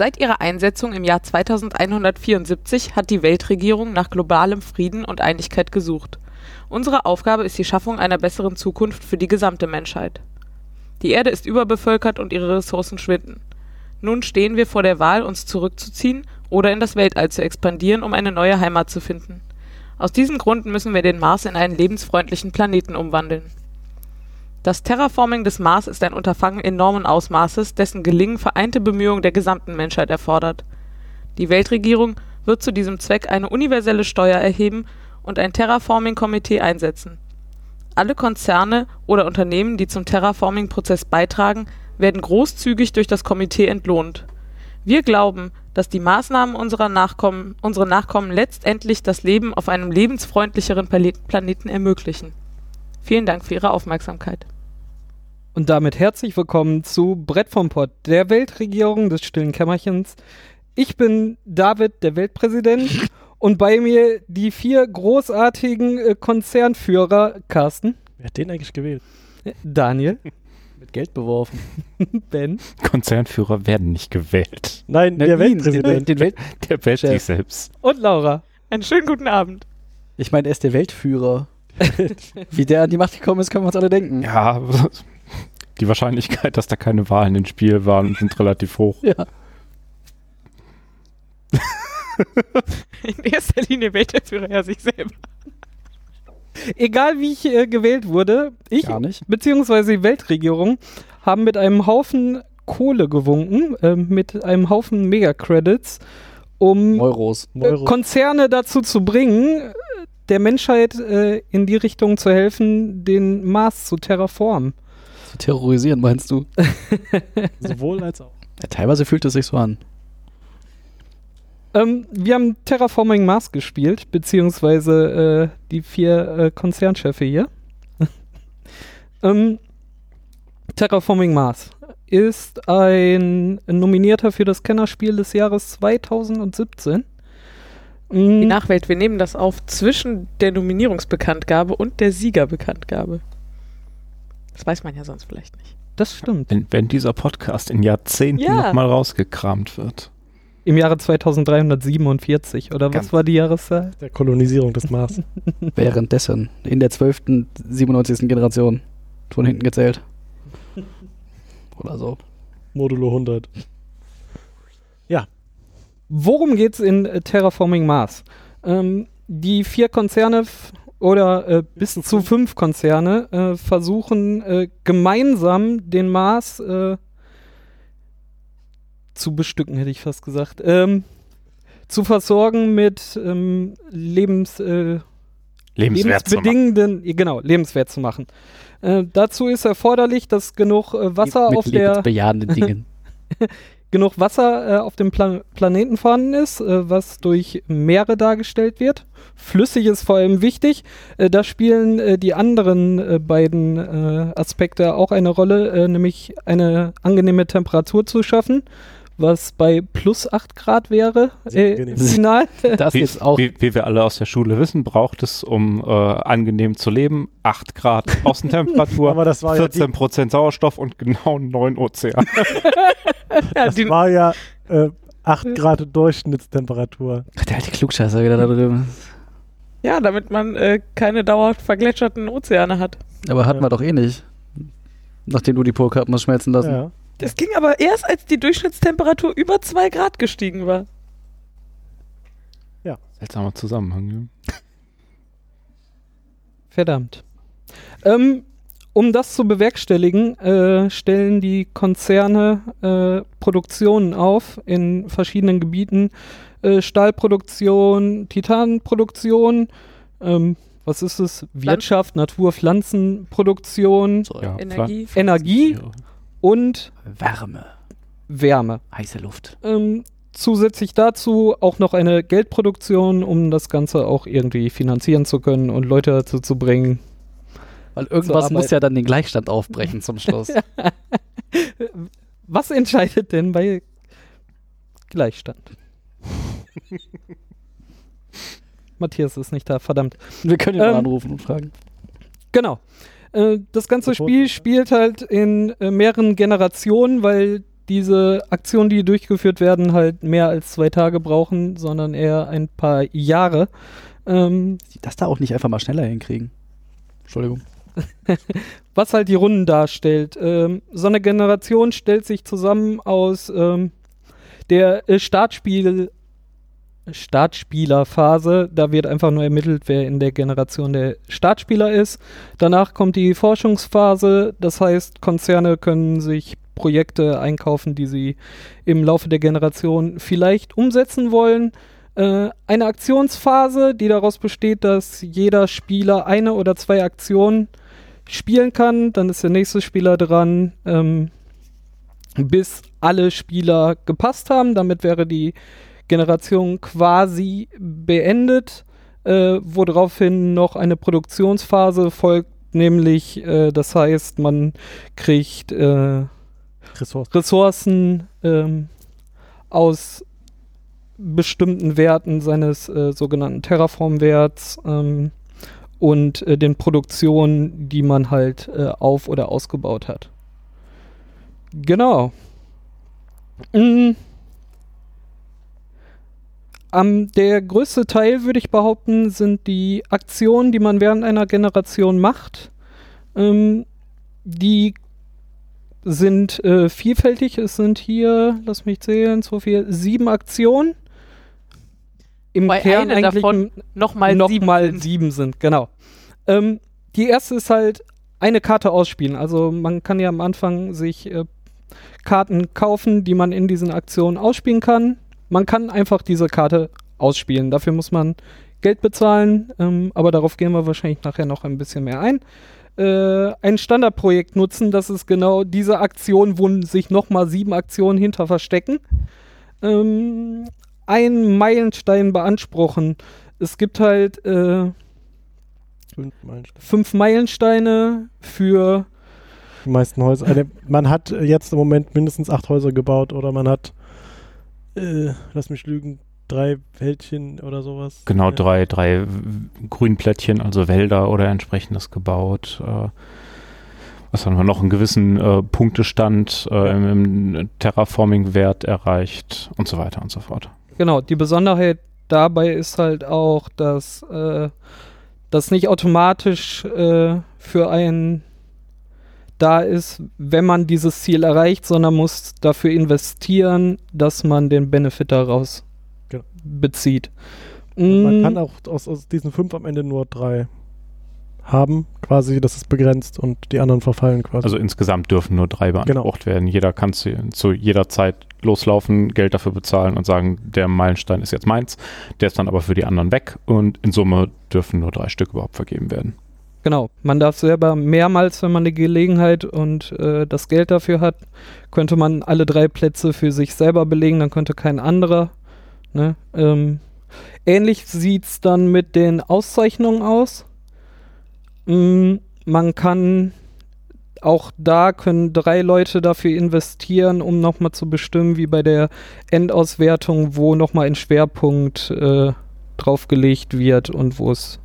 Seit ihrer Einsetzung im Jahr 2174 hat die Weltregierung nach globalem Frieden und Einigkeit gesucht. Unsere Aufgabe ist die Schaffung einer besseren Zukunft für die gesamte Menschheit. Die Erde ist überbevölkert und ihre Ressourcen schwinden. Nun stehen wir vor der Wahl, uns zurückzuziehen oder in das Weltall zu expandieren, um eine neue Heimat zu finden. Aus diesem Grund müssen wir den Mars in einen lebensfreundlichen Planeten umwandeln. Das Terraforming des Mars ist ein Unterfangen enormen Ausmaßes, dessen Gelingen vereinte Bemühungen der gesamten Menschheit erfordert. Die Weltregierung wird zu diesem Zweck eine universelle Steuer erheben und ein Terraforming-Komitee einsetzen. Alle Konzerne oder Unternehmen, die zum Terraforming-Prozess beitragen, werden großzügig durch das Komitee entlohnt. Wir glauben, dass die Maßnahmen unserer Nachkommen, unsere Nachkommen letztendlich das Leben auf einem lebensfreundlicheren Planeten ermöglichen. Vielen Dank für Ihre Aufmerksamkeit. Und damit herzlich willkommen zu Brett vom Pott, der Weltregierung des stillen Kämmerchens. Ich bin David, der Weltpräsident, und bei mir die vier großartigen äh, Konzernführer. Carsten. Wer hat den eigentlich gewählt? Daniel. Mit Geld beworfen. Ben. Konzernführer werden nicht gewählt. Nein, der Nein, Weltpräsident. Den Welt Der wählt Chef. sich selbst. Und Laura. Einen schönen guten Abend. ich meine, er ist der Weltführer. Wie der an die Macht gekommen ist, können wir uns alle denken. Ja, die Wahrscheinlichkeit, dass da keine Wahlen ins Spiel waren, sind relativ hoch. Ja. In erster Linie wählt der Führer ja sich selber. Egal wie ich äh, gewählt wurde, ich beziehungsweise die Weltregierung haben mit einem Haufen Kohle gewunken, äh, mit einem Haufen Megacredits, um Euros. äh, Euro. Konzerne dazu zu bringen, äh, der Menschheit äh, in die Richtung zu helfen, den Mars zu terraformen. Zu terrorisieren, meinst du? Sowohl als auch. Ja, teilweise fühlt es sich so an. Ähm, wir haben Terraforming Mars gespielt, beziehungsweise äh, die vier äh, Konzernchefe hier. ähm, Terraforming Mars ist ein Nominierter für das Kennerspiel des Jahres 2017. Die Nachwelt, wir nehmen das auf zwischen der Nominierungsbekanntgabe und der Siegerbekanntgabe. Das weiß man ja sonst vielleicht nicht. das stimmt. Wenn, wenn dieser Podcast in Jahrzehnten Ja. nochmal rausgekramt wird. Im Jahre 2347, oder was Ganz- war die Jahreszahl? Der Kolonisierung des Mars. Währenddessen. In der 12., 97. Generation. Von hinten gezählt. Oder so. Modulo 100. Worum geht's in Terraforming Mars? Ähm, die vier Konzerne oder äh, bis zu fünf. Konzerne äh, versuchen äh, gemeinsam den Mars äh, zu bestücken, hätte ich fast gesagt. Ähm, zu versorgen mit ähm, Lebens, äh, Lebenswert zu machen. lebensbedingenden, genau, lebenswert zu machen. Äh, dazu ist erforderlich, dass genug Wasser Mit auf der lebensbejahenden Dingen. genug Wasser äh, auf dem Plan Planeten vorhanden ist, äh, was durch Meere dargestellt wird. Flüssig ist vor allem wichtig. Äh, da spielen äh, die anderen äh, beiden äh, Aspekte auch eine Rolle, nämlich eine angenehme Temperatur zu schaffen, was bei plus 8 Grad wäre. Äh, final. Das Wie, ist auch. wie, wie wir alle aus der Schule wissen, braucht es, um äh, angenehm zu leben, 8 Grad Außentemperatur, Aber das war ja die- 14 Prozent Sauerstoff und genau 9 Ozean. Ja, Das die, war ja äh, 8 Grad Durchschnittstemperatur. Der alte Klugscheißer wieder da drüben. ja damit man äh, keine dauerhaft vergletscherten Ozeane hat. Aber hatten Ja. wir doch eh nicht. Nachdem du die Polkappen hast schmelzen lassen. Ja. Das ging aber erst, als die Durchschnittstemperatur über 2 Grad gestiegen war. Seltsamer Zusammenhang. Ne? Verdammt. Ähm, um das zu bewerkstelligen, äh, stellen die Konzerne äh, Produktionen auf in verschiedenen Gebieten. Äh, Stahlproduktion, Titanproduktion, ähm, was ist es? Wirtschaft, Natur, Pflanzenproduktion, So, Ja, Energie. Energie und Wärme. Wärme. Heiße Luft. Ähm, zusätzlich dazu auch noch eine Geldproduktion, um das Ganze auch irgendwie finanzieren zu können und Leute dazu zu bringen, Weil irgendwas muss ja dann den Gleichstand aufbrechen zum Schluss. Was entscheidet denn bei Gleichstand? Matthias ist nicht da, verdammt. Wir können ihn mal Ähm, anrufen und fragen. Genau. Äh, das ganze Spiel spielt halt in äh, mehreren Generationen, weil diese Aktionen, die durchgeführt werden, halt mehr als zwei Tage brauchen, sondern eher ein paar Jahre. Ähm, das da auch nicht einfach mal schneller hinkriegen. Entschuldigung. was halt die Runden darstellt. Ähm, so eine Generation stellt sich zusammen aus ähm, der äh, Startspiel Startspielerphase. Da wird einfach nur ermittelt, wer in der Generation der Startspieler ist. Danach kommt die Forschungsphase. Das heißt, Konzerne können sich Projekte einkaufen, die sie im Laufe der Generation vielleicht umsetzen wollen. Äh, eine Aktionsphase, die daraus besteht, dass jeder Spieler eine oder zwei Aktionen spielen kann. Dann ist der nächste Spieler dran, ähm, bis alle Spieler gepasst haben. Damit wäre die Generation quasi beendet, äh, woraufhin noch eine Produktionsphase folgt, nämlich, äh, das heißt, man kriegt äh, Ressourcen. Ressourcen ähm, aus bestimmten Werten seines äh, sogenannten Terraform-Werts ähm, und äh, den Produktionen, die man halt äh, auf- oder ausgebaut hat. Genau. Mm. Am, der größte Teil, würde ich behaupten, sind die Aktionen, die man während einer Generation macht. Ähm, die sind äh, vielfältig. Es sind hier, lass mich zählen, so viel, sieben Aktionen. Im Wobei Kern eine eigentlich davon nochmal noch sieben mal sind. sieben sind, genau. Ähm, die erste ist halt eine Karte ausspielen. Also man kann ja am Anfang sich äh, Karten kaufen, die man in diesen Aktionen ausspielen kann. Man kann einfach diese Karte ausspielen. Dafür muss man Geld bezahlen, ähm, aber darauf gehen wir wahrscheinlich nachher noch ein bisschen mehr ein. Äh, ein Standardprojekt nutzen, das ist genau diese Aktion, wo sich nochmal sieben Aktionen hinter verstecken. Ähm, einen Meilenstein beanspruchen. Es gibt halt äh, Fünf Meilensteine. fünf Meilensteine für Die meisten Häuser. Also, man hat jetzt im Moment mindestens acht Häuser gebaut oder man hat, äh, lass mich lügen, drei Wäldchen oder sowas. Genau, Ja. drei, drei Grünplättchen, also Wälder oder entsprechendes gebaut. Äh, was haben wir noch? Einen gewissen äh, Punktestand äh, im, im Terraforming-Wert erreicht und so weiter und so fort. Genau, die Besonderheit dabei ist halt auch, dass äh, das nicht automatisch äh, für einen da ist, wenn man dieses Ziel erreicht, sondern muss dafür investieren, dass man den Benefit daraus Genau. bezieht. Man Mm, kann auch aus, aus diesen fünf am Ende nur drei haben, quasi, das ist begrenzt und die anderen verfallen quasi. Also insgesamt dürfen nur drei beansprucht werden. Jeder kann zu, zu jeder Zeit loslaufen, Geld dafür bezahlen und sagen, der Meilenstein ist jetzt meins, der ist dann aber für die anderen weg und in Summe dürfen nur drei Stück überhaupt vergeben werden. Genau, man darf selber mehrmals, wenn man die Gelegenheit und äh, das Geld dafür hat, könnte man alle drei Plätze für sich selber belegen, dann könnte kein anderer. Ne? Ähm, ähnlich sieht es dann mit den Auszeichnungen aus. Mm, man kann auch da können drei Leute dafür investieren, um nochmal zu bestimmen, wie bei der Endauswertung, wo nochmal ein Schwerpunkt äh, draufgelegt wird und wo es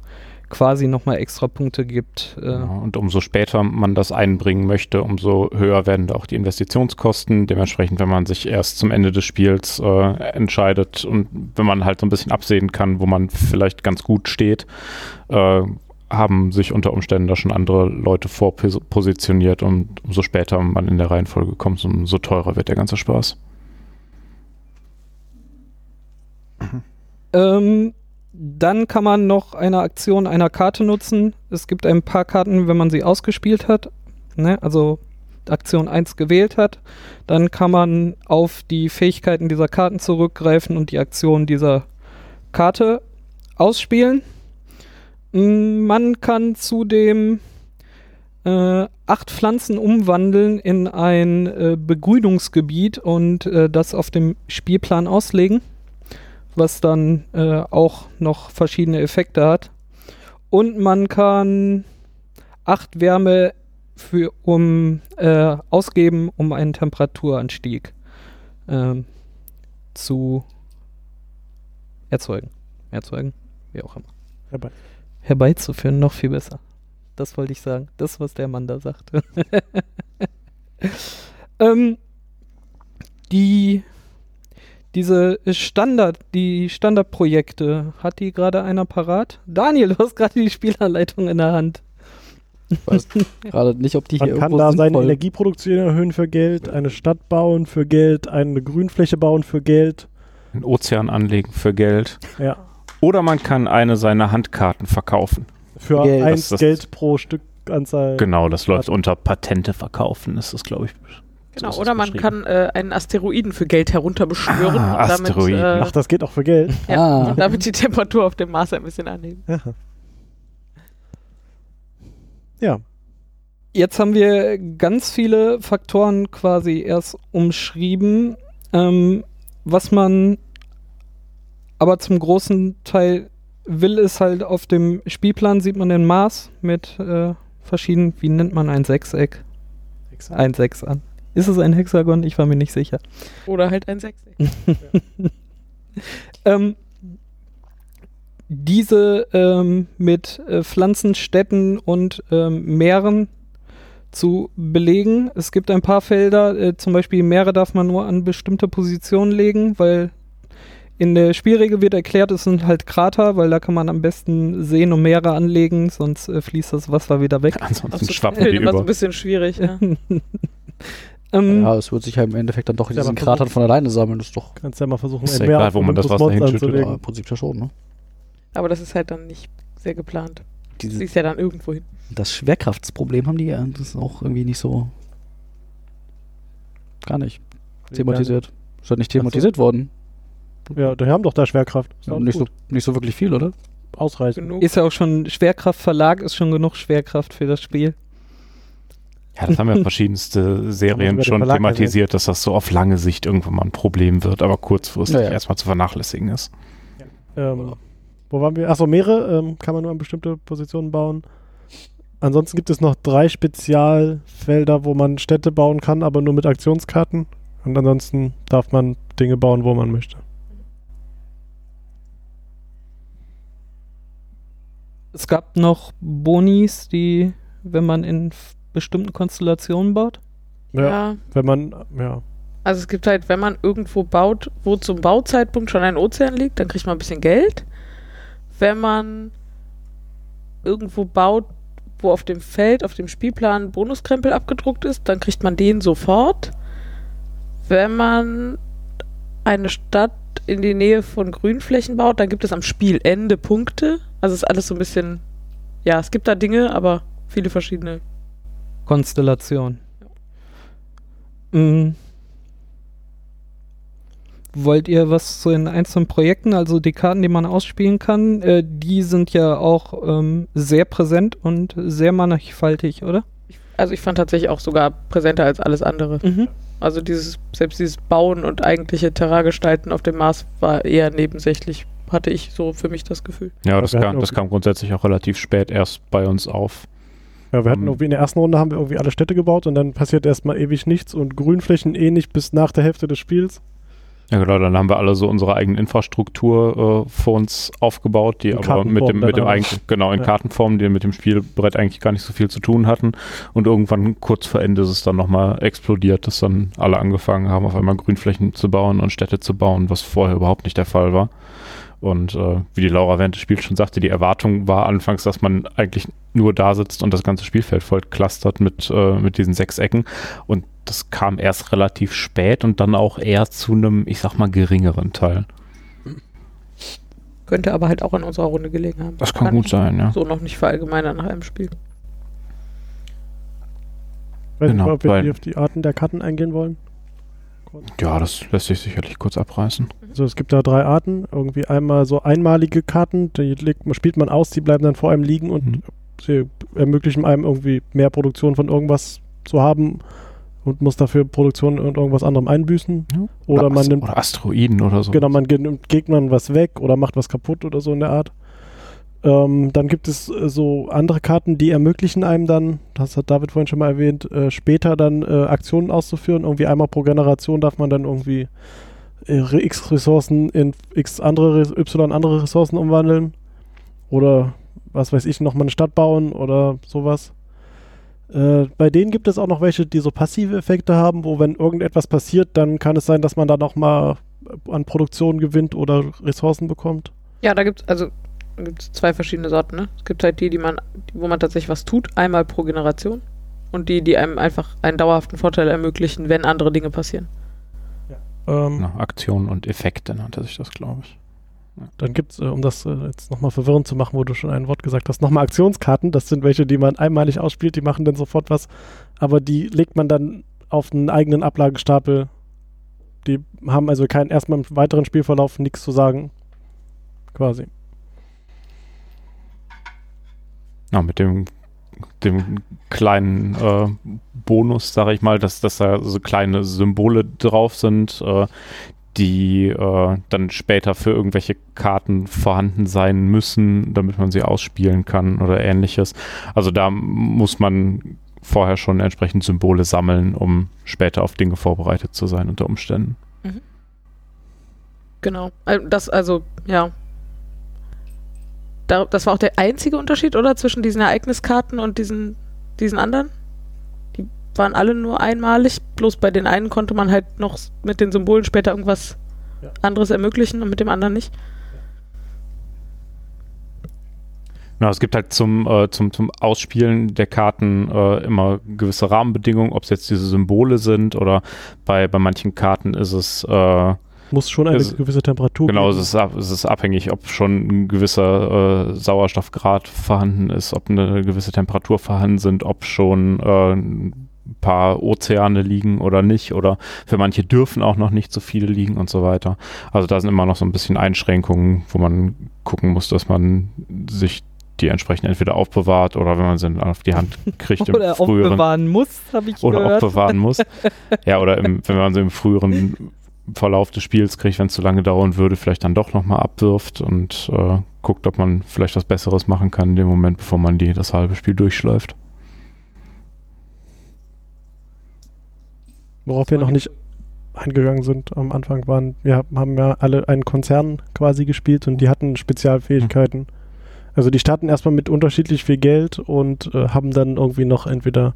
quasi nochmal extra Punkte gibt. Äh, Ja, und umso später man das einbringen möchte, umso höher werden da auch die Investitionskosten. Dementsprechend, wenn man sich erst zum Ende des Spiels äh, entscheidet und wenn man halt so ein bisschen absehen kann, wo man vielleicht ganz gut steht, äh, haben sich unter Umständen da schon andere Leute vorpositioniert und umso später man in der Reihenfolge kommt, umso teurer wird der ganze Spaß. Ähm, dann kann man noch eine Aktion einer Karte nutzen. Es gibt ein paar Karten, wenn man sie ausgespielt hat, ne? also Aktion 1 gewählt hat, dann kann man auf die Fähigkeiten dieser Karten zurückgreifen und die Aktion dieser Karte ausspielen. Man kann zudem äh, acht Pflanzen umwandeln in ein äh, Begrünungsgebiet und äh, das auf dem Spielplan auslegen was dann äh, auch noch verschiedene Effekte hat. Und man kann acht Wärme für, um, äh, ausgeben, um einen Temperaturanstieg ähm, zu erzeugen. Erzeugen, wie auch immer. Herbei. Herbeizuführen, noch viel besser. Das wollte ich sagen. Das, was der Mann da sagte. ähm, die diese Standard, die Standardprojekte, hat die gerade einer parat? Daniel, du hast gerade die Spielanleitung in der Hand. Ich weiß gerade nicht, ob die hier Man kann da seine Energieproduktion erhöhen für Geld, eine Stadt bauen für Geld, eine Grünfläche bauen für Geld. Einen Ozean anlegen für Geld. Ja. Oder man kann eine seiner Handkarten verkaufen. Für Geld. eins Das- das- Geld pro Stückanzahl. Genau, das läuft unter Patente verkaufen, ist das, glaube ich. Genau, ist oder man kann äh, einen Asteroiden für Geld herunterbeschwören Ah, und damit, Asteroiden. äh, Ach, das geht auch für Geld. ja, Ah. und damit die Temperatur auf dem Mars ein bisschen anheben. Ja. ja. Jetzt haben wir ganz viele Faktoren quasi erst umschrieben, ähm, was man aber zum großen Teil will, ist halt auf dem Spielplan sieht man den Mars mit äh, verschiedenen, wie nennt man ein Sechseck? Ein Sechs an. Ist es ein Hexagon? Ich war mir nicht sicher. Oder halt ein Sechseck. Ähm, diese ähm, mit äh, Pflanzenstädten und ähm, Meeren zu belegen. Es gibt ein paar Felder, äh, zum Beispiel Meere darf man nur an bestimmte Positionen legen, weil in der Spielregel wird erklärt, es sind halt Krater, weil da kann man am besten Seen und Meere anlegen, sonst äh, fließt das Wasser wieder weg. Ansonsten Das ist schwappen die immer so über. ein bisschen schwierig. Ja. ähm, Ja, es wird sich halt im Endeffekt dann doch in Ja, diesen Kratern von alleine sammeln. Das ist doch Kannst ja mal versuchen, Ist ja egal, wo man das Wasser hinschüttet. ja, im Prinzip ja schon, ne? Aber das ist halt dann nicht sehr geplant. Sie Diese, ist ja dann irgendwo hin. das Schwerkraftsproblem haben die ja. Das ist auch irgendwie nicht so. Gar nicht thematisiert. Ist halt nicht Ach so. thematisiert worden. Ja, die haben doch da Schwerkraft. Ja, nicht, so, nicht so wirklich viel, oder? Ausreichend. Genug. ist ja auch schon Schwerkraftverlag, ist schon genug Schwerkraft für das Spiel. Ja, das haben ja verschiedenste Serien schon thematisiert, dass das so auf lange Sicht irgendwann mal ein Problem wird, aber kurzfristig Ja, ja. erstmal zu vernachlässigen ist. Ähm, wo waren wir? Achso, Meere ähm, kann man nur an bestimmte Positionen bauen. Ansonsten gibt es noch drei Spezialfelder, wo man Städte bauen kann, aber nur mit Aktionskarten. Und ansonsten darf man Dinge bauen, wo man möchte. Es gab noch Bonis, die, wenn man in bestimmten Konstellationen baut. Ja, Ja. wenn man, ja. Also es gibt halt, wenn man irgendwo baut, wo zum Bauzeitpunkt schon ein Ozean liegt, dann kriegt man ein bisschen Geld. Wenn man irgendwo baut, wo auf dem Feld, auf dem Spielplan Bonuskrempel abgedruckt ist, dann kriegt man den sofort. Wenn man eine Stadt in die Nähe von Grünflächen baut, dann gibt es am Spielende Punkte. Also es ist alles so ein bisschen, ja, es gibt da Dinge, aber viele verschiedene. Konstellation. Mm. Wollt ihr was zu den einzelnen Projekten, also die Karten, die man ausspielen kann, äh, die sind ja auch ähm, sehr präsent und sehr mannigfaltig, oder? Also ich fand tatsächlich auch sogar präsenter als alles andere. Mhm. Also dieses, selbst dieses Bauen und eigentliche Terragestalten auf dem Mars war eher nebensächlich, hatte ich so für mich das Gefühl. Ja, das kam, das kam grundsätzlich auch relativ spät erst bei uns auf. Ja, wir hatten Ähm. irgendwie in der ersten Runde haben wir irgendwie alle Städte gebaut und dann passiert erstmal ewig nichts und Grünflächen eh nicht bis nach der Hälfte des Spiels. Ja genau, dann haben wir alle so unsere eigene Infrastruktur äh, vor uns aufgebaut, die In aber mit dem, mit dem aber. eigentlichen, genau, in Ja. Kartenform, die mit dem Spielbrett eigentlich gar nicht so viel zu tun hatten. Und irgendwann kurz vor Ende ist es dann nochmal explodiert, dass dann alle angefangen haben, auf einmal Grünflächen zu bauen und Städte zu bauen, was vorher überhaupt nicht der Fall war. Und äh, wie die Laura während des Spiels schon sagte, die Erwartung war anfangs, dass man eigentlich nur da sitzt und das ganze Spielfeld voll clustert mit, äh, mit diesen sechs Ecken. Und das kam erst relativ spät und dann auch eher zu einem, ich sag mal, geringeren Teil. Könnte aber halt auch in unserer Runde gelegen haben. Das kann gut ich sein, ja. So noch nicht verallgemeinern nach einem Spiel. Weiß Genau, nicht, ob wir die auf die Arten der Karten eingehen wollen. Ja, das lässt sich sicherlich kurz abreißen. Also es gibt da drei Arten. Irgendwie einmal so einmalige Karten, die legt, man- spielt man aus, die bleiben dann vor einem liegen und Mhm. sie ermöglichen einem irgendwie mehr Produktion von irgendwas zu haben und muss dafür Produktion und irgendwas anderem einbüßen. Ja. Oder man Ast- nimmt- oder Asteroiden oder so. Genau, man nimmt Gegnern was weg oder macht was kaputt oder so in der Art. Ähm, dann gibt es äh, so andere Karten, die ermöglichen einem dann, das hat David vorhin schon mal erwähnt, äh, später dann äh, Aktionen auszuführen. Irgendwie einmal pro Generation darf man dann irgendwie äh, x Ressourcen in x andere, y andere Ressourcen umwandeln. Oder was weiß ich, nochmal eine Stadt bauen oder sowas. Äh, bei denen gibt es auch noch welche, die so passive Effekte haben, wo wenn irgendetwas passiert, dann kann es sein, dass man da noch mal an Produktion gewinnt oder Ressourcen bekommt. Ja, da gibt es also gibt's zwei verschiedene Sorten. Ne? Es gibt halt die, die man, wo man tatsächlich was tut, einmal pro Generation. Und die, die einem einfach einen dauerhaften Vorteil ermöglichen, wenn andere Dinge passieren. Ähm, Na, Aktionen und Effekte nannte sich das, glaube ich. Dann gibt es, äh, um das äh, jetzt nochmal verwirrend zu machen, wo du schon ein Wort gesagt hast, nochmal Aktionskarten. Das sind welche, die man einmalig ausspielt, die machen dann sofort was. Aber die legt man dann auf einen eigenen Ablagestapel. Die haben also kein, erstmal im weiteren Spielverlauf nichts zu sagen. Quasi. Ja, mit dem, dem kleinen äh, Bonus, sage ich mal, dass, dass da so kleine Symbole drauf sind, äh, die äh, dann später für irgendwelche Karten vorhanden sein müssen, damit man sie ausspielen kann oder ähnliches. Also da muss man vorher schon entsprechend Symbole sammeln, um später auf Dinge vorbereitet zu sein unter Umständen. Genau. Also Das, also, ja. Da, das war auch der einzige Unterschied, oder? Zwischen diesen Ereigniskarten und diesen, diesen anderen? Die waren alle nur einmalig, bloß bei den einen konnte man halt noch mit den Symbolen später irgendwas Ja. anderes ermöglichen und mit dem anderen nicht. Ja, es gibt halt zum, äh, zum, zum Ausspielen der Karten äh, immer gewisse Rahmenbedingungen, ob es jetzt diese Symbole sind oder bei, bei manchen Karten ist es äh, Muss schon eine Es- gewisse Temperatur Genau, es ist, es ist abhängig, ob schon ein gewisser äh, Sauerstoffgrad vorhanden ist, ob eine gewisse Temperatur vorhanden sind, ob schon äh, ein paar Ozeane liegen oder nicht. Oder für manche dürfen auch noch nicht so viele liegen und so weiter. Also da sind immer noch so ein bisschen Einschränkungen, wo man gucken muss, dass man sich die entsprechend entweder aufbewahrt oder wenn man sie dann auf die Hand kriegt im Oder früheren aufbewahren muss, habe ich oder gehört. aufbewahren muss. ja, oder im, wenn man sie im früheren Verlauf des Spiels kriegt, wenn es zu lange dauern würde, vielleicht dann doch nochmal abwirft und äh, guckt, ob man vielleicht was Besseres machen kann in dem Moment, bevor man die das halbe Spiel durchschleift. Worauf wir noch nicht eingegangen sind am Anfang waren, wir haben ja alle einen Konzern quasi gespielt und die hatten Spezialfähigkeiten. Also die starten erstmal mit unterschiedlich viel Geld und äh, haben dann irgendwie noch entweder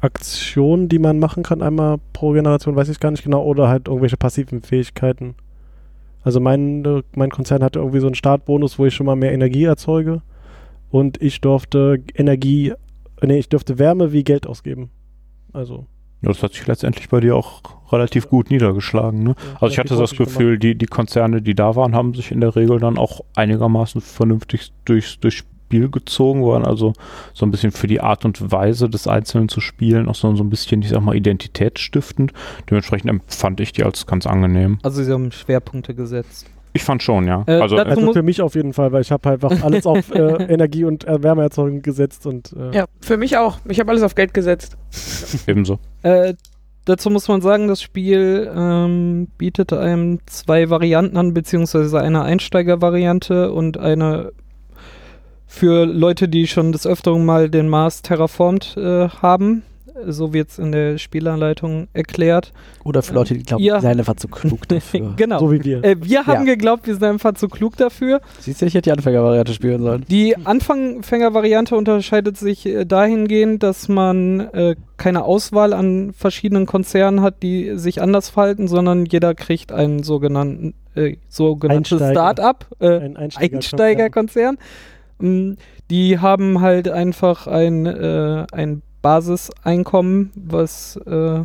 Aktionen, die man machen kann, einmal pro Generation, weiß ich gar nicht genau, oder halt irgendwelche passiven Fähigkeiten. Also mein, äh, mein Konzern hatte irgendwie so einen Startbonus, wo ich schon mal mehr Energie erzeuge und ich durfte Energie, nee, ich durfte Wärme wie Geld ausgeben. Also Ja, das hat sich letztendlich bei dir auch relativ gut niedergeschlagen. Ne? Also ich hatte das Gefühl, die, die Konzerne, die da waren, haben sich in der Regel dann auch einigermaßen vernünftig durchs, durchs Spiel gezogen, waren also so ein bisschen für die Art und Weise des Einzelnen zu spielen, auch so, so ein bisschen, ich sag mal, identitätsstiftend. Dementsprechend empfand ich die als ganz angenehm. Also sie haben Schwerpunkte gesetzt. Ich fand schon, ja. Äh, also dazu- Also für mich auf jeden Fall, weil ich habe halt einfach alles auf äh, Energie und äh, Wärmeerzeugung gesetzt und äh, Ja, für mich auch. Ich habe alles auf Geld gesetzt. ebenso. Äh, dazu muss man sagen, das Spiel ähm, bietet einem zwei Varianten an, beziehungsweise eine Einsteigervariante und eine für Leute, die schon des Öfteren mal den Mars terraformt äh, haben. So wird es in der Spielanleitung erklärt. Oder für Leute, die glauben, Ja. die seien einfach zu klug dafür. genau. so wie wir. äh, wir haben Ja. geglaubt, wir sind einfach zu klug dafür. Siehst du, ich hätte die Anfängervariante spielen sollen. Die Anfängervariante unterscheidet sich äh, dahingehend, dass man äh, keine Auswahl an verschiedenen Konzernen hat, die sich anders verhalten, sondern jeder kriegt einen sogenannten äh, sogenanntes Einsteiger. Start-up, äh, Ein Einsteiger Einsteigerkonzern. Mm, Die haben halt einfach ein, äh, ein Basiseinkommen, was äh,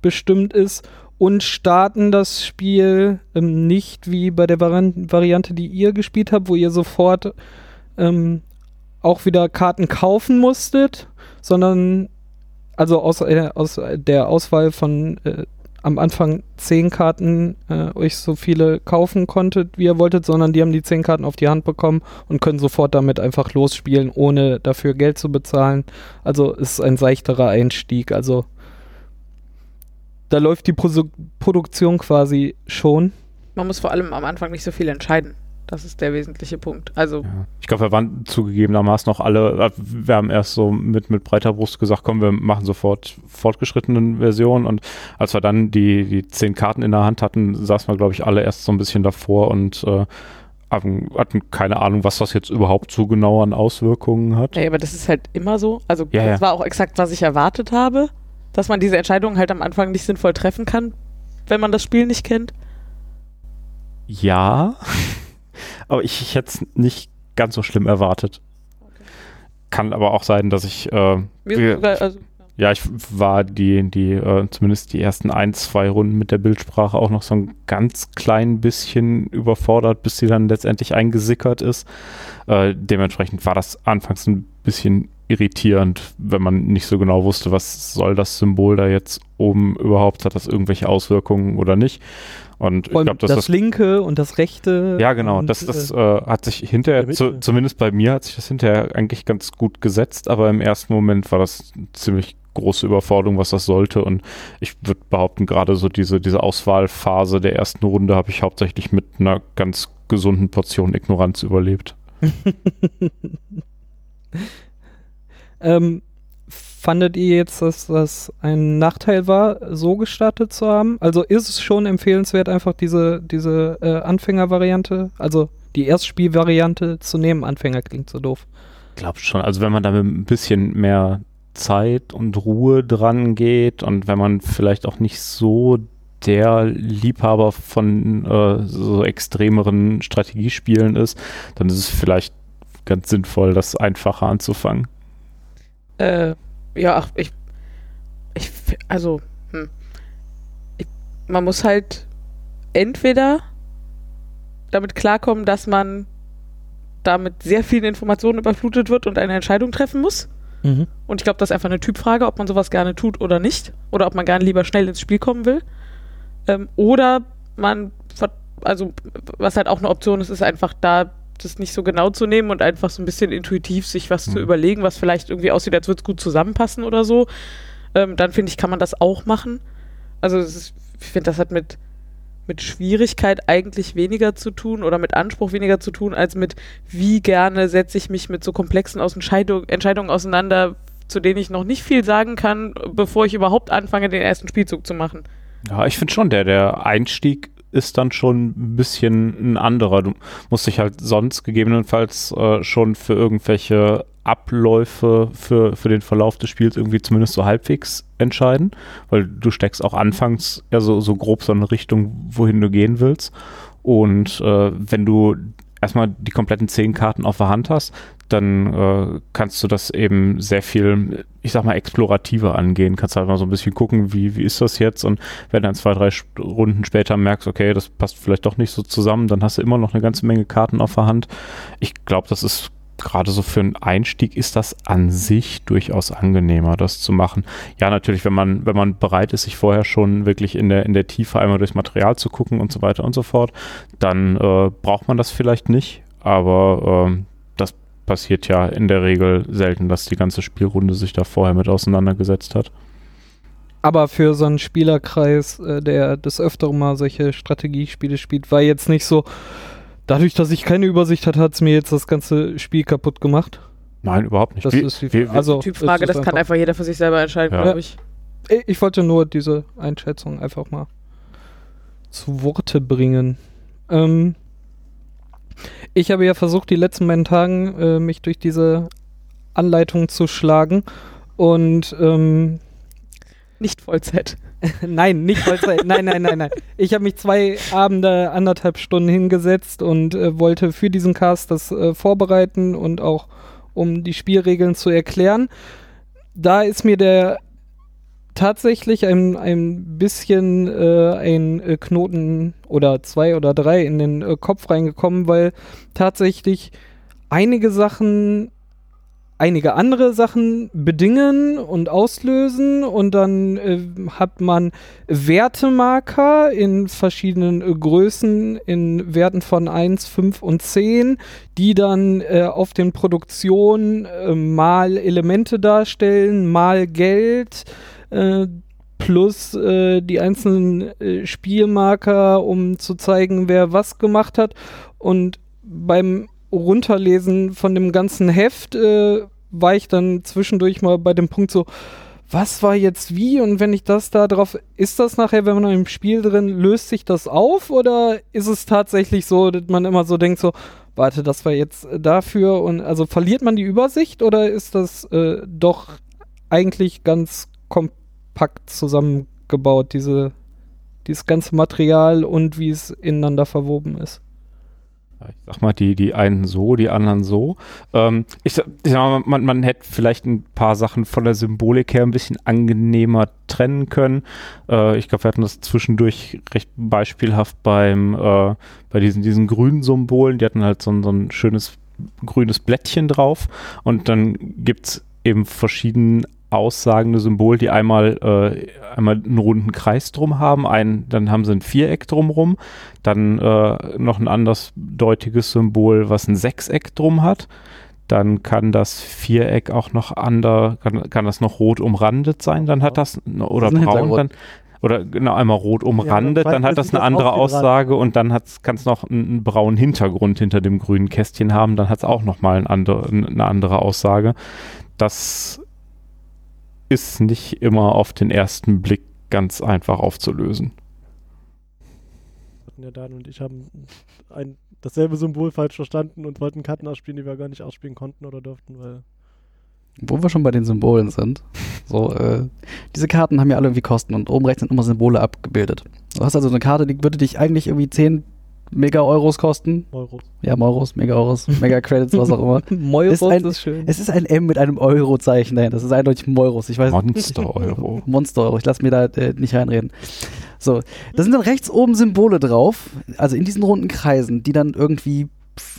bestimmt ist und starten das Spiel ähm, nicht wie bei der Varian Variante, die ihr gespielt habt, wo ihr sofort ähm, auch wieder Karten kaufen musstet, sondern also aus, äh, aus der Auswahl von äh, am Anfang zehn Karten äh, euch so viele kaufen konntet, wie ihr wolltet, sondern die haben die zehn Karten auf die Hand bekommen und können sofort damit einfach losspielen, ohne dafür Geld zu bezahlen. Also es ist ein seichterer Einstieg. Also da läuft die Prosu Produktion quasi schon. Man muss vor allem am Anfang nicht so viel entscheiden. Das ist der wesentliche Punkt. Also, Ja. Ich glaube, wir waren zugegebenermaßen noch alle, äh, wir haben erst so mit, mit breiter Brust gesagt, komm, wir machen sofort fortgeschrittenen Versionen und als wir dann die, die zehn Karten in der Hand hatten, saßen wir, glaube ich, alle erst so ein bisschen davor und äh, hatten keine Ahnung, was das jetzt überhaupt so genau an Auswirkungen hat. Ey, aber das ist halt immer so. Also Ja, das ja. war auch exakt, was ich erwartet habe, dass man diese Entscheidungen halt am Anfang nicht sinnvoll treffen kann, wenn man das Spiel nicht kennt. Ja, aber ich, ich hätte es nicht ganz so schlimm erwartet. Kann aber auch sein, dass ich, äh, Ja. sogar, also, ja, ich war die, die, äh, zumindest die ersten ein, zwei Runden mit der Bildsprache auch noch so ein ganz klein bisschen überfordert, bis sie dann letztendlich eingesickert ist. Äh, dementsprechend war das anfangs ein bisschen irritierend, wenn man nicht so genau wusste, was soll das Symbol da jetzt oben überhaupt, hat das irgendwelche Auswirkungen oder nicht. Und ich glaube, das das linke und das rechte. Ja, genau. Und, Das, das äh, äh, hat sich hinterher, zu, zumindest bei mir hat sich das hinterher eigentlich ganz gut gesetzt, aber im ersten Moment war das eine ziemlich große Überforderung, was das sollte. Und ich würde behaupten, gerade so diese, diese Auswahlphase der ersten Runde habe ich hauptsächlich mit einer ganz gesunden Portion Ignoranz überlebt. Ähm, fandet ihr jetzt, dass das ein Nachteil war, so gestartet zu haben? Also ist es schon empfehlenswert, einfach diese, diese äh, Anfängervariante, also die Erstspielvariante zu nehmen? Anfänger klingt so doof. Glaub schon. Also wenn man da mit ein bisschen mehr Zeit und Ruhe dran geht und wenn man vielleicht auch nicht so der Liebhaber von äh, so extremeren Strategiespielen ist, dann ist es vielleicht ganz sinnvoll, das einfacher anzufangen. äh, ja, ach, ich, ich, also, hm. ich, man muss halt entweder damit klarkommen, dass man damit sehr vielen Informationen überflutet wird und eine Entscheidung treffen muss. Und ich glaube, das ist einfach eine Typfrage, ob man sowas gerne tut oder nicht. Oder ob man gerne lieber schnell ins Spiel kommen will. Ähm, oder man, ver- also was halt auch eine Option ist, ist einfach da das nicht so genau zu nehmen und einfach so ein bisschen intuitiv sich was zu Mhm. überlegen, was vielleicht irgendwie aussieht, als würde es gut zusammenpassen oder so. Ähm, dann finde ich, kann man das auch machen. Also ist, ich finde, das hat mit, mit Schwierigkeit eigentlich weniger zu tun oder mit Anspruch weniger zu tun, als mit wie gerne setze ich mich mit so komplexen Entscheidung, Entscheidungen auseinander, zu denen ich noch nicht viel sagen kann, bevor ich überhaupt anfange, den ersten Spielzug zu machen. Ja, ich finde schon, der, der Einstieg ist dann schon ein bisschen ein anderer. Du musst dich halt sonst gegebenenfalls äh, schon für irgendwelche Abläufe für, für den Verlauf des Spiels irgendwie zumindest so halbwegs entscheiden, weil du steckst auch anfangs ja so, so grob so eine Richtung, wohin du gehen willst. Und äh, wenn du erstmal die kompletten zehn Karten auf der Hand hast, dann äh, kannst du das eben sehr viel, ich sag mal, explorativer angehen. Kannst halt mal so ein bisschen gucken, wie, wie ist das jetzt? Und wenn dann zwei, drei Runden später merkst, okay, das passt vielleicht doch nicht so zusammen, dann hast du immer noch eine ganze Menge Karten auf der Hand. Ich glaube, das ist gerade so für einen Einstieg ist das an sich durchaus angenehmer, das zu machen. Ja, natürlich, wenn man, wenn man bereit ist, sich vorher schon wirklich in der, in der Tiefe einmal durchs Material zu gucken und so weiter und so fort, dann äh, braucht man das vielleicht nicht, aber ähm, passiert ja in der Regel selten, dass die ganze Spielrunde sich da vorher mit auseinandergesetzt hat. Aber für so einen Spielerkreis, äh, der des Öfteren mal solche Strategiespiele spielt, war jetzt nicht so, dadurch, dass ich keine Übersicht hatte, hat es mir jetzt das ganze Spiel kaputt gemacht. Nein, überhaupt nicht. Das Wir- ist die, wir- also, Typfrage, das kann einfach jeder für sich selber entscheiden, Ja. glaube ich. Ich- Ich wollte nur diese Einschätzung einfach mal zu Worte bringen. Ähm, ich habe ja versucht, die letzten beiden Tagen äh, mich durch diese Anleitung zu schlagen. Und ähm, Nicht Vollzeit. nein, nicht Vollzeit. nein, nein, nein, nein. Ich habe mich zwei Abende, anderthalb Stunden hingesetzt und äh, wollte für diesen Cast das äh, vorbereiten und auch um die Spielregeln zu erklären. Da ist mir der tatsächlich ein, ein bisschen äh, ein äh, Knoten oder zwei oder drei in den äh, Kopf reingekommen, weil tatsächlich einige Sachen, einige andere Sachen bedingen und auslösen und dann äh, hat man Wertemarker in verschiedenen äh, Größen in Werten von 1, 5 und 10, die dann äh, auf den Produktionen mal Elemente darstellen, mal Geld, äh, plus äh, die einzelnen äh, Spielmarker, um zu zeigen, wer was gemacht hat. Und beim Runterlesen von dem ganzen Heft äh, war ich dann zwischendurch mal bei dem Punkt so, was war jetzt wie? Und wenn ich das da drauf, ist das nachher, wenn man im Spiel drin, löst sich das auf? Oder ist es tatsächlich so, dass man immer so denkt, so, warte, das war jetzt äh, dafür und also verliert man die Übersicht? Oder ist das äh, doch eigentlich ganz kompakt zusammengebaut, diese, dieses ganze Material und wie es ineinander verwoben ist? ich sag mal, die, die einen so, die anderen so. Ähm, ich, ich sag mal, man, man hätte vielleicht ein paar Sachen von der Symbolik her ein bisschen angenehmer trennen können. Äh, ich glaube, wir hatten das zwischendurch recht beispielhaft beim, äh, bei diesen, diesen grünen Symbolen. Die hatten halt so ein, so ein schönes grünes Blättchen drauf und dann gibt's eben verschiedene aussagende Symbol, die einmal, äh, einmal einen runden Kreis drum haben, ein, dann haben sie ein Viereck drumrum, dann äh, noch ein andersdeutiges Symbol, was ein Sechseck drum hat. Dann kann das Viereck auch noch ander, kann, kann das noch rot umrandet sein, dann hat das, oder Das braun, dann, oder genau einmal rot umrandet, dann dann hat das eine das andere. Aussage und dann kann es noch einen, einen braunen Hintergrund hinter dem grünen Kästchen haben, dann hat es auch nochmal ein andere, eine andere Aussage. Das ist nicht immer auf den ersten Blick ganz einfach aufzulösen. Ja, Dan und ich haben ein, dasselbe Symbol falsch verstanden und wollten Karten ausspielen, die wir gar nicht ausspielen konnten oder durften, weil Wo wir schon bei den Symbolen sind. So, äh, diese Karten haben ja alle irgendwie Kosten und oben rechts sind immer Symbole abgebildet. Du hast also eine Karte, die würde dich eigentlich irgendwie 10 Mega-Euros kosten. Euros. Ja, Euros, Mega-Euros, Mega-Credits, was auch immer. Moiros Ist ein- ist schön. Es ist ein M mit einem Euro-Zeichen dahinter. Das ist eindeutig Euros. Ich weiß Monster-Euro. Monster-Euro. Ich lasse mir da äh, nicht reinreden. So, da sind dann rechts oben Symbole drauf, also in diesen runden Kreisen, die dann irgendwie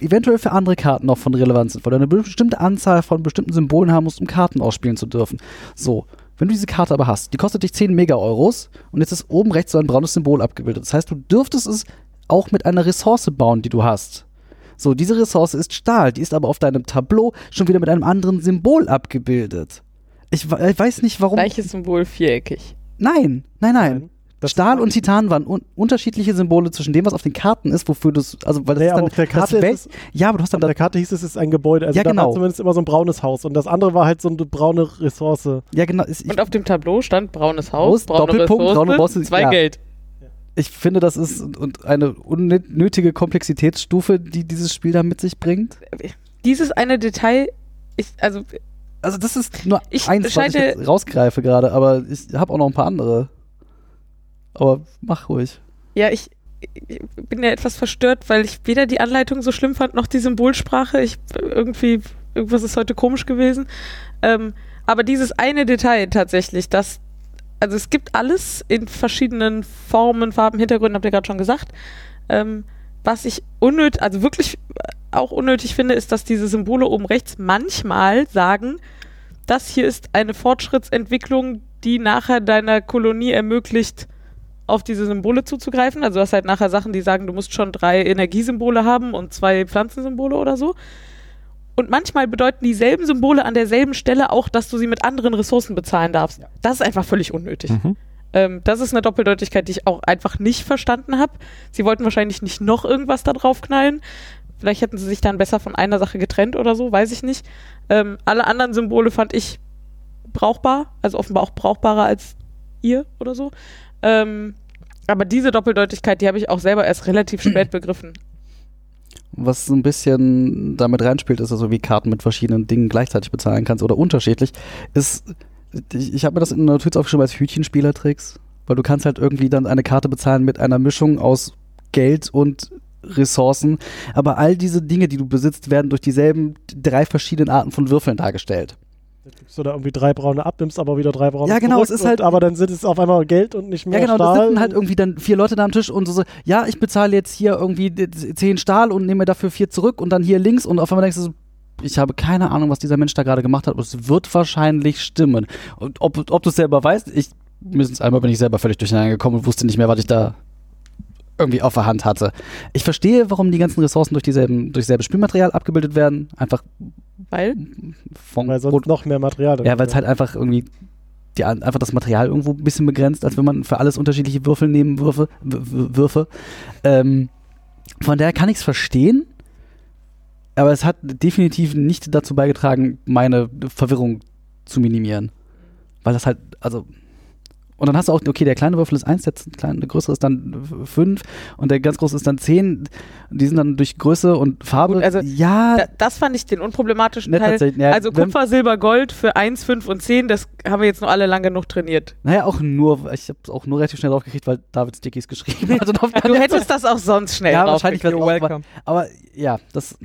eventuell für andere Karten noch von Relevanz sind, weil du eine bestimmte Anzahl von bestimmten Symbolen haben musst, um Karten ausspielen zu dürfen. So, wenn du diese Karte aber hast, die kostet dich 10 Mega-Euros und jetzt ist oben rechts so ein braunes Symbol abgebildet. Das heißt, du dürftest es auch mit einer Ressource bauen, die du hast. So, diese Ressource ist Stahl, die ist aber auf deinem Tableau schon wieder mit einem anderen Symbol abgebildet. Ich, ich weiß nicht, warum. Gleiches Symbol viereckig. Nein, nein, nein. Das Stahl und Titan waren un unterschiedliche Symbole zwischen dem, was auf den Karten ist, wofür du es, also weil das Naja, ist dann auf der Karte ist es, ja, aber du hast dann auf der Karte hieß es, es ist ein Gebäude. Also Ja, da genau. war zumindest immer so ein braunes Haus. Und das andere war halt so eine braune Ressource. ja genau, ist, ich, Und auf dem Tableau stand braunes Haus, Haus, braune Doppelpunkt, Ressource, braune Ressource, zwei ja. Geld. Ich finde, das ist und- eine unnötige Komplexitätsstufe, die dieses Spiel da mit sich bringt. Dieses eine Detail, ich, also Also das ist nur Ich eins, was ich rausgreife gerade, aber ich habe auch noch ein paar andere. Aber mach ruhig. Ja, ich, ich bin ja etwas verstört, weil ich weder die Anleitung so schlimm fand, noch die Symbolsprache. Ich irgendwie, irgendwas ist heute komisch gewesen. Ähm, aber dieses eine Detail tatsächlich, das, also es gibt alles in verschiedenen Formen, Farben, Hintergründen, habt ihr gerade schon gesagt. Ähm, was ich unnötig, also wirklich auch unnötig finde, ist, dass diese Symbole oben rechts manchmal sagen, das hier ist eine Fortschrittsentwicklung, die nachher deiner Kolonie ermöglicht, auf diese Symbole zuzugreifen. Also du hast halt nachher Sachen, die sagen, du musst schon drei Energiesymbole haben und zwei Pflanzensymbole oder so. Und manchmal bedeuten dieselben Symbole an derselben Stelle auch, dass du sie mit anderen Ressourcen bezahlen darfst. Das ist einfach völlig unnötig. Mhm. Ähm, das ist eine Doppeldeutigkeit, die ich auch einfach nicht verstanden habe. Sie wollten wahrscheinlich nicht noch irgendwas da drauf knallen. Vielleicht hätten sie sich dann besser von einer Sache getrennt oder so, weiß ich nicht. Ähm, alle anderen Symbole fand ich brauchbar, also offenbar auch brauchbarer als ihr oder so. Ähm, aber diese Doppeldeutigkeit, die habe ich auch selber erst relativ spät begriffen. Was so ein bisschen damit reinspielt, ist also, wie Karten mit verschiedenen Dingen gleichzeitig bezahlen kannst oder unterschiedlich, ist, ich, ich habe mir das in einer Notiz aufgeschrieben als Hütchenspielertricks, weil du kannst halt irgendwie dann eine Karte bezahlen mit einer Mischung aus Geld und Ressourcen, aber all diese Dinge, die du besitzt, werden durch dieselben drei verschiedenen Arten von Würfeln dargestellt. Gibst du da irgendwie drei braune ab, nimmst aber wieder drei braune Ja, genau, es ist und, halt- aber dann sind es auf einmal Geld und nicht mehr Ja, genau, da Stahl. sitzen halt irgendwie dann vier Leute da am Tisch und so, so ja, ich bezahle jetzt hier irgendwie zehn Stahl und nehme dafür vier zurück und dann hier links und auf einmal denkst du so, ich habe keine Ahnung, was dieser Mensch da gerade gemacht hat, aber es wird wahrscheinlich stimmen. Und ob, ob du es selber weißt, ich, mindestens einmal bin ich selber völlig durcheinander gekommen und wusste nicht mehr, was ich da irgendwie auf der Hand hatte. Ich verstehe, warum die ganzen Ressourcen durch dieselben, durch selbe Spielmaterial abgebildet werden. Einfach Weil, weil sonst noch mehr Material drin ja, weil es halt einfach irgendwie die, einfach das Material irgendwo ein bisschen begrenzt, als wenn man für alles unterschiedliche Würfel nehmen Würfe. Würfe. Ähm, von daher kann ich es verstehen, aber es hat definitiv nicht dazu beigetragen, meine Verwirrung zu minimieren. Weil das halt, also. Und dann hast du auch, okay, der kleine Würfel ist 1, der, kleine, der größere ist dann 5 und der ganz große ist dann 10. Die sind dann durch Größe und Farbe. Gut, also ja, Da, das fand ich den unproblematischen Ne, Teil. ja, also Kupfer, Silber, Gold für 1, 5 und 10, das haben wir jetzt nur alle lang genug trainiert. naja, auch nur, ich habe es auch nur relativ schnell draufgekriegt, weil David Stickies geschrieben hat. Auf Du hättest das auch sonst schnell ja, wahrscheinlich wäre welcome. Aber ja, das.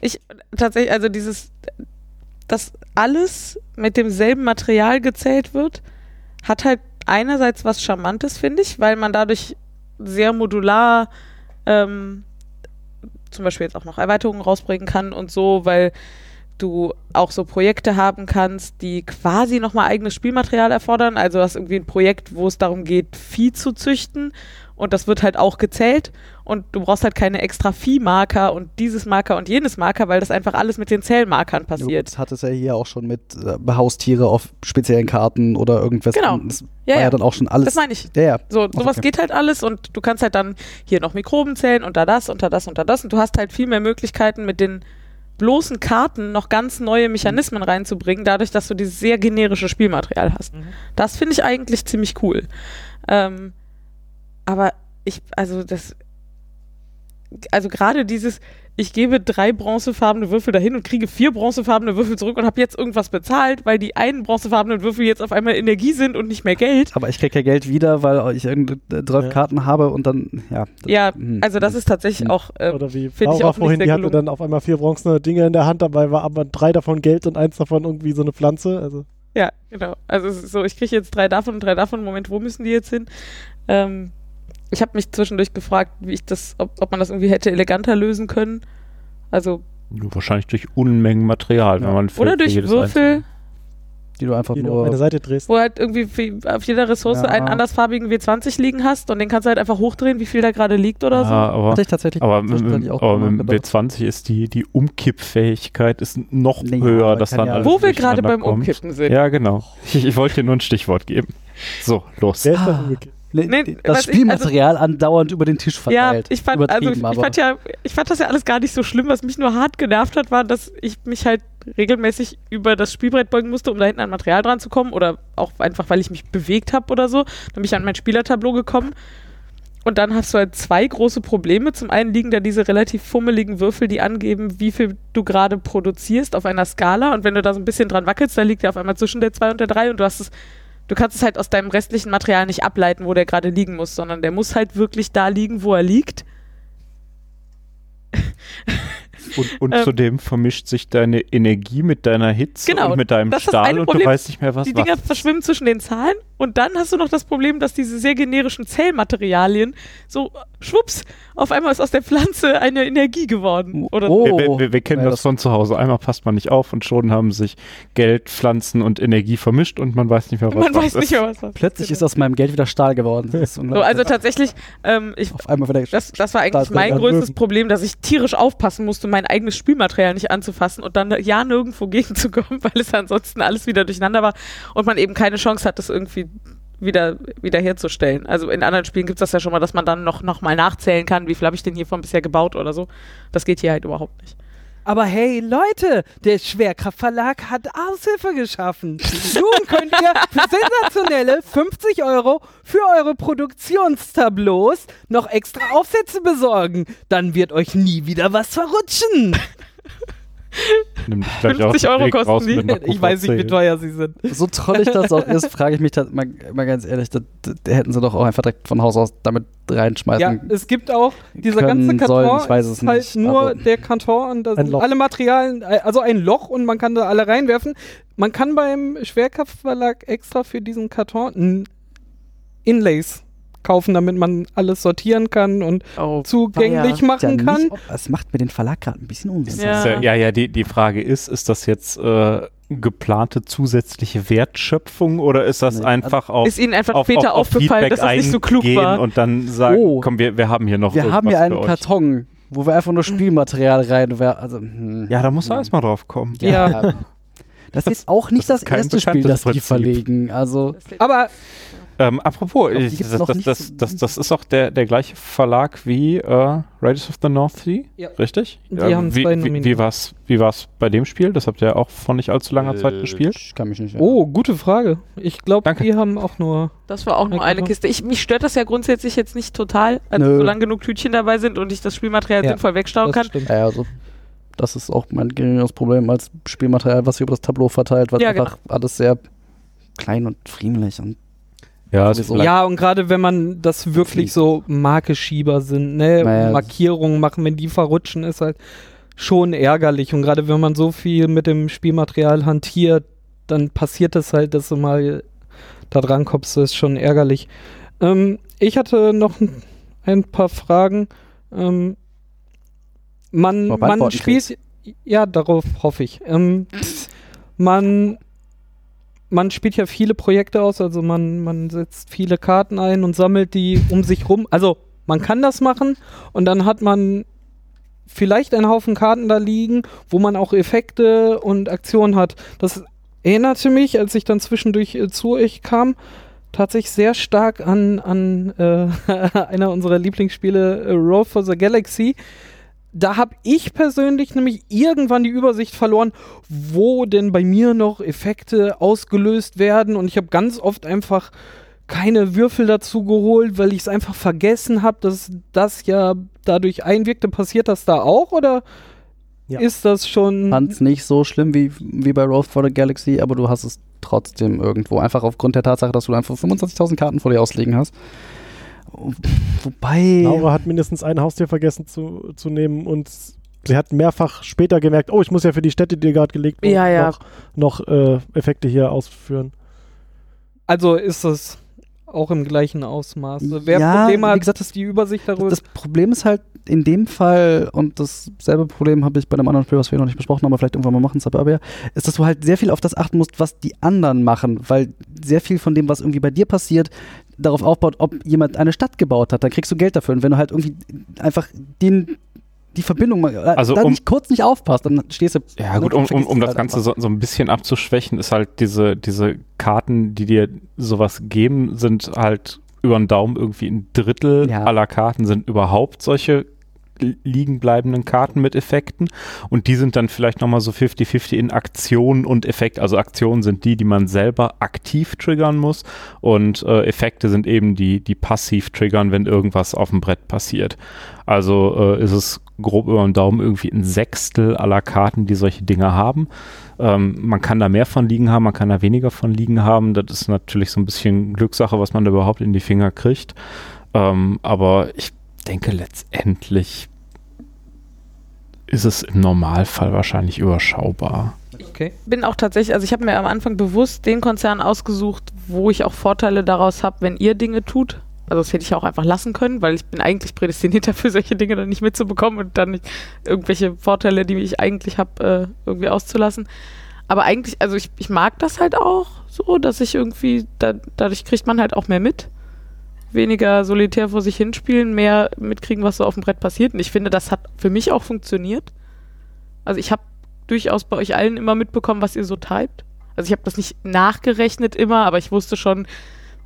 Ich tatsächlich, also dieses, dass alles mit demselben Material gezählt wird, hat halt einerseits was Charmantes, finde ich, weil man dadurch sehr modular ähm, zum Beispiel jetzt auch noch Erweiterungen rausbringen kann und so, weil du auch so Projekte haben kannst, die quasi nochmal eigenes Spielmaterial erfordern. Also hast irgendwie ein Projekt, wo es darum geht, Vieh zu züchten und das wird halt auch gezählt und du brauchst halt keine extra Viehmarker und dieses Marker und jenes Marker, weil das einfach alles mit den Zählmarkern passiert. Das hat es ja hier auch schon mit äh, Haustiere auf speziellen Karten oder irgendwas. Genau. Das Ja, war ja, ja. dann auch schon alles. Das meine ich. Ja, ja. So, sowas okay. geht halt alles und du kannst halt dann hier noch Mikroben zählen und da das und da das und da das und du hast halt viel mehr Möglichkeiten mit den bloßen Karten noch ganz neue Mechanismen reinzubringen, dadurch, dass du dieses sehr generische Spielmaterial hast. Das finde ich eigentlich ziemlich cool. Ähm, aber ich, also das, also gerade dieses, ich gebe drei bronzefarbene Würfel dahin und kriege vier bronzefarbene Würfel zurück und habe jetzt irgendwas bezahlt, weil die einen bronzefarbenen Würfel jetzt auf einmal Energie sind und nicht mehr Geld. Aber ich krieg ja Geld wieder, weil ich irgendeine drei Ja. Karten habe und dann, ja. Ja, hm. also das ist tatsächlich Hm. auch, äh, Oder wie find ich Laura auch nicht vorhin, sehr die hatte dann auf einmal vier bronzene Dinge in der Hand, dabei war aber drei davon Geld und eins davon irgendwie so eine Pflanze. Also ja, genau. Also es ist so, ich kriege jetzt drei davon und drei davon. Moment, wo müssen die jetzt hin? Ähm, ich habe mich zwischendurch gefragt, wie ich das, ob, ob man das irgendwie hätte eleganter lösen können. Also, Nur wahrscheinlich durch Unmengen Material, wenn man für, oder durch jedes Würfel, einzelne- die du einfach die du auf eine nur. Seite drehst. wo halt irgendwie auf jeder Ressource Ja. einen andersfarbigen W20 liegen hast und den kannst du halt einfach hochdrehen, wie viel da gerade liegt oder so. Ja, aber, Hatte ich tatsächlich. aber, mit, dem nachgedacht. W20 ist die, die Umkippfähigkeit ist noch Nee, höher, dass dann ja- alles Wo wir gerade beim kommt. Umkippen sind. Ja, genau. Ich, ich wollte dir nur ein Stichwort geben. So, los. Der ist Ah. umgekehrt. Nee, das was ich- Spielmaterial andauernd über den Tisch Ja, verteilt. ich fand, also ich, ich fand ja, ich fand das ja alles gar nicht so schlimm. Was mich nur hart genervt hat, war, dass ich mich halt regelmäßig über das Spielbrett beugen musste, um da hinten an Material dran zu kommen. Oder auch einfach, weil ich mich bewegt habe oder so. Dann bin ich an mein Spielertableau gekommen. Und dann hast du halt zwei große Probleme. Zum einen liegen da diese relativ fummeligen Würfel, die angeben, wie viel du gerade produzierst auf einer Skala. Und wenn du da so ein bisschen dran wackelst, dann liegt der auf einmal zwischen der 2 und der 3 und du hast es, du kannst es halt aus deinem restlichen Material nicht ableiten, wo der gerade liegen muss, sondern der muss halt wirklich da liegen, wo er liegt. Und, und Ähm, zudem vermischt sich deine Energie mit deiner Hitze Genau, und mit deinem ist Stahl und du weißt nicht mehr, was die was Dinger ist. verschwimmen zwischen den Zahlen und dann hast du noch das Problem, dass diese sehr generischen Zellmaterialien so schwupps, auf einmal ist aus der Pflanze eine Energie geworden. Oder Oh. Wir, wir, wir, wir kennen Ja, das von zu Hause. Einmal passt man nicht auf und schon haben sich Geld, Pflanzen und Energie vermischt und man weiß nicht mehr, was man was weiß nicht ist. mehr, was war. Plötzlich ist aus meinem Geld wieder Stahl geworden. Das ist So, also tatsächlich, ähm, ich, auf einmal wieder das, das war eigentlich mein größtes. Problem, dass ich tierisch aufpassen musste, mein eigenes Spielmaterial nicht anzufassen und dann ja nirgendwo gegenzukommen, weil es ansonsten alles wieder durcheinander war und man eben keine Chance hat, das irgendwie wieder, wieder herzustellen. Also in anderen Spielen gibt es das ja schon mal, dass man dann noch, noch mal nachzählen kann, wie viel habe ich denn hiervon bisher gebaut oder so. Das geht hier halt überhaupt nicht. Aber hey Leute, der Schwerkraftverlag hat Aushilfe geschaffen. Nun könnt ihr für sensationelle 50 Euro für eure Produktionstableaus noch extra Aufsätze besorgen. Dann wird euch nie wieder was verrutschen. Nimm dich gleich 50 aus dem Euro kosten raus die. Ich weiß nicht, wie teuer sie sind. So trollig das auch ist, frage ich mich da mal, mal ganz ehrlich, da, da, da hätten sie doch auch einfach direkt von Haus aus damit reinschmeißen. Ja, es gibt auch dieser ganze Karton sollen, ich weiß es ist halt nicht, nur aber- der Karton und da sind Loch. alle Materialien, also ein Loch und man kann da alle reinwerfen. Man kann beim Schwerkraftverlag extra für diesen Karton Inlays kaufen, damit man alles sortieren kann und Oh, zugänglich ja. machen ja kann. Nicht, es macht mir den Verlag gerade ein bisschen unsicher. Ja. Das ja, ja, die, die Frage ist, ist das jetzt äh, geplante zusätzliche Wertschöpfung oder ist das Nee, einfach auf, Ist ihnen einfach auf, später auf, auf aufgefallen, Feedback dass das nicht so klug eingehen war. und dann sagen, Oh. komm, wir, wir haben hier noch Wir haben hier einen. Karton, wo wir einfach nur Spielmaterial rein. Also, hm. Ja, da muss er erstmal drauf kommen. Ja. Das ist auch nicht Das das, erste Spiel, das die verlegen. Also, Aber Ähm, apropos, glaub, ich, das, das, das, das, das ist auch der, der gleiche Verlag wie äh, Raiders of the North Sea, Ja. richtig? Die Ähm, haben wie, zwei wie, wie nominiert. war's wie war's bei dem Spiel? Das habt ihr auch vor nicht allzu langer Zeit Äh, gespielt. Ich kann mich nicht Oh, gute Frage. Ich glaube, die haben auch nur. Das war auch nur eine Kiste. Ich, mich stört das ja grundsätzlich jetzt nicht total, also Nö. solange genug Tütchen dabei sind und ich das Spielmaterial Ja, sinnvoll wegstauen Das kann. stimmt. Ja, also das ist auch mein geringeres Problem als Spielmaterial, was sich über das Tableau verteilt, weil Ja, einfach alles sehr klein und friemelig und Ja, sowieso. vielleicht- Ja, und gerade wenn man das wirklich so Markeschieber sind, ne, Naja, Markierungen machen, wenn die verrutschen, ist halt schon ärgerlich. Und gerade wenn man so viel mit dem Spielmaterial hantiert, dann passiert es halt, dass du mal da dran kommst, das ist schon ärgerlich. Ähm, ich hatte noch ein, paar Fragen. Ähm, man, man spielt, ja, darauf hoffe ich. Ähm, man man spielt ja viele Projekte aus, also man, man setzt viele Karten ein und sammelt die um sich rum. Also man kann das machen und dann hat man vielleicht einen Haufen Karten da liegen, wo man auch Effekte und Aktionen hat. Das erinnerte mich, als ich dann zwischendurch äh, zu euch kam, tatsächlich sehr stark an, an äh, einer unserer Lieblingsspiele, äh, Roll for the Galaxy. Da habe ich persönlich nämlich irgendwann die Übersicht verloren, wo denn bei mir noch Effekte ausgelöst werden. Und ich habe ganz oft einfach keine Würfel dazu geholt, weil ich es einfach vergessen habe, dass das ja dadurch einwirkte. Passiert das da auch oder Ja. ist das schon. fand es nicht so schlimm wie, wie bei Road for the Galaxy, aber du hast es trotzdem irgendwo. Einfach aufgrund der Tatsache, dass du einfach 25.000 Karten vor dir auslegen hast. Wobei. Laura hat mindestens ein Haustier vergessen zu, zu nehmen und sie hat mehrfach später gemerkt, oh, ich muss ja für die Städte, die gerade gelegt wurden, Ja, ja. noch, noch äh, Effekte hier ausführen. Also ist das auch im gleichen Ausmaß. Wer Ja, Probleme wie hat, gesagt, das die Übersicht darüber. Das Problem ist halt in dem Fall, und dasselbe Problem habe ich bei einem anderen Spiel, was wir noch nicht besprochen haben, aber vielleicht irgendwann mal machen, Suburbia, ist, dass du halt sehr viel auf das achten musst, was die anderen machen, weil sehr viel von dem, was irgendwie bei dir passiert, darauf aufbaut, ob jemand eine Stadt gebaut hat. Dann kriegst du Geld dafür. Und wenn du halt irgendwie einfach den, die Verbindung mal, Also da um- nicht kurz nicht aufpasst, dann stehst du. Ja gut, um, um, um das halt Ganze so, so ein bisschen abzuschwächen, ist halt diese, diese Karten, die dir sowas geben, sind halt über den Daumen irgendwie ein Drittel Ja. aller Karten sind überhaupt solche li- liegen bleibenden Karten mit Effekten und die sind dann vielleicht nochmal so 50-50 in Aktion und Effekt. Also Aktionen sind die, die man selber aktiv triggern muss und äh, Effekte sind eben die, die passiv triggern, wenn irgendwas auf dem Brett passiert. Also äh, ist es grob über den Daumen irgendwie ein Sechstel aller Karten, die solche Dinge haben. Ähm, man kann da mehr von liegen haben, man kann da weniger von liegen haben. Das ist natürlich so ein bisschen Glückssache, was man da überhaupt in die Finger kriegt. Ähm, aber ich denke, letztendlich ist es im Normalfall wahrscheinlich überschaubar. okay. bin auch tatsächlich, also ich habe mir am Anfang bewusst den Konzern ausgesucht, wo ich auch Vorteile daraus habe, wenn ihr Dinge tut. Also das hätte ich auch einfach lassen können, weil ich bin eigentlich prädestiniert dafür, solche Dinge dann nicht mitzubekommen und dann nicht irgendwelche Vorteile, die ich eigentlich habe, äh, irgendwie auszulassen. Aber eigentlich, also ich, ich mag das halt auch so, dass ich irgendwie, da, dadurch kriegt man halt auch mehr mit. Weniger solitär vor sich hinspielen, mehr mitkriegen, was so auf dem Brett passiert. Und ich finde, das hat für mich auch funktioniert. Also ich habe durchaus bei euch allen immer mitbekommen, was ihr so treibt. Also ich habe das nicht nachgerechnet immer, aber ich wusste schon,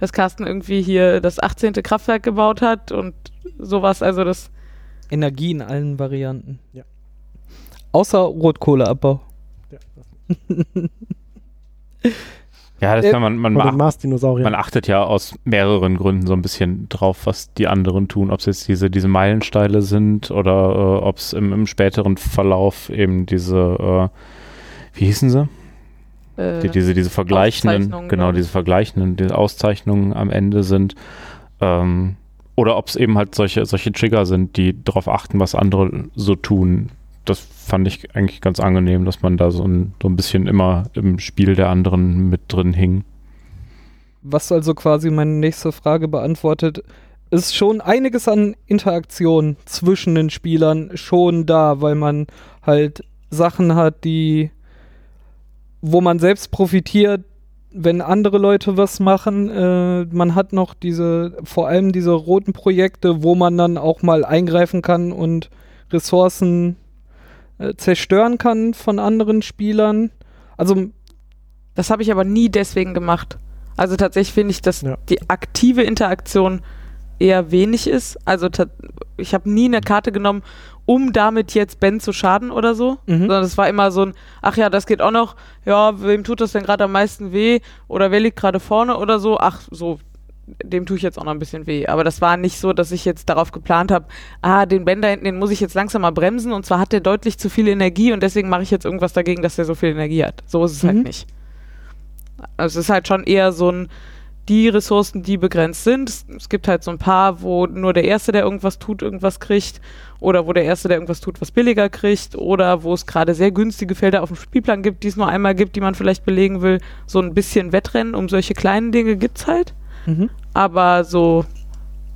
dass Carsten irgendwie hier das 18. Kraftwerk gebaut hat und sowas. Also das, Energie in allen Varianten. Ja. Außer Rotkohleabbau. Ja. Ja, das Äh, kann man, man, Mars-Dinosauriern. man achtet ja aus mehreren Gründen so ein bisschen drauf, was die anderen tun. Ob es jetzt diese, diese Meilensteine sind oder äh, ob es im, im späteren Verlauf eben diese, äh, wie hießen sie? Äh, die, diese, diese vergleichenden, Auszeichnungen, genau, diese vergleichenden, diese Auszeichnungen am Ende sind. Ähm, oder ob es eben halt solche, solche Trigger sind, die darauf achten, was andere so tun. Das fand ich eigentlich ganz angenehm, dass man da so ein, so ein bisschen immer im Spiel der anderen mit drin hing. Was also quasi meine nächste Frage beantwortet, ist schon einiges an Interaktion zwischen den Spielern schon da, weil man halt Sachen hat, die wo man selbst profitiert, wenn andere Leute was machen. Äh, man hat noch diese, vor allem diese roten Projekte, wo man dann auch mal eingreifen kann und Ressourcen äh, zerstören kann von anderen Spielern. Also das habe ich aber nie deswegen gemacht. Also tatsächlich finde ich, dass Ja. die aktive Interaktion eher wenig ist. Also ich habe nie eine Karte genommen, um damit jetzt Ben zu schaden oder so. Mhm. Sondern es war immer so ein, ach ja, das geht auch noch. Ja, wem tut das denn gerade am meisten weh? Oder wer liegt gerade vorne oder so? Ach, so, dem tue ich jetzt auch noch ein bisschen weh. Aber das war nicht so, dass ich jetzt darauf geplant habe, ah, den Ben da hinten, den muss ich jetzt langsam mal bremsen. Und zwar hat der deutlich zu viel Energie und deswegen mache ich jetzt irgendwas dagegen, dass der so viel Energie hat. So ist es Mhm. halt nicht. Also es ist halt schon eher so ein, die Ressourcen, die begrenzt sind. Es, es gibt halt so ein paar, wo nur der Erste, der irgendwas tut, irgendwas kriegt. Oder wo der Erste, der irgendwas tut, was billiger kriegt. Oder wo es gerade sehr günstige Felder auf dem Spielplan gibt, die es nur einmal gibt, die man vielleicht belegen will. So ein bisschen Wettrennen um solche kleinen Dinge gibt's halt. Mhm. Aber so,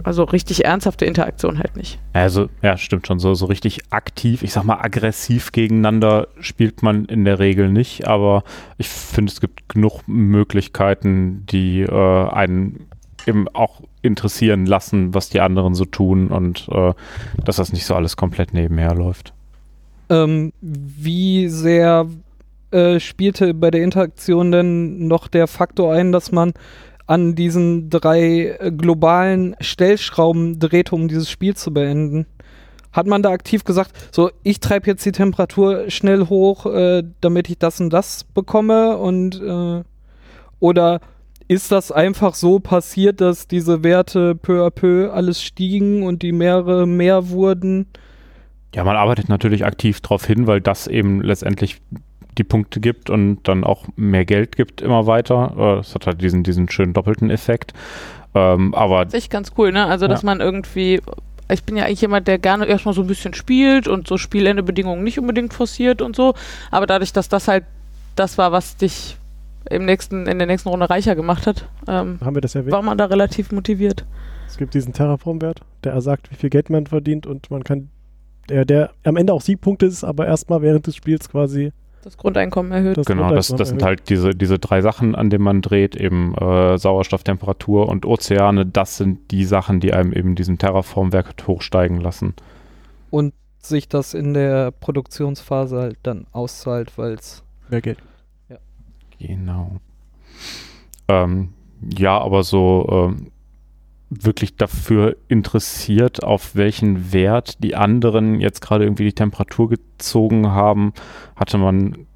also richtig ernsthafte Interaktion halt nicht. Also, ja, stimmt schon. So, so richtig aktiv, ich sag mal aggressiv gegeneinander spielt man in der Regel nicht, aber ich finde, es gibt genug Möglichkeiten, die äh, einen eben auch interessieren lassen, was die anderen so tun und äh, dass das nicht so alles komplett nebenher läuft. Ähm, wie sehr äh, spielte bei der Interaktion denn noch der Faktor ein, dass man an diesen drei äh, globalen Stellschrauben drehte, um dieses Spiel zu beenden? Hat man da aktiv gesagt, so ich treibe jetzt die Temperatur schnell hoch, äh, damit ich das und das bekomme und äh, oder ist das einfach so passiert, dass diese Werte peu à peu alles stiegen und die Meere mehr wurden? Ja, man arbeitet natürlich aktiv darauf hin, weil das eben letztendlich die Punkte gibt und dann auch mehr Geld gibt immer weiter. Äh, Das hat halt diesen, diesen schönen doppelten Effekt. Ähm, aber Das ist echt ganz cool, ne? Also, dass man irgendwie. Ich bin ja eigentlich jemand, der gerne erstmal so ein bisschen spielt und so Spielendebedingungen nicht unbedingt forciert und so. Aber dadurch, dass das halt das war, was dich im nächsten, in der nächsten Runde reicher gemacht hat, ähm, Haben wir das erwähnt? war man da relativ motiviert. Es gibt diesen Terraform-Wert, der sagt, wie viel Geld man verdient und man kann, der, der am Ende auch Siegpunkte ist, aber erstmal während des Spiels quasi Das Grundeinkommen erhöht. das Genau, das, Grundeinkommen das sind erhöht. halt diese, diese drei Sachen, an denen man dreht, eben äh, Sauerstoff, Temperatur und Ozeane. Das sind die Sachen, die einem eben diesen Terraformwerk hochsteigen lassen. und sich das in der Produktionsphase halt dann auszahlt, weil es mehr Geld. Genau. Ähm, ja, aber so ähm, wirklich dafür interessiert, auf welchen Wert die anderen jetzt gerade irgendwie die Temperatur gezogen haben, hatte man,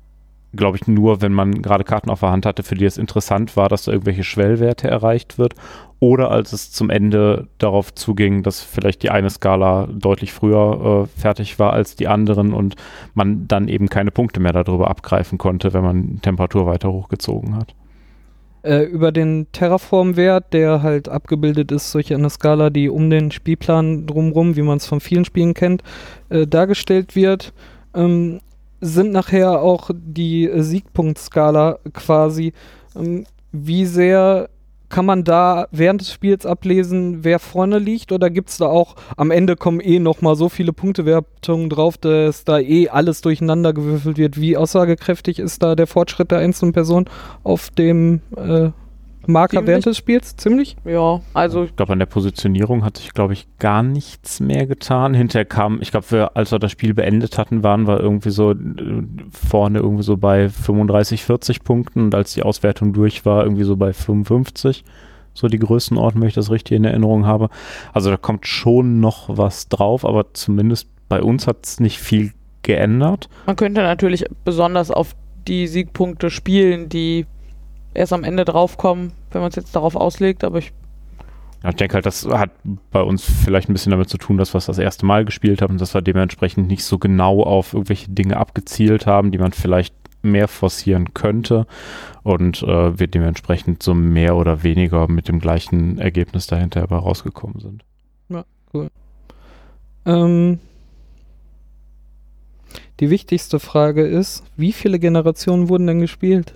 glaube ich, nur, wenn man gerade Karten auf der Hand hatte, für die es interessant war, dass da irgendwelche Schwellwerte erreicht wird. Oder als es zum Ende darauf zuging, dass vielleicht die eine Skala deutlich früher äh, fertig war als die anderen und man dann eben keine Punkte mehr darüber abgreifen konnte, wenn man Temperatur weiter hochgezogen hat. Äh, über den Terraform-Wert, der halt abgebildet ist durch eine Skala, die um den Spielplan drumrum, wie man es von vielen Spielen kennt, äh, dargestellt wird, ähm, sind nachher auch die Siegpunktskala quasi. Ähm, wie sehr kann man da während des Spiels ablesen, wer vorne liegt? Oder gibt es da auch, am Ende kommen eh nochmal so viele Punktewertungen drauf, dass da eh alles durcheinander gewürfelt wird? Wie aussagekräftig ist da der Fortschritt der einzelnen Person auf dem äh, Marker Ziemlich. während des Spiels? Ziemlich? Ja, also Ich glaube, an der Positionierung hat sich, glaube ich, gar nichts mehr getan. Hinterher kam, ich glaube, wir, als wir das Spiel beendet hatten, waren wir irgendwie so äh, vorne irgendwie so bei 35, 40 Punkten und als die Auswertung durch war, irgendwie so bei 55. So die Größenordnung, wenn ich das richtig in Erinnerung habe. Also da kommt schon noch was drauf, aber zumindest bei uns hat es nicht viel geändert. man könnte natürlich besonders auf die Siegpunkte spielen, die erst am Ende draufkommen, wenn man es jetzt darauf auslegt, aber ich Ja, ich denke halt, das hat bei uns vielleicht ein bisschen damit zu tun, dass wir es das erste Mal gespielt haben und dass wir dementsprechend nicht so genau auf irgendwelche Dinge abgezielt haben, die man vielleicht mehr forcieren könnte und äh, wir dementsprechend so mehr oder weniger mit dem gleichen Ergebnis dahinter aber rausgekommen sind. Ähm, die wichtigste Frage ist, wie viele Generationen wurden denn gespielt?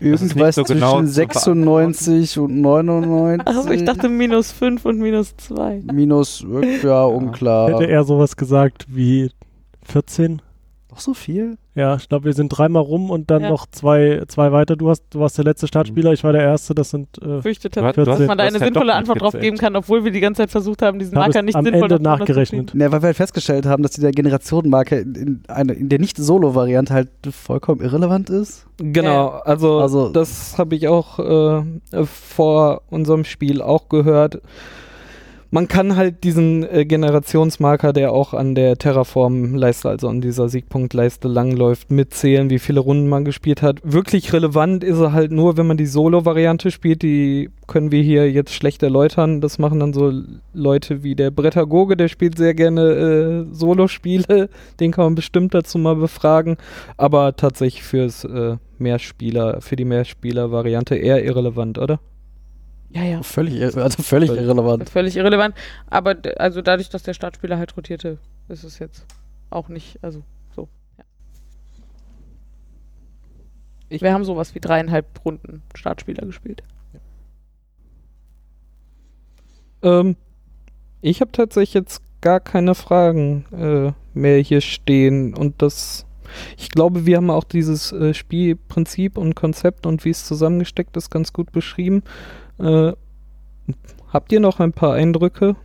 Irgendwas so zwischen genau zu 96 und 99. Also ich dachte minus 5 und minus 2. Minus, ja, unklar. Hätte er sowas gesagt wie 14? Auch so viel? Ja, ich glaube, wir sind dreimal rum und dann Ja. noch zwei, zwei weiter. Du, hast, du warst der letzte Startspieler, ich war der Erste. Das sind. Äh, Fürchte tatsächlich, dass man da eine sinnvolle Antwort drauf geben kann, obwohl wir die ganze Zeit versucht haben, diesen Marker nicht am sinnvoll Ende auf 100 zu nachgerechnet. Ja, weil wir halt festgestellt haben, dass die der Generationenmarke in, in, eine, in der Nicht-Solo-Variante halt vollkommen irrelevant ist. Genau, also, Also- das habe ich auch äh, vor unserem Spiel auch gehört. Man kann halt diesen äh, Generationsmarker, der auch an der Terraform-Leiste, also an dieser Siegpunktleiste langläuft, mitzählen, wie viele Runden man gespielt hat. Wirklich relevant ist er halt nur, wenn man die Solo-Variante spielt. Die können wir hier jetzt schlecht erläutern. Das machen dann so Leute wie der Brettagoge, der spielt sehr gerne äh, Solo-Spiele. Den kann man bestimmt dazu mal befragen. Aber tatsächlich fürs äh, Mehrspieler, für die Mehrspieler-Variante eher irrelevant, oder? Ja, ja. Völlig, also völlig Völlig. irrelevant. Völlig irrelevant. Aber also dadurch, dass der Startspieler halt rotierte, ist es jetzt auch nicht, also so. Ja. Ich- Wir haben sowas wie dreieinhalb Runden Startspieler gespielt. Ähm, ich habe tatsächlich jetzt gar keine Fragen äh, mehr hier stehen und das. Ich glaube, wir haben auch dieses äh, Spielprinzip und Konzept und wie es zusammengesteckt ist ganz gut beschrieben. Äh, habt ihr noch ein paar Eindrücke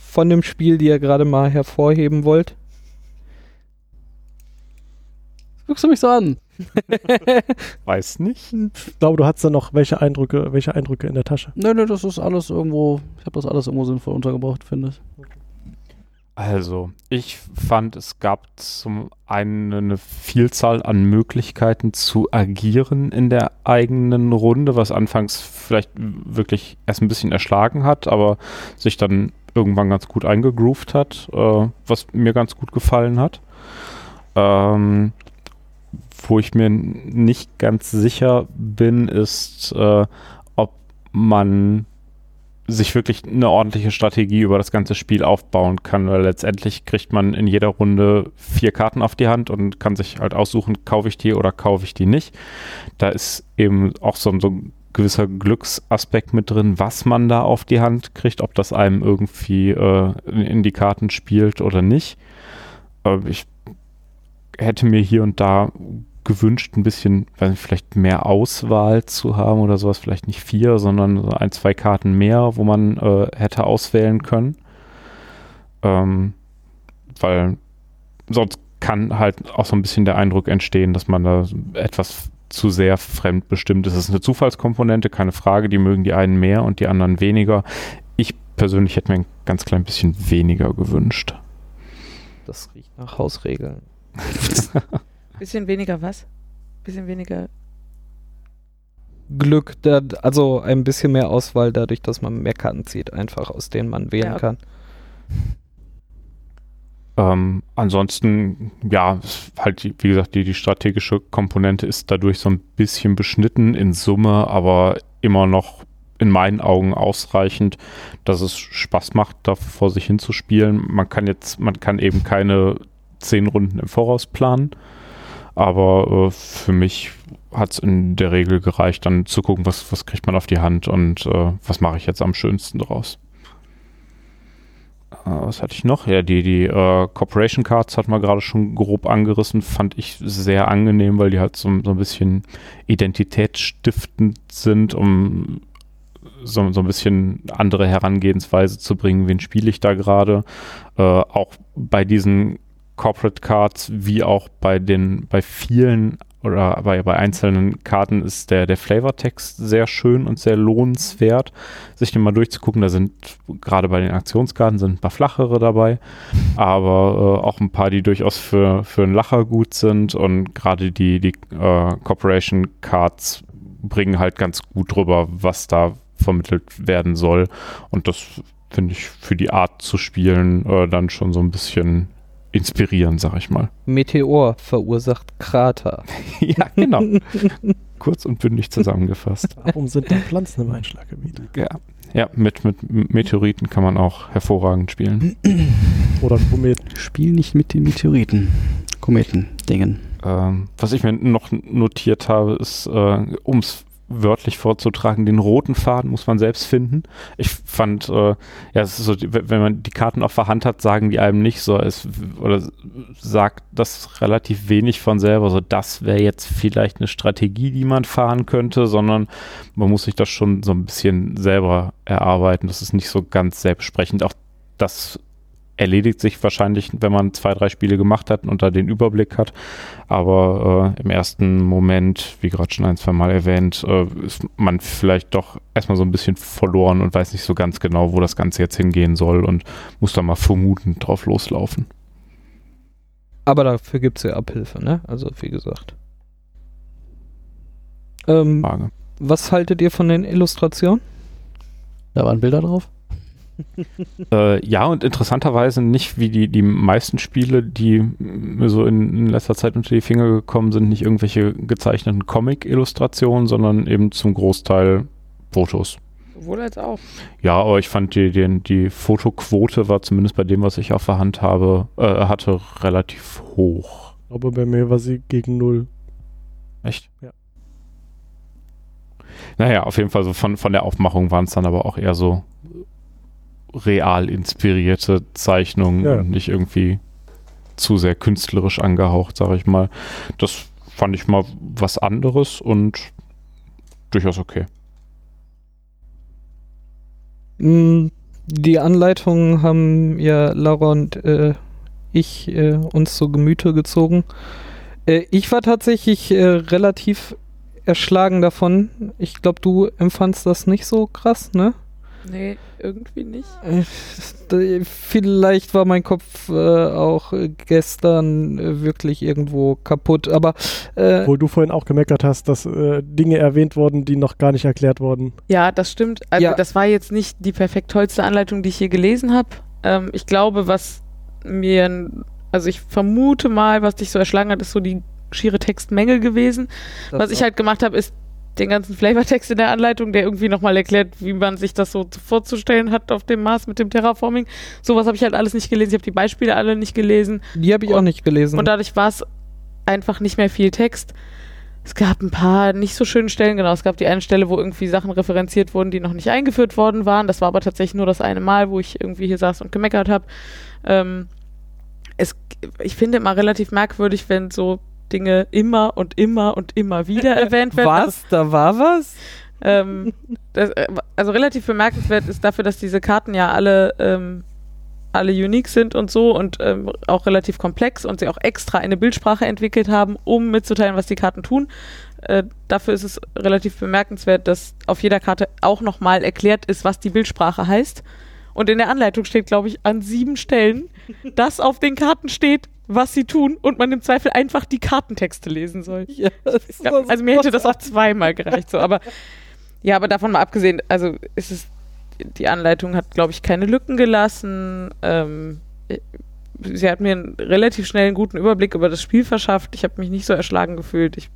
von dem Spiel, die ihr gerade mal hervorheben wollt? Guckst du mich so an? Weiß nicht. ich glaube, du hattest da noch welche Eindrücke, welche Eindrücke in der Tasche. Nö, nö, das ist alles irgendwo, ich habe das alles irgendwo sinnvoll untergebracht, finde ich. Also, ich fand, es gab zum einen eine Vielzahl an Möglichkeiten zu agieren in der eigenen Runde, was anfangs vielleicht wirklich erst ein bisschen erschlagen hat, aber sich dann irgendwann ganz gut eingegroovt hat, äh, was mir ganz gut gefallen hat. Ähm, wo ich mir nicht ganz sicher bin, ist, äh, ob man sich wirklich eine ordentliche Strategie über das ganze Spiel aufbauen kann, weil letztendlich kriegt man in jeder Runde vier Karten auf die Hand und kann sich halt aussuchen, kaufe ich die oder kaufe ich die nicht. Da ist eben auch so, so ein gewisser Glücksaspekt mit drin, was man da auf die Hand kriegt, ob das einem irgendwie äh, in, die Karten spielt oder nicht. Äh, ich hätte mir hier und da gewünscht, ein bisschen, weiß nicht, vielleicht mehr Auswahl zu haben oder sowas, vielleicht nicht vier, sondern so ein, zwei Karten mehr, wo man äh, hätte auswählen können. Ähm, weil sonst kann halt auch so ein bisschen der Eindruck entstehen, dass man da etwas zu sehr fremdbestimmt ist. Es ist eine Zufallskomponente, keine Frage, die mögen die einen mehr und die anderen weniger. Ich persönlich hätte mir ein ganz klein bisschen weniger gewünscht. Das riecht nach Hausregeln. Bisschen weniger was? Bisschen weniger. Glück, also ein bisschen mehr Auswahl dadurch, dass man mehr Karten zieht, einfach aus denen man wählen Ja. kann. Ähm, ansonsten, ja, halt, wie gesagt, die, die strategische Komponente ist dadurch so ein bisschen beschnitten in Summe, aber immer noch in meinen Augen ausreichend, dass es Spaß macht, da vor sich hinzuspielen. Man kann jetzt, man kann eben keine zehn Runden im Voraus planen, aber äh, für mich hat es in der Regel gereicht, dann zu gucken, was, was kriegt man auf die Hand und äh, was mache ich jetzt am schönsten draus. Äh, was hatte ich noch? Ja, die, die äh, Corporation Cards hatten wir gerade schon grob angerissen, fand ich sehr angenehm, weil die halt so, so ein bisschen identitätsstiftend sind, um so, so ein bisschen andere Herangehensweise zu bringen, wen spiele ich da gerade. Äh, auch bei diesen Corporate Cards, wie auch bei den, bei vielen oder bei, bei einzelnen Karten ist der, der Flavortext sehr schön und sehr lohnenswert, sich den mal durchzugucken. Da sind gerade bei den Aktionskarten sind ein paar flachere dabei, aber äh, auch ein paar, die durchaus für, für einen Lacher gut sind und gerade die, die äh, Corporation Cards bringen halt ganz gut drüber, was da vermittelt werden soll. Und das finde ich für die Art zu spielen äh, dann schon so ein bisschen inspirierend, sag ich mal. Meteor verursacht Krater. ja, genau. Kurz und bündig zusammengefasst. Warum sind da Pflanzen im Einschlaggebiet? Ja, ja mit, mit Meteoriten kann man auch hervorragend spielen. Oder Kometen? Spiel nicht mit den Meteoriten. Kometen, Dingen. Ähm, was ich mir noch notiert habe, ist, äh, um es wörtlich vorzutragen, den roten Faden muss man selbst finden. Ich fand, äh, ja, es ist so, wenn man die Karten auf der Hand hat, sagen die einem nicht so, es, oder sagt das relativ wenig von selber, so das wäre jetzt vielleicht eine Strategie, die man fahren könnte, sondern man muss sich das schon so ein bisschen selber erarbeiten. Das ist nicht so ganz selbstsprechend. Auch das erledigt sich wahrscheinlich, wenn man zwei, drei Spiele gemacht hat und da den Überblick hat. Aber äh, im ersten Moment, wie gerade schon ein, zwei Mal erwähnt, äh, ist man vielleicht doch erstmal so ein bisschen verloren und weiß nicht so ganz genau, wo das Ganze jetzt hingehen soll und muss da mal vermutend drauf loslaufen. Aber dafür gibt es ja Abhilfe, ne? Also wie gesagt. Ähm, Frage. was haltet ihr von den Illustrationen? Da waren Bilder drauf. Äh, ja, und interessanterweise nicht wie die, die meisten Spiele, die mir so in, in letzter Zeit unter die Finger gekommen sind, nicht irgendwelche gezeichneten Comic-Illustrationen, sondern eben zum Großteil Fotos. Sowohl als auch. Ja, aber ich fand die, die, die Fotoquote war zumindest bei dem, was ich auf der Hand habe, äh, hatte, relativ hoch. Aber bei mir war sie gegen null. Echt? Ja. Naja, auf jeden Fall so von, von der Aufmachung waren es dann aber auch eher so real inspirierte Zeichnungen Ja. und nicht irgendwie zu sehr künstlerisch angehaucht, sage ich mal. Das fand ich mal was anderes und durchaus okay. Mm, Die Anleitungen haben ja Laura und äh, ich äh, uns zu Gemüte gezogen. Äh, ich war tatsächlich äh, relativ erschlagen davon. Ich glaube, du empfandst das nicht so krass, ne? Nee, irgendwie nicht. Äh, Vielleicht war mein Kopf äh, auch gestern äh, wirklich irgendwo kaputt, aber äh, Obwohl du vorhin auch gemeckert hast, dass äh, Dinge erwähnt wurden, die noch gar nicht erklärt wurden. Ja, das stimmt. Also Ja. das war jetzt nicht die perfekt tollste Anleitung, die ich hier gelesen habe. Ähm, ich glaube, was mir, also ich vermute mal, was dich so erschlagen hat, ist so die schiere Textmenge gewesen. Was ich halt gemacht habe, ist den ganzen Flavortext in der Anleitung, der irgendwie nochmal erklärt, wie man sich das so vorzustellen hat auf dem Mars mit dem Terraforming. Sowas habe ich halt alles nicht gelesen. Ich habe die Beispiele alle nicht gelesen. die habe ich auch nicht gelesen. Und dadurch war es einfach nicht mehr viel Text. Es gab ein paar nicht so schöne Stellen, genau. Es gab die eine Stelle, wo irgendwie Sachen referenziert wurden, die noch nicht eingeführt worden waren. Das war aber tatsächlich nur das eine Mal, wo ich irgendwie hier saß und gemeckert habe. Ähm, es, ich finde immer relativ merkwürdig, wenn so Dinge immer und immer und immer wieder erwähnt werden. Also, was? Da war was? ähm, das, äh, also relativ bemerkenswert ist dafür, dass diese Karten ja alle, ähm, alle unique sind und so und ähm, auch relativ komplex und sie auch extra eine Bildsprache entwickelt haben, um mitzuteilen, was die Karten tun. Äh, dafür ist es relativ bemerkenswert, dass auf jeder Karte auch nochmal erklärt ist, was die Bildsprache heißt. Und in der Anleitung steht, glaube ich, an sieben Stellen, dass auf den Karten steht, was sie tun und man im Zweifel einfach die Kartentexte lesen soll. Ja, das also mir hätte das auch zweimal gereicht, so, aber ja, aber davon mal abgesehen, also ist es, die Anleitung hat, glaube ich, keine Lücken gelassen. Ähm, äh, sie hat mir einen relativ schnell einen guten Überblick über das Spiel verschafft. Ich habe mich nicht so erschlagen gefühlt. Ich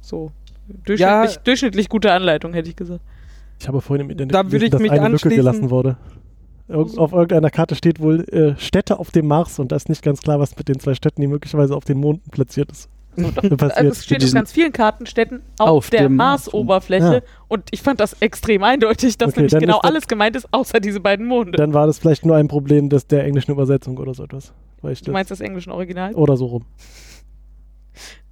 so durchschnittlich, Ja. durchschnittlich gute Anleitung, hätte ich gesagt. Ich habe vorhin im Internet Da ich dass mich eine Lücke gelassen wurde. Irg auf irgendeiner Karte steht wohl äh, Städte auf dem Mars und da ist nicht ganz klar, was mit den zwei Städten, die möglicherweise auf den Monden platziert ist. Also passiert. es steht auf diesen- ganz vielen Kartenstädten auf, Auf der Mars-Oberfläche Ja. und ich fand das extrem eindeutig, dass Okay, nämlich genau alles gemeint ist, außer diese beiden Monde. Dann war das vielleicht nur ein Problem des, der englischen Übersetzung oder so etwas. Weil ich du das, meinst das englischen Original? oder so rum.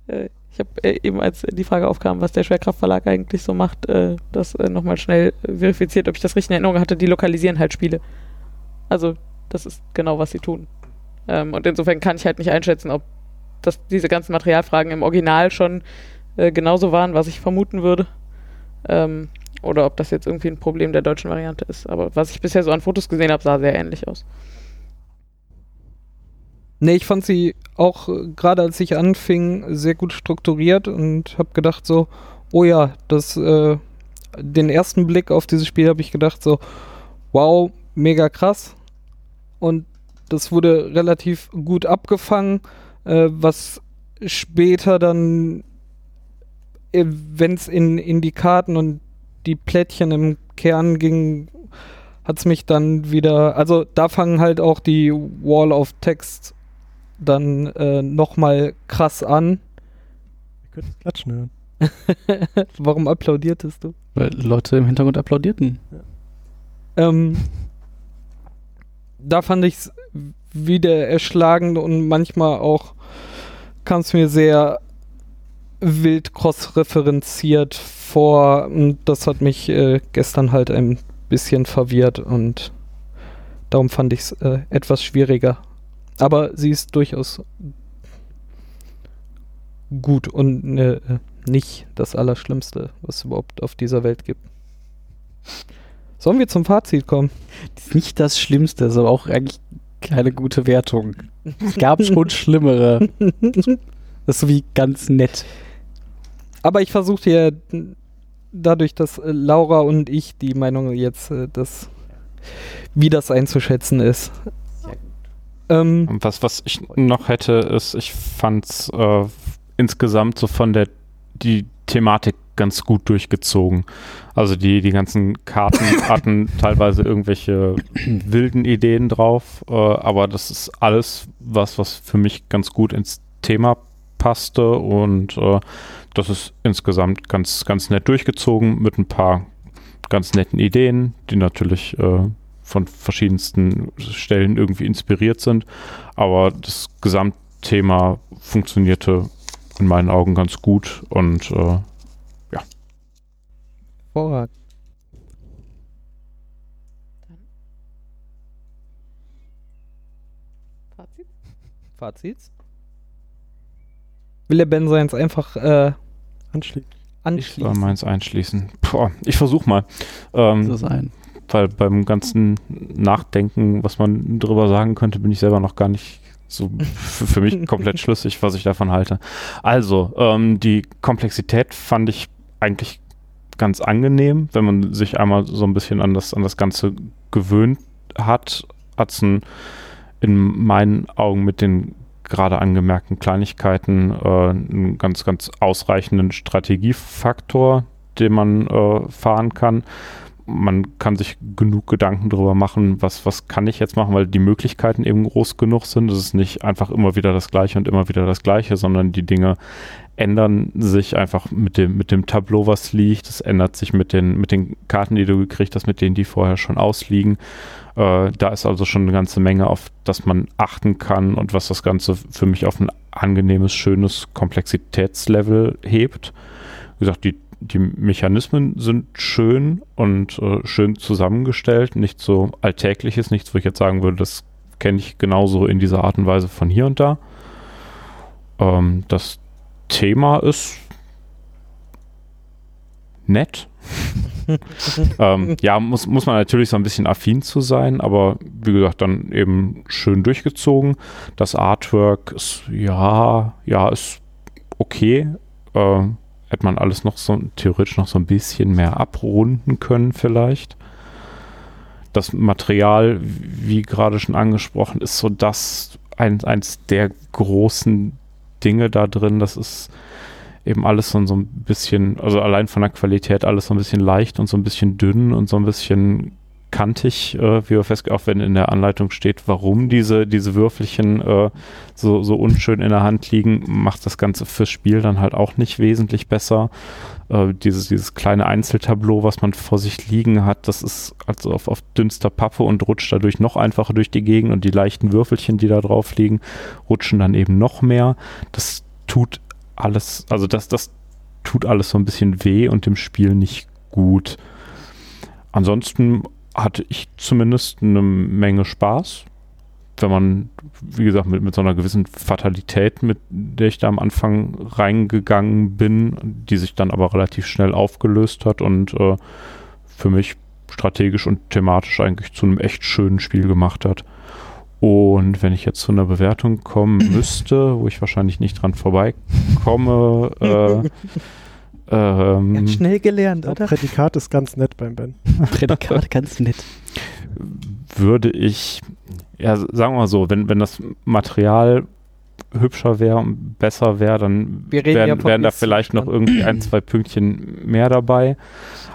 Äh, ich habe äh, eben, als die Frage aufkam, was der Schwerkraftverlag eigentlich so macht, äh, das äh, nochmal schnell verifiziert, ob ich das richtig in Erinnerung hatte. Die lokalisieren halt Spiele. Also, das ist genau, was sie tun. Ähm, und insofern kann ich halt nicht einschätzen, ob das, diese ganzen Materialfragen im Original schon äh, genauso waren, was ich vermuten würde. Ähm, oder ob das jetzt irgendwie ein Problem der deutschen Variante ist. Aber was ich bisher so an Fotos gesehen habe, sah sehr ähnlich aus. Nee, ich fand sie auch äh, gerade als ich anfing sehr gut strukturiert und habe gedacht so, oh ja, das äh, den ersten Blick auf dieses Spiel habe ich gedacht so, wow, mega krass und das wurde relativ gut abgefangen, äh, was später dann, wenn es in, in die Karten und die Plättchen im Kern ging, hat es mich dann wieder, also da fangen halt auch die Wall of Text dann äh, nochmal krass an. Ihr könnt das Klatschen hören. Warum applaudiertest du? Weil Leute im Hintergrund applaudierten. Ähm, da fand ich es wieder erschlagend und manchmal auch kam es mir sehr wild cross-referenziert vor. Und das hat mich äh, gestern halt ein bisschen verwirrt und darum fand ich es äh, etwas schwieriger. Aber sie ist durchaus gut und äh, nicht das Allerschlimmste, was es überhaupt auf dieser Welt gibt. Sollen wir zum Fazit kommen? Das ist nicht das Schlimmste, ist aber auch eigentlich keine gute Wertung. Es gab schon Schlimmere. Das ist so wie ganz nett. Aber ich versuche ja dadurch, dass äh, Laura und ich die Meinung jetzt, äh, das, wie das einzuschätzen ist. Ähm, was, was ich noch hätte, ist, ich fand's äh, insgesamt so von der die Thematik ganz gut durchgezogen. Also die, die ganzen Karten hatten teilweise irgendwelche wilden Ideen drauf, äh, aber das ist alles was, was für mich ganz gut ins Thema passte und äh, das ist insgesamt ganz, ganz nett durchgezogen mit ein paar ganz netten Ideen, die natürlich äh, von verschiedensten Stellen irgendwie inspiriert sind. Aber das Gesamtthema funktionierte in meinen Augen ganz gut und äh, Vorrat. Fazit? Fazits? Will der Ben seins einfach äh, Anschließend. ich soll anschließen? meins einschließen. Puh, ich versuche mal. Ähm, So sein. weil beim ganzen Nachdenken, was man drüber sagen könnte, bin ich selber noch gar nicht so für mich komplett schlüssig, was ich davon halte. Also, ähm, die Komplexität fand ich eigentlich ganz angenehm, wenn man sich einmal so ein bisschen an das, an das Ganze gewöhnt hat, hat es in meinen Augen mit den gerade angemerkten Kleinigkeiten äh, einen ganz, ganz ausreichenden Strategiefaktor, den man äh, fahren kann man kann sich genug Gedanken darüber machen, was, was kann ich jetzt machen, weil die Möglichkeiten eben groß genug sind. Es ist nicht einfach immer wieder das Gleiche und immer wieder das Gleiche, sondern die Dinge ändern sich einfach mit dem, mit dem Tableau, was liegt. Es ändert sich mit den, mit den Karten, die du gekriegt hast, mit denen, die vorher schon ausliegen. Äh, da ist also schon eine ganze Menge, auf das man achten kann und was das Ganze für mich auf ein angenehmes, schönes Komplexitätslevel hebt. Wie gesagt, die die Mechanismen sind schön und äh, schön zusammengestellt, nicht so alltägliches, nichts, wo ich jetzt sagen würde, das kenne ich genauso in dieser Art und Weise von hier und da. Ähm, das Thema ist nett. ähm, ja, muss, muss man natürlich so ein bisschen affin zu sein, aber wie gesagt, dann eben schön durchgezogen. Das Artwork ist, ja, ja, ist okay. Äh, hätte man alles noch so theoretisch noch so ein bisschen mehr abrunden können vielleicht. Das Material, wie gerade schon angesprochen, ist so das ein, eins der großen Dinge da drin. Das ist eben alles so ein bisschen, also allein von der Qualität alles so ein bisschen leicht und so ein bisschen dünn und so ein bisschen kantig, äh, wie wir festgestellt, auch wenn in der Anleitung steht, warum diese, diese Würfelchen äh, so, so unschön in der Hand liegen, macht das Ganze fürs Spiel dann halt auch nicht wesentlich besser. Äh, dieses, dieses kleine Einzeltableau, was man vor sich liegen hat, das ist also auf, auf dünnster Pappe und rutscht dadurch noch einfacher durch die Gegend und die leichten Würfelchen, die da drauf liegen, rutschen dann eben noch mehr. Das tut alles, also das, das tut alles so ein bisschen weh und dem Spiel nicht gut. Ansonsten hatte ich zumindest eine Menge Spaß. Wenn man, wie gesagt, mit, mit so einer gewissen Fatalität, mit der ich da am Anfang reingegangen bin, die sich dann aber relativ schnell aufgelöst hat und äh, für mich strategisch und thematisch eigentlich zu einem echt schönen Spiel gemacht hat. Und wenn ich jetzt zu einer Bewertung kommen müsste, wo ich wahrscheinlich nicht dran vorbeikomme, äh, ähm, Ganz schnell gelernt, oder? Prädikat ist ganz nett beim Ben. Prädikat ganz nett. würde ich, ja, sagen wir mal so, wenn, wenn das Material hübscher wäre und besser wäre, dann wären, ja von wären da vielleicht noch Stand. irgendwie ein, zwei Pünktchen mehr dabei.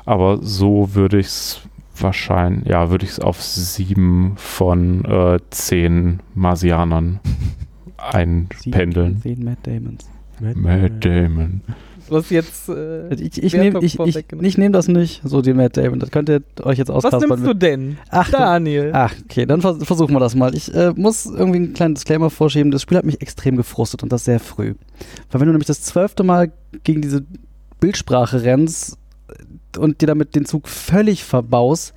Aber so würde ich es wahrscheinlich, ja, würde ich es auf sieben von äh, zehn Marsianern einpendeln. Zehn Matt Damons. Matt Damon. Du hast jetzt. Äh, Ich, ich nehme ich, ich, ich nehm das nicht, so die Matt Damon. Das könnt ihr euch jetzt Was auskaspern. nimmst du denn? Ach, Daniel. Ach, okay, dann vers versuchen wir das mal. Ich äh, muss irgendwie einen kleinen Disclaimer vorschieben. Das Spiel hat mich extrem gefrustet und das sehr früh. Weil wenn du nämlich das zwölfte Mal gegen diese Bildsprache rennst äh, und dir damit den Zug völlig verbaust,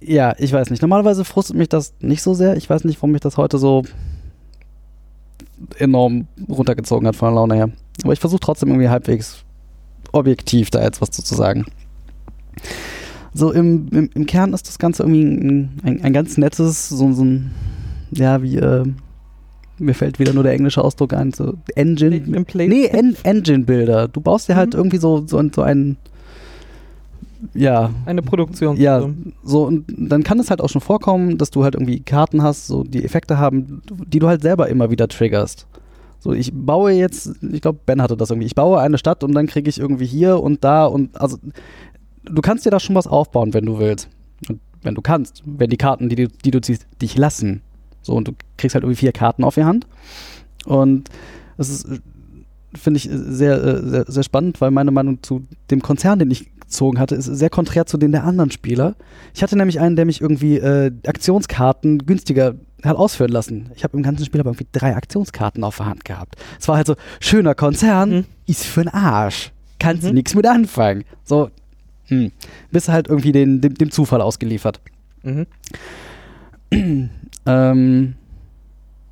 ja, ich weiß nicht. Normalerweise frustet mich das nicht so sehr. Ich weiß nicht, warum mich das heute so enorm runtergezogen hat von der Laune her. Aber ich versuche trotzdem irgendwie halbwegs objektiv da jetzt was zu sagen. So im, im, im Kern ist das Ganze irgendwie ein, ein, ein ganz nettes, so, so ein, ja, wie, äh, mir fällt wieder nur der englische Ausdruck ein, so Engine. Nee, en, Engine-Bilder. Du baust dir halt Mhm. irgendwie so, so, so ein, ja, Eine Produktion. ja, so und dann kann es halt auch schon vorkommen, dass du halt irgendwie Karten hast, so die Effekte haben, die du halt selber immer wieder triggerst. So, ich baue jetzt, ich glaube, Ben hatte das irgendwie. Ich baue eine Stadt und dann kriege ich irgendwie hier und da und also du kannst dir da schon was aufbauen, wenn du willst. Und wenn du kannst, wenn die Karten, die, du- die du ziehst, dich lassen. So, und du kriegst halt irgendwie vier Karten auf die Hand. Und das ist, finde ich, sehr, äh, sehr, sehr spannend, weil meine Meinung zu dem Konzern, den ich gezogen hatte, ist sehr konträr zu den der anderen Spieler. Ich hatte nämlich einen, der mich irgendwie äh, Aktionskarten günstiger hat ausführen lassen. Ich habe im ganzen Spiel aber irgendwie drei Aktionskarten auf der Hand gehabt. Es war halt so, schöner Konzern, Mhm. ist für den Arsch. Kannst Mhm. nichts mit anfangen. So, hm. Bist halt irgendwie den, dem, dem Zufall ausgeliefert. Mhm. Ähm,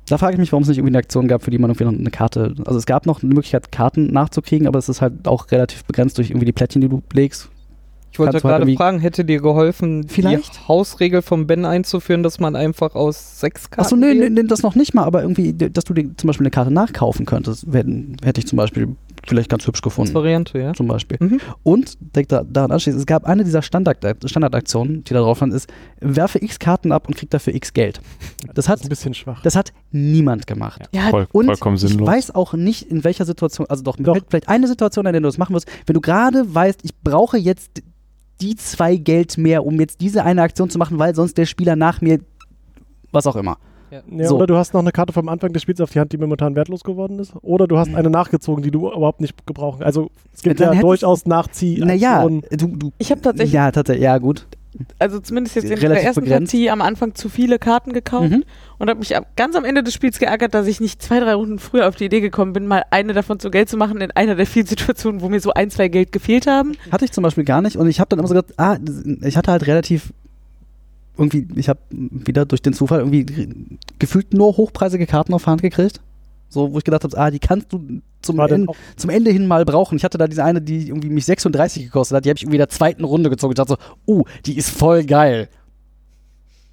da frage ich mich, warum es nicht irgendwie eine Aktion gab, für die man irgendwie noch eine Karte. Also es gab noch eine Möglichkeit, Karten nachzukriegen, aber es ist halt auch relativ begrenzt durch irgendwie die Plättchen, die du legst. Ich wollte Kannst halt gerade fragen, hätte dir geholfen, Vielleicht? die Hausregel vom Ben einzuführen, dass man einfach aus sechs Karten. Achso, nee, nee, das noch nicht mal, aber irgendwie, dass du dir zum Beispiel eine Karte nachkaufen könntest, hätte ich zum Beispiel vielleicht ganz hübsch Als gefunden. Variante, ja. Zum Beispiel. Mhm. Und direkt da, daran anschließend, es gab eine dieser Standard Standardaktionen, die da drauf stand, ist, werfe x Karten ab und krieg dafür x Geld. Das hat, ist ein bisschen schwach. das hat niemand gemacht. Ja, Voll, Und vollkommen ich sinnlos. weiß auch nicht, in welcher Situation, also doch, Doch. vielleicht eine Situation, in der du das machen wirst, wenn du gerade weißt, ich brauche jetzt die zwei Geld mehr, um jetzt diese eine Aktion zu machen, weil sonst der Spieler nach mir, was auch immer. Ja, So. Oder du hast noch eine Karte vom Anfang des Spiels auf die Hand, die momentan wertlos geworden ist. Oder du hast eine nachgezogen, die du überhaupt nicht gebrauchen. Also es gibt Dann ja durchaus Nachzieh. Naja, du, du, Ich habe tatsächlich, ja, tatsächlich, ja, gut. Also zumindest jetzt in der ersten begrenzt. Partie am Anfang zu viele Karten gekauft Mhm. und habe mich ganz am Ende des Spiels geärgert, dass ich nicht zwei, drei Runden früher auf die Idee gekommen bin, mal eine davon zu Geld zu machen in einer der vielen Situationen, wo mir so ein, zwei Geld gefehlt haben. Hatte ich zum Beispiel gar nicht und ich habe dann immer so gedacht, ah, ich hatte halt relativ irgendwie, ich habe wieder durch den Zufall irgendwie gefühlt nur hochpreisige Karten auf Hand gekriegt. So, wo ich gedacht habe, ah, die kannst du zum, auch- zum Ende hin mal brauchen. Ich hatte da diese eine, die irgendwie mich 36 gekostet hat, die habe ich irgendwie in der zweiten Runde gezogen und dachte so, oh, die ist voll geil.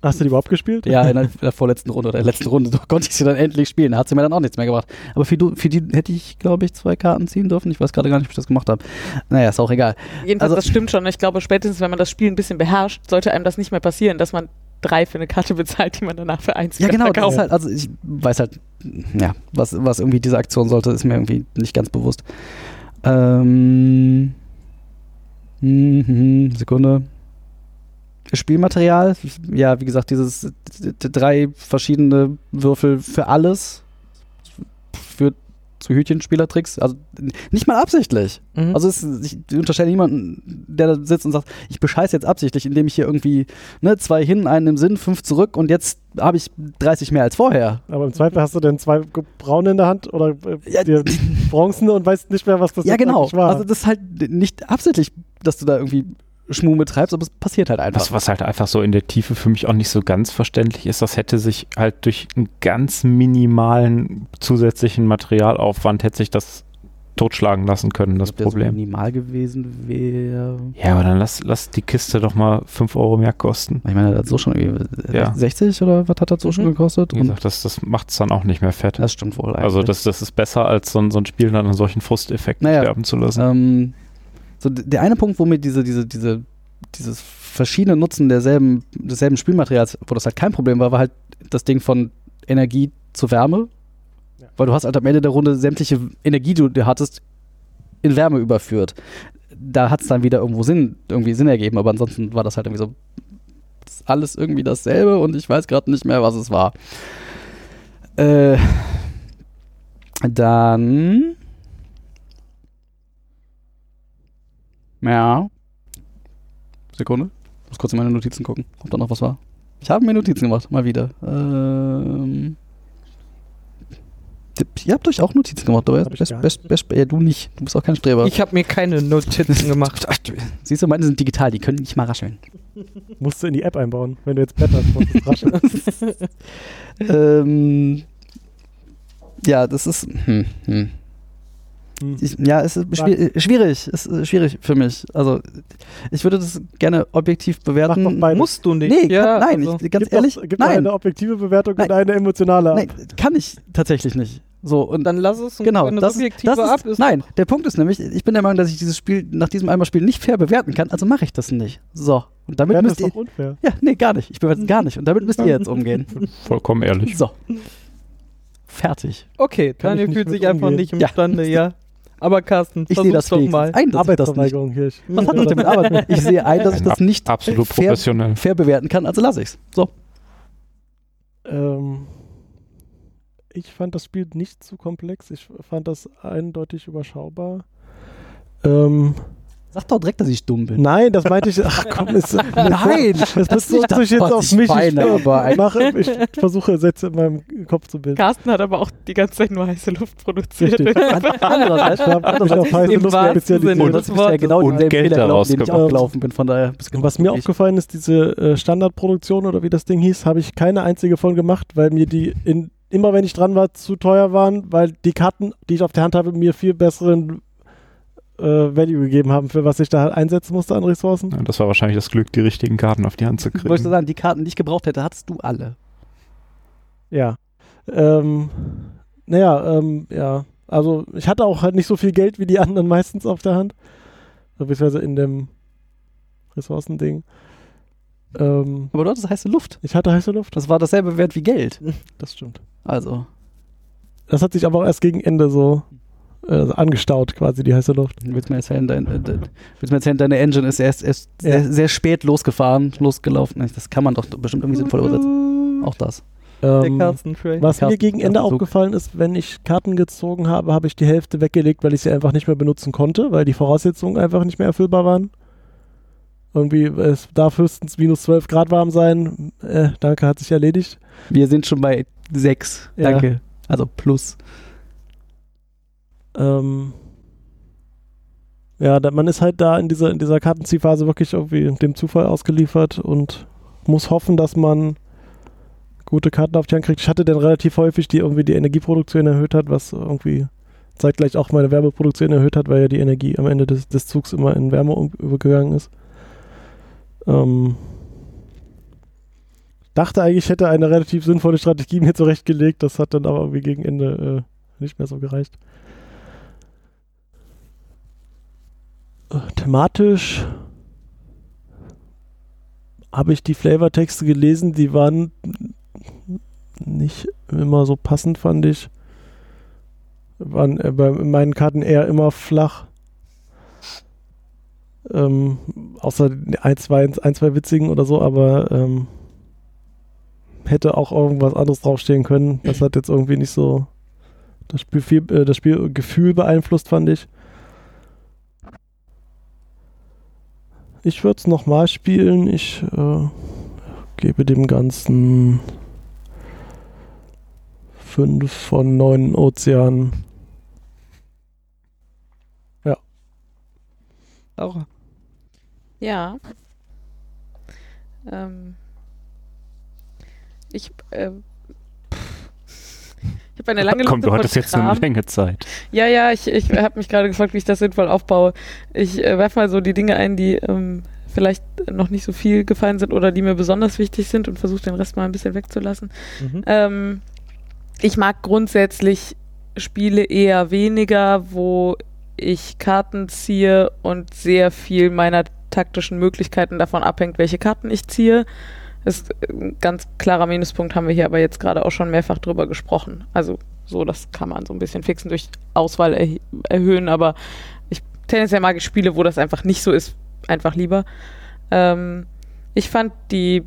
Hast du die überhaupt gespielt? Ja, in der, in der vorletzten Runde oder der letzten Runde konnte ich sie dann endlich spielen. Da hat sie mir dann auch nichts mehr gebracht. Aber für, du, für die hätte ich, glaube ich, zwei Karten ziehen dürfen. Ich weiß gerade gar nicht, ob ich das gemacht habe. Naja, ist auch egal. Jedenfalls, Also- das stimmt schon. Ich glaube, spätestens, wenn man das Spiel ein bisschen beherrscht, sollte einem das nicht mehr passieren, dass man drei für eine Karte bezahlt, die man danach für eins Ja, genau. Das verkauft. ist halt, also ich weiß halt, ja, was, was irgendwie diese Aktion sollte, ist mir irgendwie nicht ganz bewusst. Ähm, mhm, Sekunde. Spielmaterial, ja, wie gesagt, dieses drei verschiedene Würfel für alles führt zu Hütchenspielertricks. Also nicht mal absichtlich. Mhm. Also es, ich unterstelle niemanden, der da sitzt und sagt, ich bescheiße jetzt absichtlich, indem ich hier irgendwie ne, zwei hin, einen im Sinn, fünf zurück und jetzt habe ich 30 mehr als vorher. Aber im Zweifel hast du denn zwei braune in der Hand oder äh, Ja. dir bronzene und weißt nicht mehr, was das ja, genau. war. Also das ist halt nicht absichtlich, dass du da irgendwie Schmuh betreibst, aber es passiert halt einfach. Was, was halt einfach so in der Tiefe für mich auch nicht so ganz verständlich ist, das hätte sich halt durch einen ganz minimalen zusätzlichen Materialaufwand hätte sich das totschlagen lassen können, das Ob der so Problem. minimal gewesen wäre. Ja, aber dann lass, lass die Kiste doch mal 5 Euro mehr kosten. Ich meine, das hat so schon irgendwie Ja. 60 oder was hat das so schon Mhm. gekostet? Wie gesagt, das, das macht es dann auch nicht mehr fett. das stimmt wohl. Also eigentlich. das, das ist besser, als so, ein- so ein Spiel dann an solchen Frusteffekten Naja. sterben zu lassen. Ähm, so der eine Punkt, wo mir diese, diese, diese, dieses verschiedene Nutzen derselben, desselben Spielmaterials, wo das halt kein Problem war, war halt das Ding von Energie zu Wärme. Ja. Weil du hast halt am Ende der Runde sämtliche Energie, die du hattest, in Wärme überführt. Da hat es dann wieder irgendwo Sinn, irgendwie Sinn ergeben, aber ansonsten war das halt irgendwie so das ist alles irgendwie dasselbe und ich weiß gerade nicht mehr, was es war. Äh, dann Ja. Sekunde. Ich muss kurz in meine Notizen gucken, ob da noch was war. Ich habe mir Notizen gemacht, mal wieder. Ähm. Ihr habt euch auch Notizen gemacht, ich best, best, best, ja, du nicht. Du bist auch kein Streber. Ich habe mir keine Notizen gemacht. Siehst du, meine sind digital, die können nicht mal rascheln. Musst du in die App einbauen, wenn du jetzt Bett hast. musst du rascheln. ähm, ja, das ist. Hm, hm. Hm. Ich, ja, es ist schwi- schwierig. Es ist schwierig für mich. Also, ich würde das gerne objektiv bewerten. Mach doch beides. Musst du nicht. Nee, kann, nein, also- ich, ganz Gib ehrlich, doch, gib doch nein, eine objektive Bewertung Nein. und eine emotionale. nein, kann ich tatsächlich nicht. So, und dann lass es und genau, wenn das, subjektive das ab ist, nein, der Punkt ist nämlich, ich bin der Meinung, dass ich dieses Spiel nach diesem einmal Spiel nicht fair bewerten kann, also mache ich das nicht. So, und damit ja, das müsst ist ihr, doch unfair. ja, nee, gar nicht, ich bewerte es gar nicht und damit müsst ihr jetzt umgehen. Vollkommen ehrlich. So. Fertig. Okay, Kann Daniel nicht fühlt sich einfach umgehen. nicht Ja. imstande, ja. Aber Carsten, Ich sehe das doch mal. ein, dass ich das nicht. Arbeitsverweigerung hier. Was hat das denn mit Arbeit? Ich sehe ein, dass ich das nicht Absolut fair, professionell. fair bewerten kann, also lasse ich's. So. Ähm, ich fand das Spiel nicht zu komplex. Ich fand das eindeutig überschaubar. Ähm, Sag doch direkt, dass ich dumm bin. nein, das meinte ich. Ach komm, ist, Nein, das das ist nicht bezog sich das, jetzt was auf ich mich. meine, ich, aber ein- mache, ich versuche Sätze in meinem Kopf zu bilden. Carsten hat aber auch die ganze Zeit nur heiße Luft produziert. Richtig. Andererseits, Ich habe mich auf heiße Luft spezialisiert. Und das ist ja genau Und Geld Fehler, daraus den ich auch gelaufen bin. Von daher Was mir ich. aufgefallen ist, diese äh, Standardproduktion oder wie das Ding hieß, habe ich keine einzige von gemacht, weil mir die in, immer wenn ich dran war, zu teuer waren, weil die Karten, die ich auf der Hand habe, mir viel besseren äh, Value gegeben haben, für was ich da halt einsetzen musste an Ressourcen. Ja, das war wahrscheinlich das Glück, die richtigen Karten auf die Hand zu Ich wollte kriegen. sagen, die Karten, die ich gebraucht hätte, hattest du alle. Ja. Ähm, naja, ähm, ja. Also ich hatte auch halt nicht so viel Geld wie die anderen meistens auf der Hand. Beziehungsweise in dem Ressourcending. Ähm, Aber du hattest heiße Luft. ich hatte heiße Luft. Das war dasselbe Wert wie Geld. Das stimmt. Also, Das hat sich aber auch erst gegen Ende so äh, angestaut, quasi die heiße Luft. willst du mir erzählen, dein, äh, de- willst du mir erzählen deine Engine ist erst, erst Ja. sehr, sehr spät losgefahren, losgelaufen. Das kann man doch bestimmt irgendwie sinnvoll übersetzen. Auch das. Der Ähm, was mir Carsten- gegen Ende aufgefallen ist, wenn ich Karten gezogen habe, habe ich die Hälfte weggelegt, weil ich sie einfach nicht mehr benutzen konnte, weil die Voraussetzungen einfach nicht mehr erfüllbar waren. Irgendwie, es darf höchstens minus 12 Grad warm sein. Äh, danke, hat sich erledigt. Wir sind schon bei sechs. Ja. Danke. Also plus. Ähm, ja, man ist halt da in dieser, in dieser Kartenziehphase wirklich irgendwie dem Zufall ausgeliefert und muss hoffen, dass man gute Karten auf die Hand kriegt. Ich hatte dann relativ häufig, die irgendwie die Energieproduktion erhöht hat, was irgendwie zeitgleich auch meine Wärmeproduktion erhöht hat, weil ja die Energie am Ende des, des Zugs immer in Wärme übergegangen ist. Ähm, dachte eigentlich, ich hätte eine relativ sinnvolle Strategie mir zurechtgelegt, das hat dann aber irgendwie gegen Ende äh, nicht mehr so gereicht. Äh, thematisch habe ich die Flavortexte gelesen, die waren nicht immer so passend, fand ich. Waren äh, bei meinen Karten eher immer flach. Ähm, außer ein zwei, ein, zwei witzigen oder so, aber ähm, hätte auch irgendwas anderes draufstehen können. Das hat jetzt irgendwie nicht so das, Spiel, äh, das Spielgefühl beeinflusst, fand ich. Ich würde es nochmal spielen. Ich äh, gebe dem Ganzen 5 von 9 Ozeanen. Laura. Ja. Ähm, ich, äh, ich habe eine lange Komm, Liste du hattest jetzt eine. Menge Zeit. Ja, ja, ich, ich habe mich gerade gefragt, wie ich das sinnvoll aufbaue. Ich äh, werfe mal so die Dinge ein, die ähm, vielleicht noch nicht so viel gefallen sind oder die mir besonders wichtig sind und versuche den Rest mal ein bisschen wegzulassen. Mhm. Ähm, ich mag grundsätzlich Spiele eher weniger, wo ich Karten ziehe und sehr viel meiner taktischen Möglichkeiten davon abhängt, welche Karten ich ziehe. Ist ein ganz klarer Minuspunkt, haben wir hier aber jetzt gerade auch schon mehrfach drüber gesprochen. Also so, das kann man so ein bisschen fixen durch Auswahl erh erhöhen, aber ich tendenziell mag ich Spiele, wo das einfach nicht so ist, einfach lieber. Ähm, ich fand die,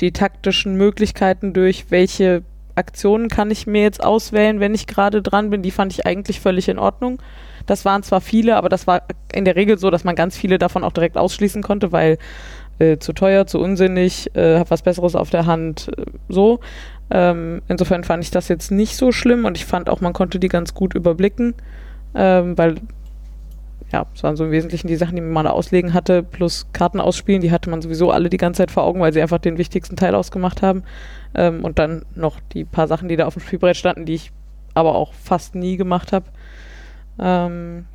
die taktischen Möglichkeiten durch, welche Aktionen kann ich mir jetzt auswählen, wenn ich gerade dran bin, die fand ich eigentlich völlig in Ordnung. Das waren zwar viele, aber das war in der Regel so, dass man ganz viele davon auch direkt ausschließen konnte, weil äh, zu teuer, zu unsinnig, äh, hab was Besseres auf der Hand, äh, so. Ähm, insofern fand ich das jetzt nicht so schlimm und ich fand auch, man konnte die ganz gut überblicken, ähm, weil ja, es waren so im Wesentlichen die Sachen, die man auslegen hatte, plus Karten ausspielen, die hatte man sowieso alle die ganze Zeit vor Augen, weil sie einfach den wichtigsten Teil ausgemacht haben. Ähm, und dann noch die paar Sachen, die da auf dem Spielbrett standen, die ich aber auch fast nie gemacht habe. Ähm,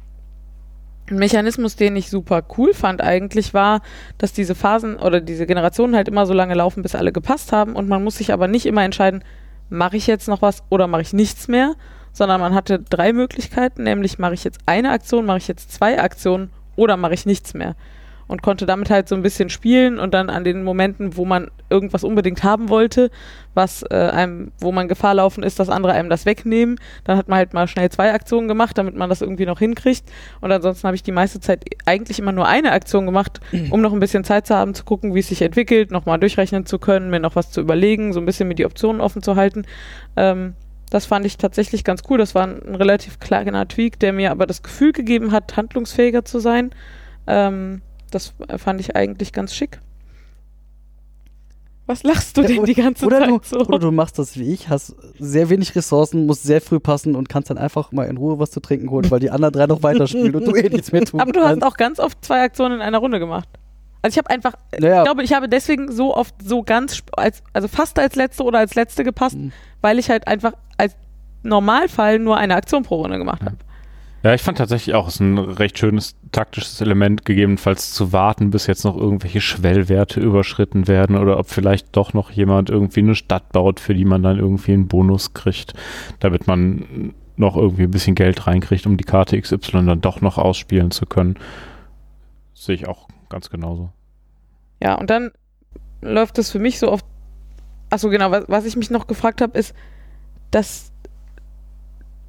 ein Mechanismus, den ich super cool fand eigentlich, war, dass diese Phasen oder diese Generationen halt immer so lange laufen, bis alle gepasst haben. Und man muss sich aber nicht immer entscheiden, mache ich jetzt noch was oder mache ich nichts mehr, sondern man hatte drei Möglichkeiten, nämlich mache ich jetzt eine Aktion, mache ich jetzt zwei Aktionen oder mache ich nichts mehr und konnte damit halt so ein bisschen spielen und dann an den Momenten, wo man irgendwas unbedingt haben wollte, was äh, einem, wo man Gefahr laufen ist, dass andere einem das wegnehmen, dann hat man halt mal schnell zwei Aktionen gemacht, damit man das irgendwie noch hinkriegt. Und ansonsten habe ich die meiste Zeit eigentlich immer nur eine Aktion gemacht, um noch ein bisschen Zeit zu haben, zu gucken, wie es sich entwickelt, nochmal durchrechnen zu können, mir noch was zu überlegen, so ein bisschen mir die Optionen offen zu halten. Ähm, das fand ich tatsächlich ganz cool. Das war ein, ein relativ kleiner Tweak, der mir aber das Gefühl gegeben hat, handlungsfähiger zu sein. Ähm, das fand ich eigentlich ganz schick. Was lachst du denn die ganze oder Zeit du, so? Oder du machst das wie ich, hast sehr wenig Ressourcen, musst sehr früh passen und kannst dann einfach mal in Ruhe was zu trinken holen, weil die anderen drei noch weiterspielen und du eh nichts mehr tun Aber du hast auch ganz oft zwei Aktionen in einer Runde gemacht. Also ich habe einfach, Naja. ich glaube, ich habe deswegen so oft so ganz, als, also fast als letzte oder als letzte gepasst, Mhm. weil ich halt einfach als Normalfall nur eine Aktion pro Runde gemacht habe. Ja, ich fand tatsächlich auch, es ist ein recht schönes taktisches Element, gegebenenfalls zu warten, bis jetzt noch irgendwelche Schwellwerte überschritten werden oder ob vielleicht doch noch jemand irgendwie eine Stadt baut, für die man dann irgendwie einen Bonus kriegt, damit man noch irgendwie ein bisschen Geld reinkriegt, um die Karte XY dann doch noch ausspielen zu können. Sehe ich auch ganz genauso. Ja, und dann läuft es für mich so oft. Achso, genau, was, was ich mich noch gefragt habe, ist, dass,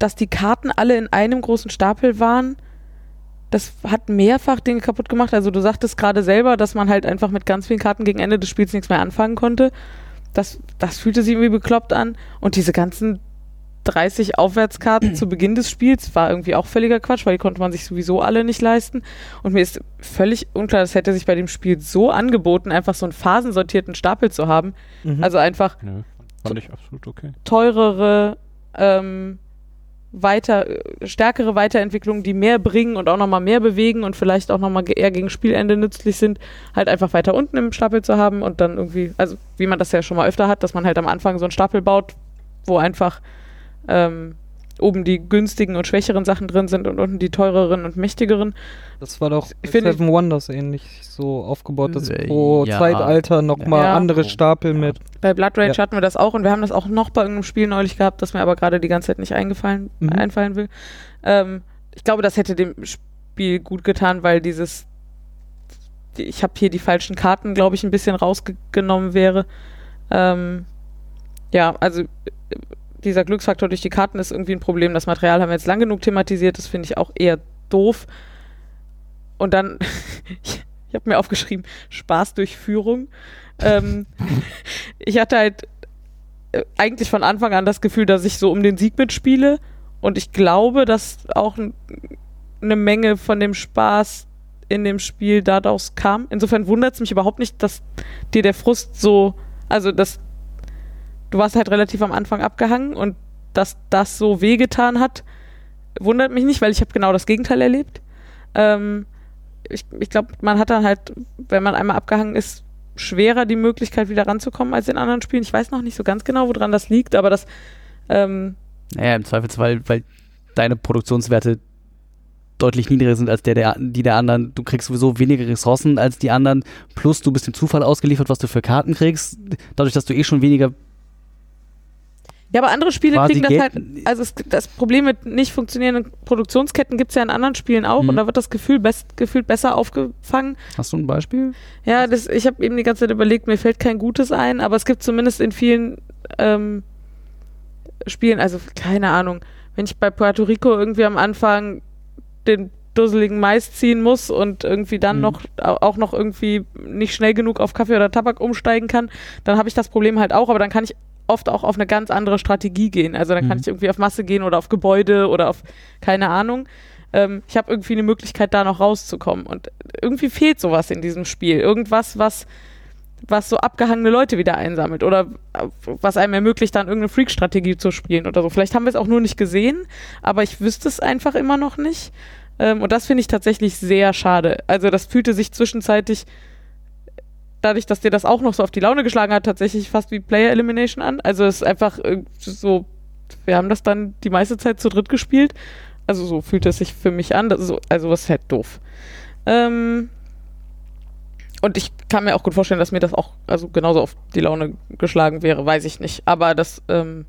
dass die Karten alle in einem großen Stapel waren. Das hat mehrfach Dinge kaputt gemacht. Also du sagtest gerade selber, dass man halt einfach mit ganz vielen Karten gegen Ende des Spiels nichts mehr anfangen konnte. Das, das fühlte sich irgendwie bekloppt an. Und diese ganzen 30 Aufwärtskarten zu Beginn des Spiels war irgendwie auch völliger Quatsch, weil die konnte man sich sowieso alle nicht leisten. Und mir ist völlig unklar, das hätte sich bei dem Spiel so angeboten, einfach so einen phasensortierten Stapel zu haben. Mhm. Also einfach Nö, fand ich absolut okay. teurere, ähm, weiter, äh, stärkere Weiterentwicklungen, die mehr bringen und auch nochmal mehr bewegen und vielleicht auch nochmal eher gegen Spielende nützlich sind, halt einfach weiter unten im Stapel zu haben und dann irgendwie, also wie man das ja schon mal öfter hat, dass man halt am Anfang so einen Stapel baut, wo einfach ähm, oben die günstigen und schwächeren Sachen drin sind und unten die teureren und mächtigeren. Das war doch Ich bei finde- Seven Wonders ähnlich so aufgebaut, dass Äh, pro ja. Zeitalter nochmal Ja. andere Stapel mit. Bei Blood Rage Ja. hatten wir das auch und wir haben das auch noch bei irgendeinem Spiel neulich gehabt, das mir aber gerade die ganze Zeit nicht eingefallen, Mhm. einfallen will. Ähm, ich glaube, das hätte dem Spiel gut getan, weil dieses, die- ich habe hier die falschen Karten, glaube ich, ein bisschen rausgenommen wäre. Ähm, ja, also äh, dieser Glücksfaktor durch die Karten ist irgendwie ein Problem. Das Material haben wir jetzt lang genug thematisiert, das finde ich auch eher doof. Und dann, ich, ich habe mir aufgeschrieben, Spaß durch Führung. Ähm, ich hatte halt äh, eigentlich von Anfang an das Gefühl, dass ich so um den Sieg mitspiele. Und ich glaube, dass auch eine Menge von dem Spaß in dem Spiel daraus kam. Insofern wundert es mich überhaupt nicht, dass dir der Frust so, also dass du warst halt relativ am Anfang abgehangen und dass das so wehgetan hat, wundert mich nicht, weil ich habe genau das Gegenteil erlebt. Ähm, ich ich glaube, man hat dann halt, wenn man einmal abgehangen ist, schwerer die Möglichkeit wieder ranzukommen als in anderen Spielen. Ich weiß noch nicht so ganz genau, woran das liegt, aber das ähm, Naja, im Zweifelsfall, weil deine Produktionswerte deutlich niedriger sind als der, der die der anderen. Du kriegst sowieso weniger Ressourcen als die anderen, plus du bist dem Zufall ausgeliefert, was du für Karten kriegst. Dadurch, dass du eh schon weniger Ja, aber andere Spiele kriegen das halt. Also es, das Problem mit nicht funktionierenden Produktionsketten gibt es ja in anderen Spielen auch Mhm. und da wird das Gefühl best, gefühlt besser aufgefangen. Hast du ein Beispiel? Ja, das, ich habe eben die ganze Zeit überlegt, mir fällt kein Gutes ein, aber es gibt zumindest in vielen ähm, Spielen, also keine Ahnung, wenn ich bei Puerto Rico irgendwie am Anfang den dusseligen Mais ziehen muss und irgendwie dann Mhm. noch au- auch noch irgendwie nicht schnell genug auf Kaffee oder Tabak umsteigen kann, dann habe ich das Problem halt auch, aber dann kann ich oft auch auf eine ganz andere Strategie gehen. Also dann kann Mhm. ich irgendwie auf Masse gehen oder auf Gebäude oder auf keine Ahnung. ähm, ich habe irgendwie eine Möglichkeit, da noch rauszukommen. Und irgendwie fehlt sowas in diesem Spiel. Irgendwas, was, was so abgehangene Leute wieder einsammelt oder äh, was einem ermöglicht, dann irgendeine Freak-Strategie zu spielen oder so. Vielleicht haben wir es auch nur nicht gesehen, aber ich wüsste es einfach immer noch nicht. Ähm, und das finde ich tatsächlich sehr schade. Also das fühlte sich zwischenzeitlich dadurch, dass dir das auch noch so auf die Laune geschlagen hat, tatsächlich fast wie Player Elimination an. Also es ist einfach äh, so, wir haben das dann die meiste Zeit zu dritt gespielt. Also so fühlt es sich für mich an. So, also was ist halt doof. Ähm, und ich kann mir auch gut vorstellen, dass mir das auch also genauso auf die Laune geschlagen wäre, weiß ich nicht. Aber das, ähm,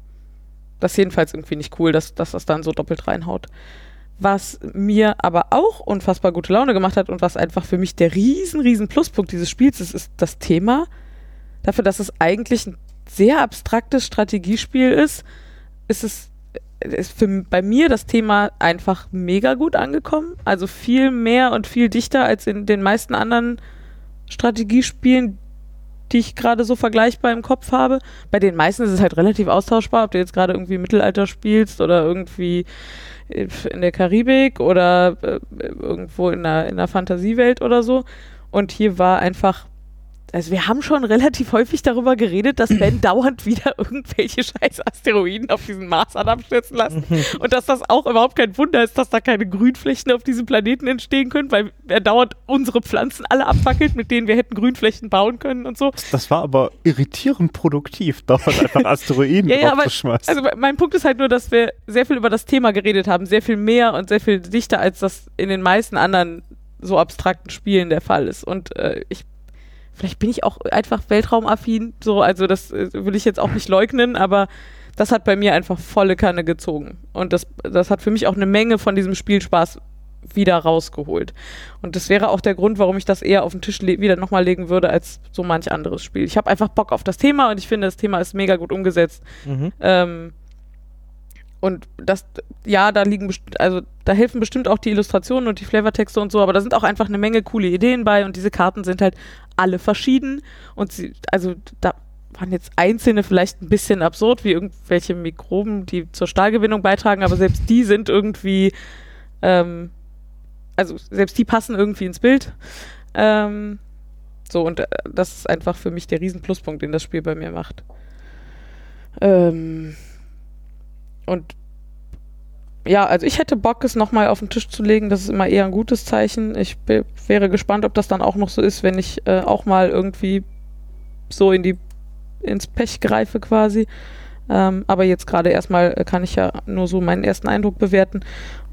das ist jedenfalls irgendwie nicht cool, dass, dass das dann so doppelt reinhaut. Was mir aber auch unfassbar gute Laune gemacht hat und was einfach für mich der riesen, riesen Pluspunkt dieses Spiels ist, ist das Thema. Dafür, dass es eigentlich ein sehr abstraktes Strategiespiel ist, ist es ist für, bei mir das Thema einfach mega gut angekommen. Also viel mehr und viel dichter als in den meisten anderen Strategiespielen, die ich gerade so vergleichbar im Kopf habe. Bei den meisten ist es halt relativ austauschbar, ob du jetzt gerade irgendwie Mittelalter spielst oder irgendwie in der Karibik oder äh, irgendwo in der, in der Fantasiewelt oder so. Und hier war einfach also wir haben schon relativ häufig darüber geredet, dass Ben dauernd wieder irgendwelche scheiß Asteroiden auf diesen Mars hat abstürzen lassen. und dass das auch überhaupt kein Wunder ist, dass da keine Grünflächen auf diesem Planeten entstehen können, weil er dauernd unsere Pflanzen alle abfackelt, mit denen wir hätten Grünflächen bauen können und so. Das war aber irritierend produktiv, dauernd einfach Asteroiden ja, ja, aber, Also mein Punkt ist halt nur, dass wir sehr viel über das Thema geredet haben, sehr viel mehr und sehr viel dichter, als das in den meisten anderen so abstrakten Spielen der Fall ist. Und äh, ich vielleicht bin ich auch einfach weltraumaffin, so, also das äh, will ich jetzt auch nicht leugnen, aber das hat bei mir einfach volle Kanne gezogen. Und das, das hat für mich auch eine Menge von diesem Spielspaß wieder rausgeholt. Und das wäre auch der Grund, warum ich das eher auf den Tisch wieder nochmal legen würde als so manch anderes Spiel. Ich habe einfach Bock auf das Thema und ich finde, das Thema ist mega gut umgesetzt. Mhm. Ähm, und das, ja, da liegen, also da helfen bestimmt auch die Illustrationen und die Flavortexte und so, aber da sind auch einfach eine Menge coole Ideen bei und diese Karten sind halt alle verschieden und sie, also da waren jetzt einzelne vielleicht ein bisschen absurd, wie irgendwelche Mikroben, die zur Stahlgewinnung beitragen, aber selbst die sind irgendwie, ähm, also selbst die passen irgendwie ins Bild. Ähm, so, und äh, das ist einfach für mich der Riesenpluspunkt, den das Spiel bei mir macht. Ähm, und ja, also ich hätte Bock, es nochmal auf den Tisch zu legen. Das ist immer eher ein gutes Zeichen. Ich wäre gespannt, ob das dann auch noch so ist, wenn ich äh, auch mal irgendwie so in die ins Pech greife quasi. Ähm, aber jetzt gerade erstmal kann ich ja nur so meinen ersten Eindruck bewerten.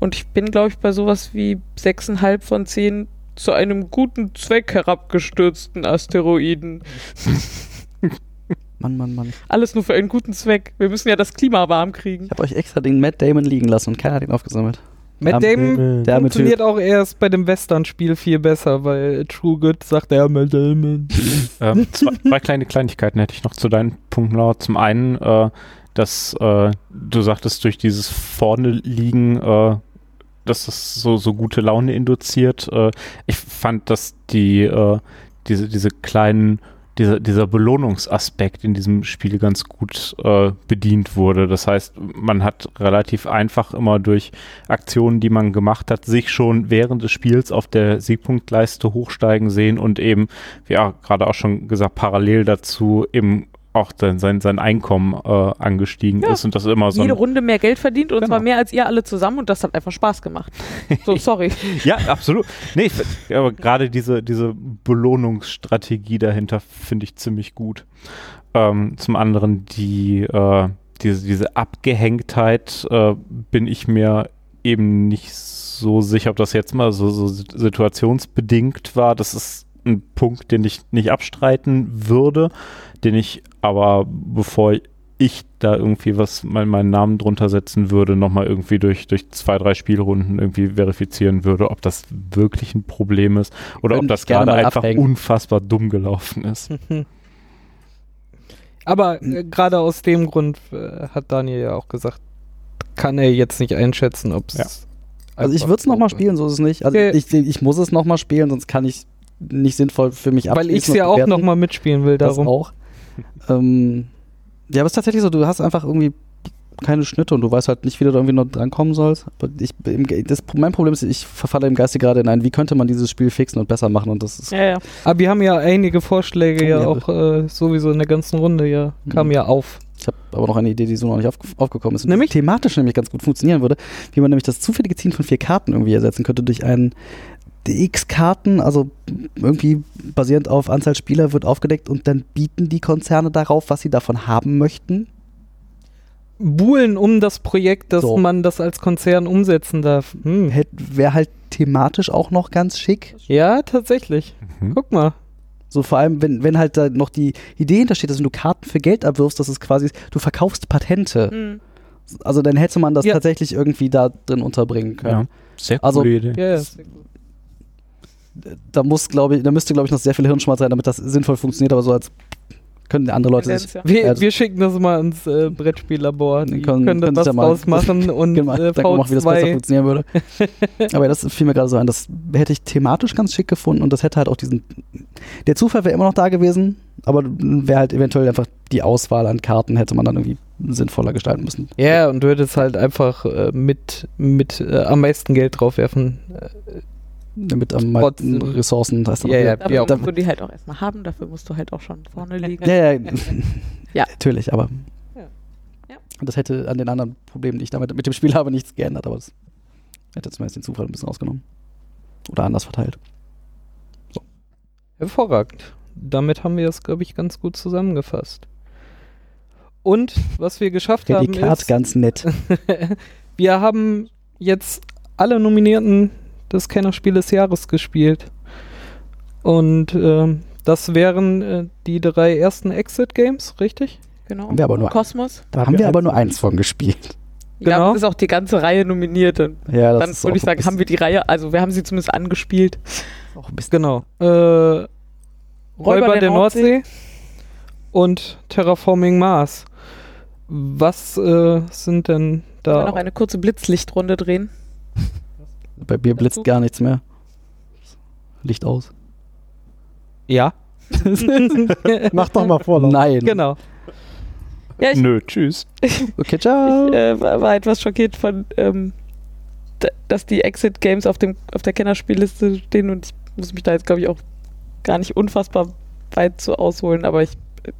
Und ich bin, glaube ich, bei sowas wie 6,5 von 10 zu einem guten Zweck herabgestürzten Asteroiden. Mann, Mann, Mann. Alles nur für einen guten Zweck. Wir müssen ja das Klima warm kriegen. Ich habe euch extra den Matt Damon liegen lassen und keiner hat ihn aufgesammelt. Matt Damon der funktioniert typ. auch erst bei dem Western-Spiel viel besser, weil True Good sagt er Matt Damon. ähm, zwei, zwei, kleine Kleinigkeiten hätte ich noch zu deinen Punkten. Laura. Zum einen, äh, dass äh, du sagtest, durch dieses vorne liegen, äh, dass das so, so gute Laune induziert. Äh, ich fand, dass die, äh, diese, diese kleinen dieser, dieser Belohnungsaspekt in diesem Spiel ganz gut äh, bedient wurde. Das heißt, man hat relativ einfach immer durch Aktionen, die man gemacht hat, sich schon während des Spiels auf der Siegpunktleiste hochsteigen sehen und eben, wie ja, gerade auch schon gesagt, parallel dazu eben auch sein, sein, sein Einkommen äh, angestiegen ja. ist und das immer so. Jede Runde mehr Geld verdient und genau. zwar mehr als ihr alle zusammen und das hat einfach Spaß gemacht. So, sorry. ja, absolut. Nee, ich, aber gerade diese, diese Belohnungsstrategie dahinter finde ich ziemlich gut. Ähm, zum anderen die, äh, diese, diese Abgehängtheit äh, bin ich mir eben nicht so sicher, ob das jetzt mal so, so situationsbedingt war. Das ist ein Punkt, den ich nicht abstreiten würde den ich aber, bevor ich da irgendwie was, mein, meinen Namen drunter setzen würde, nochmal irgendwie durch, durch zwei, drei Spielrunden irgendwie verifizieren würde, ob das wirklich ein Problem ist oder ob das gerade einfach abhängen. unfassbar dumm gelaufen ist. Aber äh, gerade aus dem Grund äh, hat Daniel ja auch gesagt, kann er jetzt nicht einschätzen, ob es. Ja. Also ich würde es nochmal spielen, so ist es nicht. Also okay. ich, ich muss es nochmal spielen, sonst kann ich nicht sinnvoll für mich abschließen. Weil ich es ja auch nochmal mitspielen will, darum. Das auch ähm, ja, aber es ist tatsächlich so, du hast einfach irgendwie keine Schnitte und du weißt halt nicht, wie du da irgendwie noch drankommen sollst. Aber ich, das, mein Problem ist, ich verfalle im Geiste gerade in ein, wie könnte man dieses Spiel fixen und besser machen und das ist Ja, ja. Aber wir haben ja einige Vorschläge ja Ja, auch äh, sowieso in der ganzen Runde ja, kamen Mhm. ja auf. Ich habe aber noch eine Idee, die so noch nicht aufge aufgekommen ist. Und Nämlich? die thematisch nämlich ganz gut funktionieren würde, wie man nämlich das zufällige Ziehen von vier Karten irgendwie ersetzen könnte durch einen DX-Karten, also irgendwie basierend auf Anzahl Spieler wird aufgedeckt und dann bieten die Konzerne darauf, was sie davon haben möchten. Buhlen um das Projekt, dass So. man das als Konzern umsetzen darf. Hm. Wäre halt thematisch auch noch ganz schick. Ja, tatsächlich. Mhm. Guck mal. So vor allem, wenn, wenn halt da noch die Idee hintersteht, dass wenn du Karten für Geld abwirfst, das ist quasi, du verkaufst Patente. Hm. Also dann hätte man das Ja. tatsächlich irgendwie da drin unterbringen können. Ja. Sehr coole Also- Idee. Ja, ja. Da muss, glaube ich, da müsste, glaube ich, noch sehr viel Hirnschmalz sein, damit das sinnvoll funktioniert, aber so als können andere Leute sich. Ja. Wir, das- wir schicken das mal ins äh, Brettspiellabor. Die können, können- können das sich ja mal- ausmachen und Genau, äh, da gucken wir auch, wie das besser V2. funktionieren würde. Aber das fiel mir gerade so ein, das hätte ich thematisch ganz schick gefunden und das hätte halt auch diesen. Der Zufall wäre immer noch da gewesen, aber wäre halt eventuell einfach die Auswahl an Karten hätte man dann irgendwie sinnvoller gestalten müssen. Ja, und du hättest halt einfach äh, mit, mit äh, am meisten Geld draufwerfen. Damit am meisten Ressourcen. Das heißt dann Ja, auch ja, Dafür auch musst du die halt auch erstmal haben, dafür musst du halt auch schon vorne liegen. Ja, ja. Ja. Natürlich, aber. Ja. Ja. Und das hätte an den anderen Problemen, die ich damit mit dem Spiel habe, nichts geändert, aber das hätte zumindest den Zufall ein bisschen ausgenommen. Oder anders verteilt. hervorragend. Damit haben wir es, glaube ich, ganz gut zusammengefasst. Und was wir geschafft haben, Prädikat ist, ganz nett. wir haben jetzt alle Nominierten des Kennerspiel des Jahres gespielt. Und ähm, das wären äh, die drei ersten Exit-Games, richtig? Genau. Haben wir aber nur- Kosmos. Da haben wir aber nur eins von gespielt. Ja, Genau. es ist auch die ganze Reihe nominiert. Und Ja, dann würde ich sagen, haben wir die Reihe, also wir haben sie zumindest angespielt. auch ein bisschen Genau. Äh, Räuber, der, Nordsee. und Terraforming Mars. Was äh, sind denn Sollen wir da? noch eine kurze Blitzlichtrunde drehen? Bei mir blitzt gar nichts mehr. Licht aus. Ja. Mach doch mal Vorlauf. Nein. Genau. Ja, ich, Nö, tschüss. Okay, ciao. ich äh, war, etwas schockiert von, ähm, dass die Exit-Games auf, dem- auf der Kennerspielliste stehen und ich muss mich da jetzt, glaube ich, auch gar nicht unfassbar weit zu ausholen, aber ich,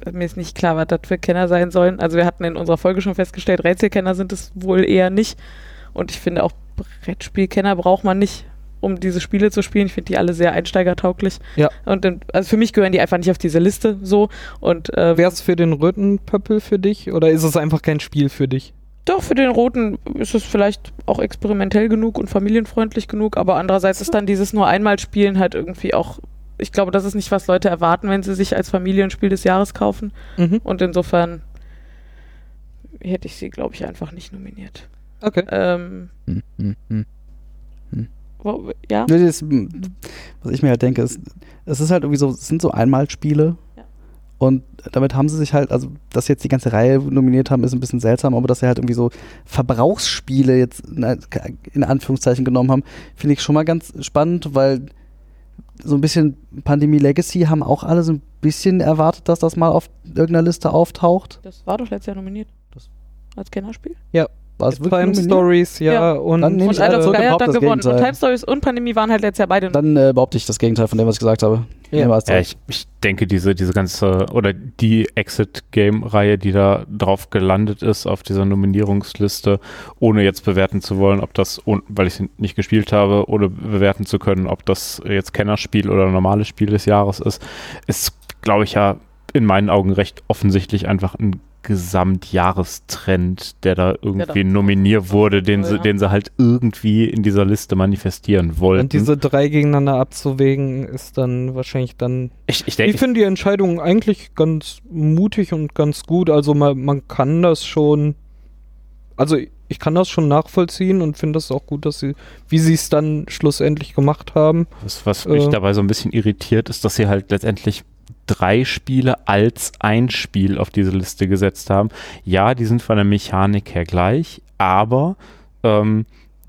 äh, mir ist nicht klar, was das für Kenner sein sollen. Also wir hatten in unserer Folge schon festgestellt, Rätselkenner sind es wohl eher nicht und ich finde auch Brettspielkenner braucht man nicht, um diese Spiele zu spielen. Ich finde die alle sehr einsteigertauglich. Ja. Und dann, also für mich gehören die einfach nicht auf diese Liste so und äh, Wäre es für den Rötenpöppel für dich oder ist es einfach kein Spiel für dich? Doch, für den Roten ist es vielleicht auch experimentell genug und familienfreundlich genug, aber andererseits ist dann dieses nur einmal Spielen halt irgendwie auch, ich glaube, das ist nicht, was Leute erwarten, wenn sie sich als Familienspiel des Jahres kaufen. Mhm. Und insofern hätte ich sie, glaube ich, einfach nicht nominiert. Okay. Ähm, Hm, hm, hm. wo, ja? Das, was ich mir halt denke, ist, es ist halt irgendwie so, es sind so Einmalspiele. Ja. Und damit haben sie sich halt, also, dass sie jetzt die ganze Reihe nominiert haben, ist ein bisschen seltsam, aber dass sie halt irgendwie so Verbrauchsspiele jetzt in, in Anführungszeichen genommen haben, finde ich schon mal ganz spannend, weil so ein bisschen Pandemie Legacy haben auch alle so ein bisschen erwartet, dass das mal auf irgendeiner Liste auftaucht. Das war doch letztes Jahr nominiert. Das- als Kennerspiel. War wirklich Time? Stories, ja. Ja. Und Dann nehme Und ich Isle of Sky hat dann gewonnen. Und Gegenteil. Time Stories und Pandemie waren halt letztes Jahr beide Dann äh, behaupte ich das Gegenteil von dem, was ich gesagt habe. Ja. Ja, ich, ich denke, diese, diese ganze, oder die Exit-Game-Reihe, die da drauf gelandet ist, auf dieser Nominierungsliste, ohne jetzt bewerten zu wollen, ob das, weil ich es nicht gespielt habe, oder bewerten zu können, ob das jetzt Kennerspiel oder normales Spiel des Jahres ist, ist, glaube ich, ja in meinen Augen recht offensichtlich einfach ein Gesamtjahrestrend, der da irgendwie da- nominiert wurde, den, Ja. sie, den sie halt irgendwie in dieser Liste manifestieren wollten. Und diese drei gegeneinander abzuwägen, ist dann wahrscheinlich dann. ich, ich Ich finde die Entscheidung eigentlich ganz mutig und ganz gut. Also man, man kann das schon. Also ich kann das schon nachvollziehen und finde es auch gut, dass sie, wie sie es dann schlussendlich gemacht haben. Was, was mich Äh. dabei so ein bisschen irritiert, ist, dass sie halt letztendlich drei Spiele als ein Spiel auf diese Liste gesetzt haben. Ja, die sind von der Mechanik her gleich, aber ähm,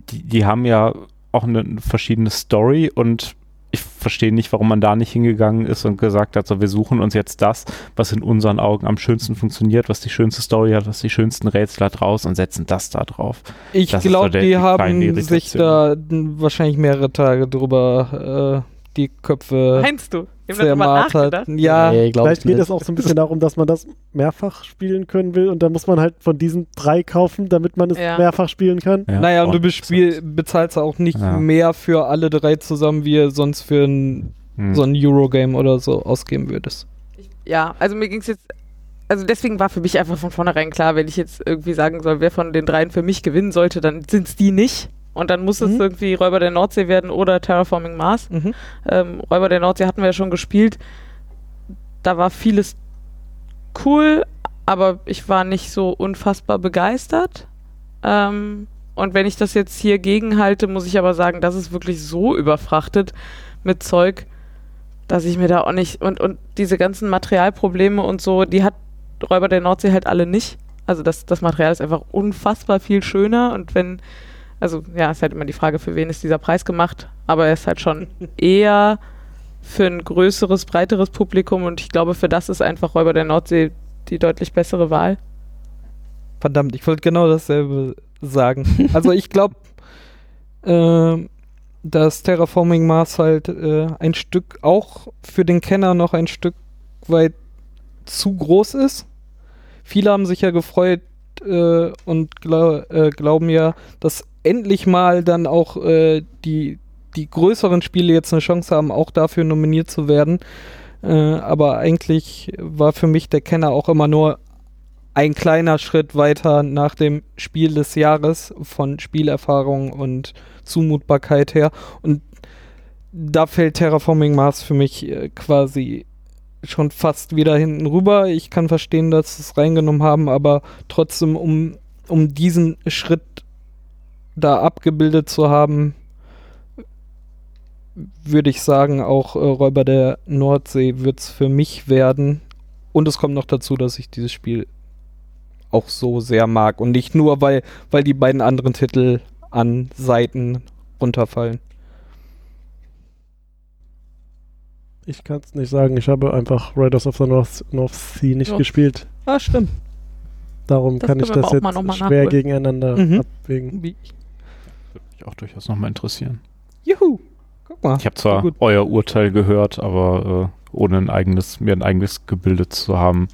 die, die haben ja auch eine verschiedene Story und ich verstehe nicht, warum man da nicht hingegangen ist und gesagt hat, so wir suchen uns jetzt das, was in unseren Augen am schönsten funktioniert, was die schönste Story hat, was die schönsten Rätsel hat raus und setzen das da drauf. Ich so glaube, der- die die haben sich da wahrscheinlich mehrere Tage drüber äh, die Köpfe Meinst du? Ich zermartert. nachgedacht. Ja, Nee, Vielleicht ich geht es auch so ein bisschen darum, dass man das mehrfach spielen können will und dann muss man halt von diesen drei kaufen, damit man es Ja. mehrfach spielen kann. Ja, naja, und du und- bespiel, bezahlst auch nicht Ja. mehr für alle drei zusammen, wie ihr sonst für ein, Hm. so ein Eurogame oder so ausgeben würdest. Ja, also mir ging es jetzt. Also deswegen war für mich einfach von vornherein klar, wenn ich jetzt irgendwie sagen soll, wer von den dreien für mich gewinnen sollte, dann sind es die nicht. Und dann muss es Mhm. irgendwie Räuber der Nordsee werden oder Terraforming Mars. Mhm. Ähm, Räuber der Nordsee hatten wir ja schon gespielt. Da war vieles cool, aber ich war nicht so unfassbar begeistert. Ähm, und wenn ich das jetzt hier gegenhalte, muss ich aber sagen, das ist wirklich so überfrachtet mit Zeug, dass ich mir da auch nicht. Und, und diese ganzen Materialprobleme und so, die hat Räuber der Nordsee halt alle nicht. Also das, das Material ist einfach unfassbar viel schöner und wenn, also ja, ist halt immer die Frage, für wen ist dieser Preis gemacht, aber er ist halt schon eher für ein größeres, breiteres Publikum und ich glaube, für das ist einfach Räuber der Nordsee die deutlich bessere Wahl. Verdammt, ich wollte genau dasselbe sagen. Also ich glaube, ähm, dass Terraforming Mars halt äh, ein Stück auch für den Kenner noch ein Stück weit zu groß ist. Viele haben sich ja gefreut äh, und glau äh, glauben ja, dass endlich mal dann auch äh, die, die größeren Spiele jetzt eine Chance haben, auch dafür nominiert zu werden. Äh, aber eigentlich war für mich der Kenner auch immer nur ein kleiner Schritt weiter nach dem Spiel des Jahres von Spielerfahrung und Zumutbarkeit her. Und da fällt Terraforming Mars für mich äh, quasi schon fast wieder hinten rüber. Ich kann verstehen, dass sie es reingenommen haben, aber trotzdem, um, um diesen Schritt da abgebildet zu haben, würde ich sagen, auch äh, Räuber der Nordsee wird es für mich werden. Und es kommt noch dazu, dass ich dieses Spiel auch so sehr mag. Und nicht nur, weil, weil die beiden anderen Titel an Seiten runterfallen. Ich kann es nicht sagen. Ich habe einfach Riders of the North, North Sea nicht Ja. gespielt. Ah, stimmt. Darum Das kann ich das jetzt mal schwer nachholen. gegeneinander Mhm. abwägen. Mich auch durchaus nochmal interessieren. Juhu. Guck mal. Ich habe zwar gut. euer Urteil gehört, aber äh, ohne ein eigenes, mir ein eigenes gebildet zu haben,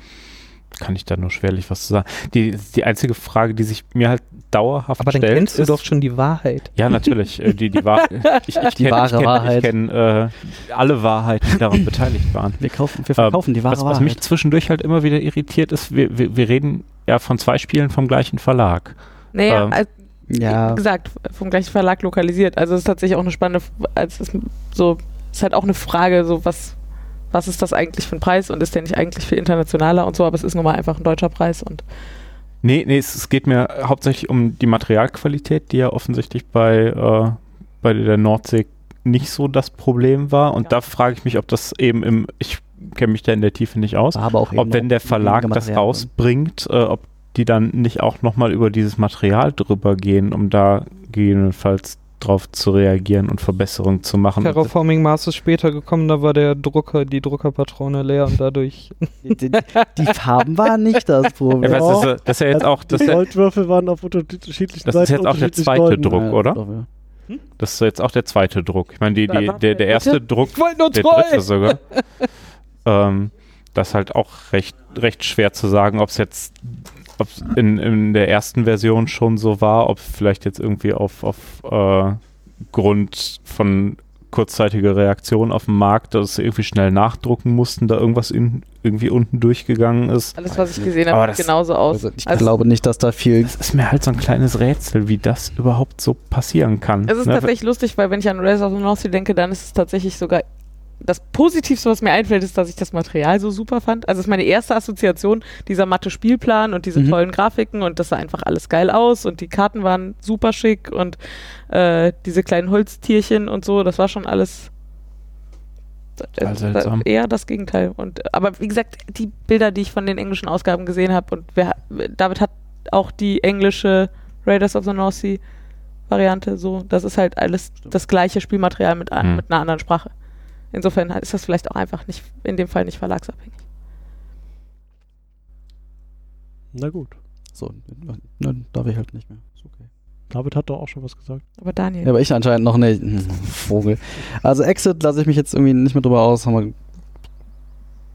kann ich da nur schwerlich was zu sagen. Die, die einzige Frage, die sich mir halt dauerhaft Aber dann stellt, kennst du ist, doch schon die Wahrheit. Ja, natürlich. äh, Die, die, Wahr ich, ich Die kenn, wahre ich kenn, Wahrheit. Ich kenne äh, alle Wahrheiten, die daran beteiligt waren. Wir, kaufen, wir verkaufen die wahre was, was Wahrheit. mich zwischendurch halt immer wieder irritiert ist, wir, wir, wir reden ja von zwei Spielen vom gleichen Verlag. Naja, Ähm, als, ja, wie gesagt, vom gleichen Verlag lokalisiert. Also es ist tatsächlich auch eine spannende, als es so, ist halt auch eine Frage, so was, was ist das eigentlich für ein Preis und ist der nicht eigentlich viel internationaler und so, aber es ist nun mal einfach ein deutscher Preis und Nee, nee, es, es geht mir hauptsächlich um die Materialqualität, die ja offensichtlich bei, äh, bei der Nordsee nicht so das Problem war. Und Ja. da frage ich mich, ob das eben im, ich kenne mich da in der Tiefe nicht aus, aber auch ob wenn der Verlag das rausbringt, äh, ob die dann nicht auch nochmal über dieses Material drüber gehen, um da gegebenenfalls drauf zu reagieren und Verbesserungen zu machen. Terraforming Mars ist später gekommen, da war der Drucker, die Druckerpatrone leer und dadurch. Die, die, die Farben waren nicht das Problem. Ja, ist, das ist ja jetzt auch, das die Goldwürfel waren auf unterschiedlichen Das ist jetzt auch der zweite golden. Druck, Ja, oder? doch, ja. das ist jetzt auch der zweite Druck. Ich meine, die, die, der, der erste. Druck Ich wollte nur der dritte sogar. ähm, das ist halt auch recht, recht schwer zu sagen, ob es jetzt ob in, in der ersten Version schon so war, ob vielleicht jetzt irgendwie auf, auf äh, Grund von kurzzeitiger Reaktion auf dem Markt, dass sie irgendwie schnell nachdrucken mussten, da irgendwas in, irgendwie unten durchgegangen ist. alles, was ich gesehen habe, sieht genauso aus. Also ich Also- glaube nicht, dass da viel. Das ist mir halt so ein kleines Rätsel, wie das überhaupt so passieren kann. Es ist Ne? tatsächlich lustig, weil wenn ich an Race of the North Sea denke, dann ist es tatsächlich sogar das Positivste, was mir einfällt, ist, dass ich das Material so super fand. Also es ist meine erste Assoziation, dieser matte Spielplan und diese Mhm. tollen Grafiken und das sah einfach alles geil aus und die Karten waren super schick und äh, diese kleinen Holztierchen und so, das war schon alles Total seltsam. eher das Gegenteil. Und, aber wie gesagt, die Bilder, die ich von den englischen Ausgaben gesehen habe und wer, David hat auch die englische Raiders of the North Sea Variante so, das ist halt alles das gleiche Spielmaterial mit, an- Hm. mit einer anderen Sprache. Insofern ist das vielleicht auch einfach nicht, in dem Fall nicht verlagsabhängig. Na gut. So, dann darf ich halt nicht mehr. Ist okay. David hat doch auch schon was gesagt. Aber Daniel. Ja, aber ich anscheinend noch nicht. Hm, Vogel. Also Exit lasse ich mich jetzt irgendwie nicht mehr drüber aus. Haben wir,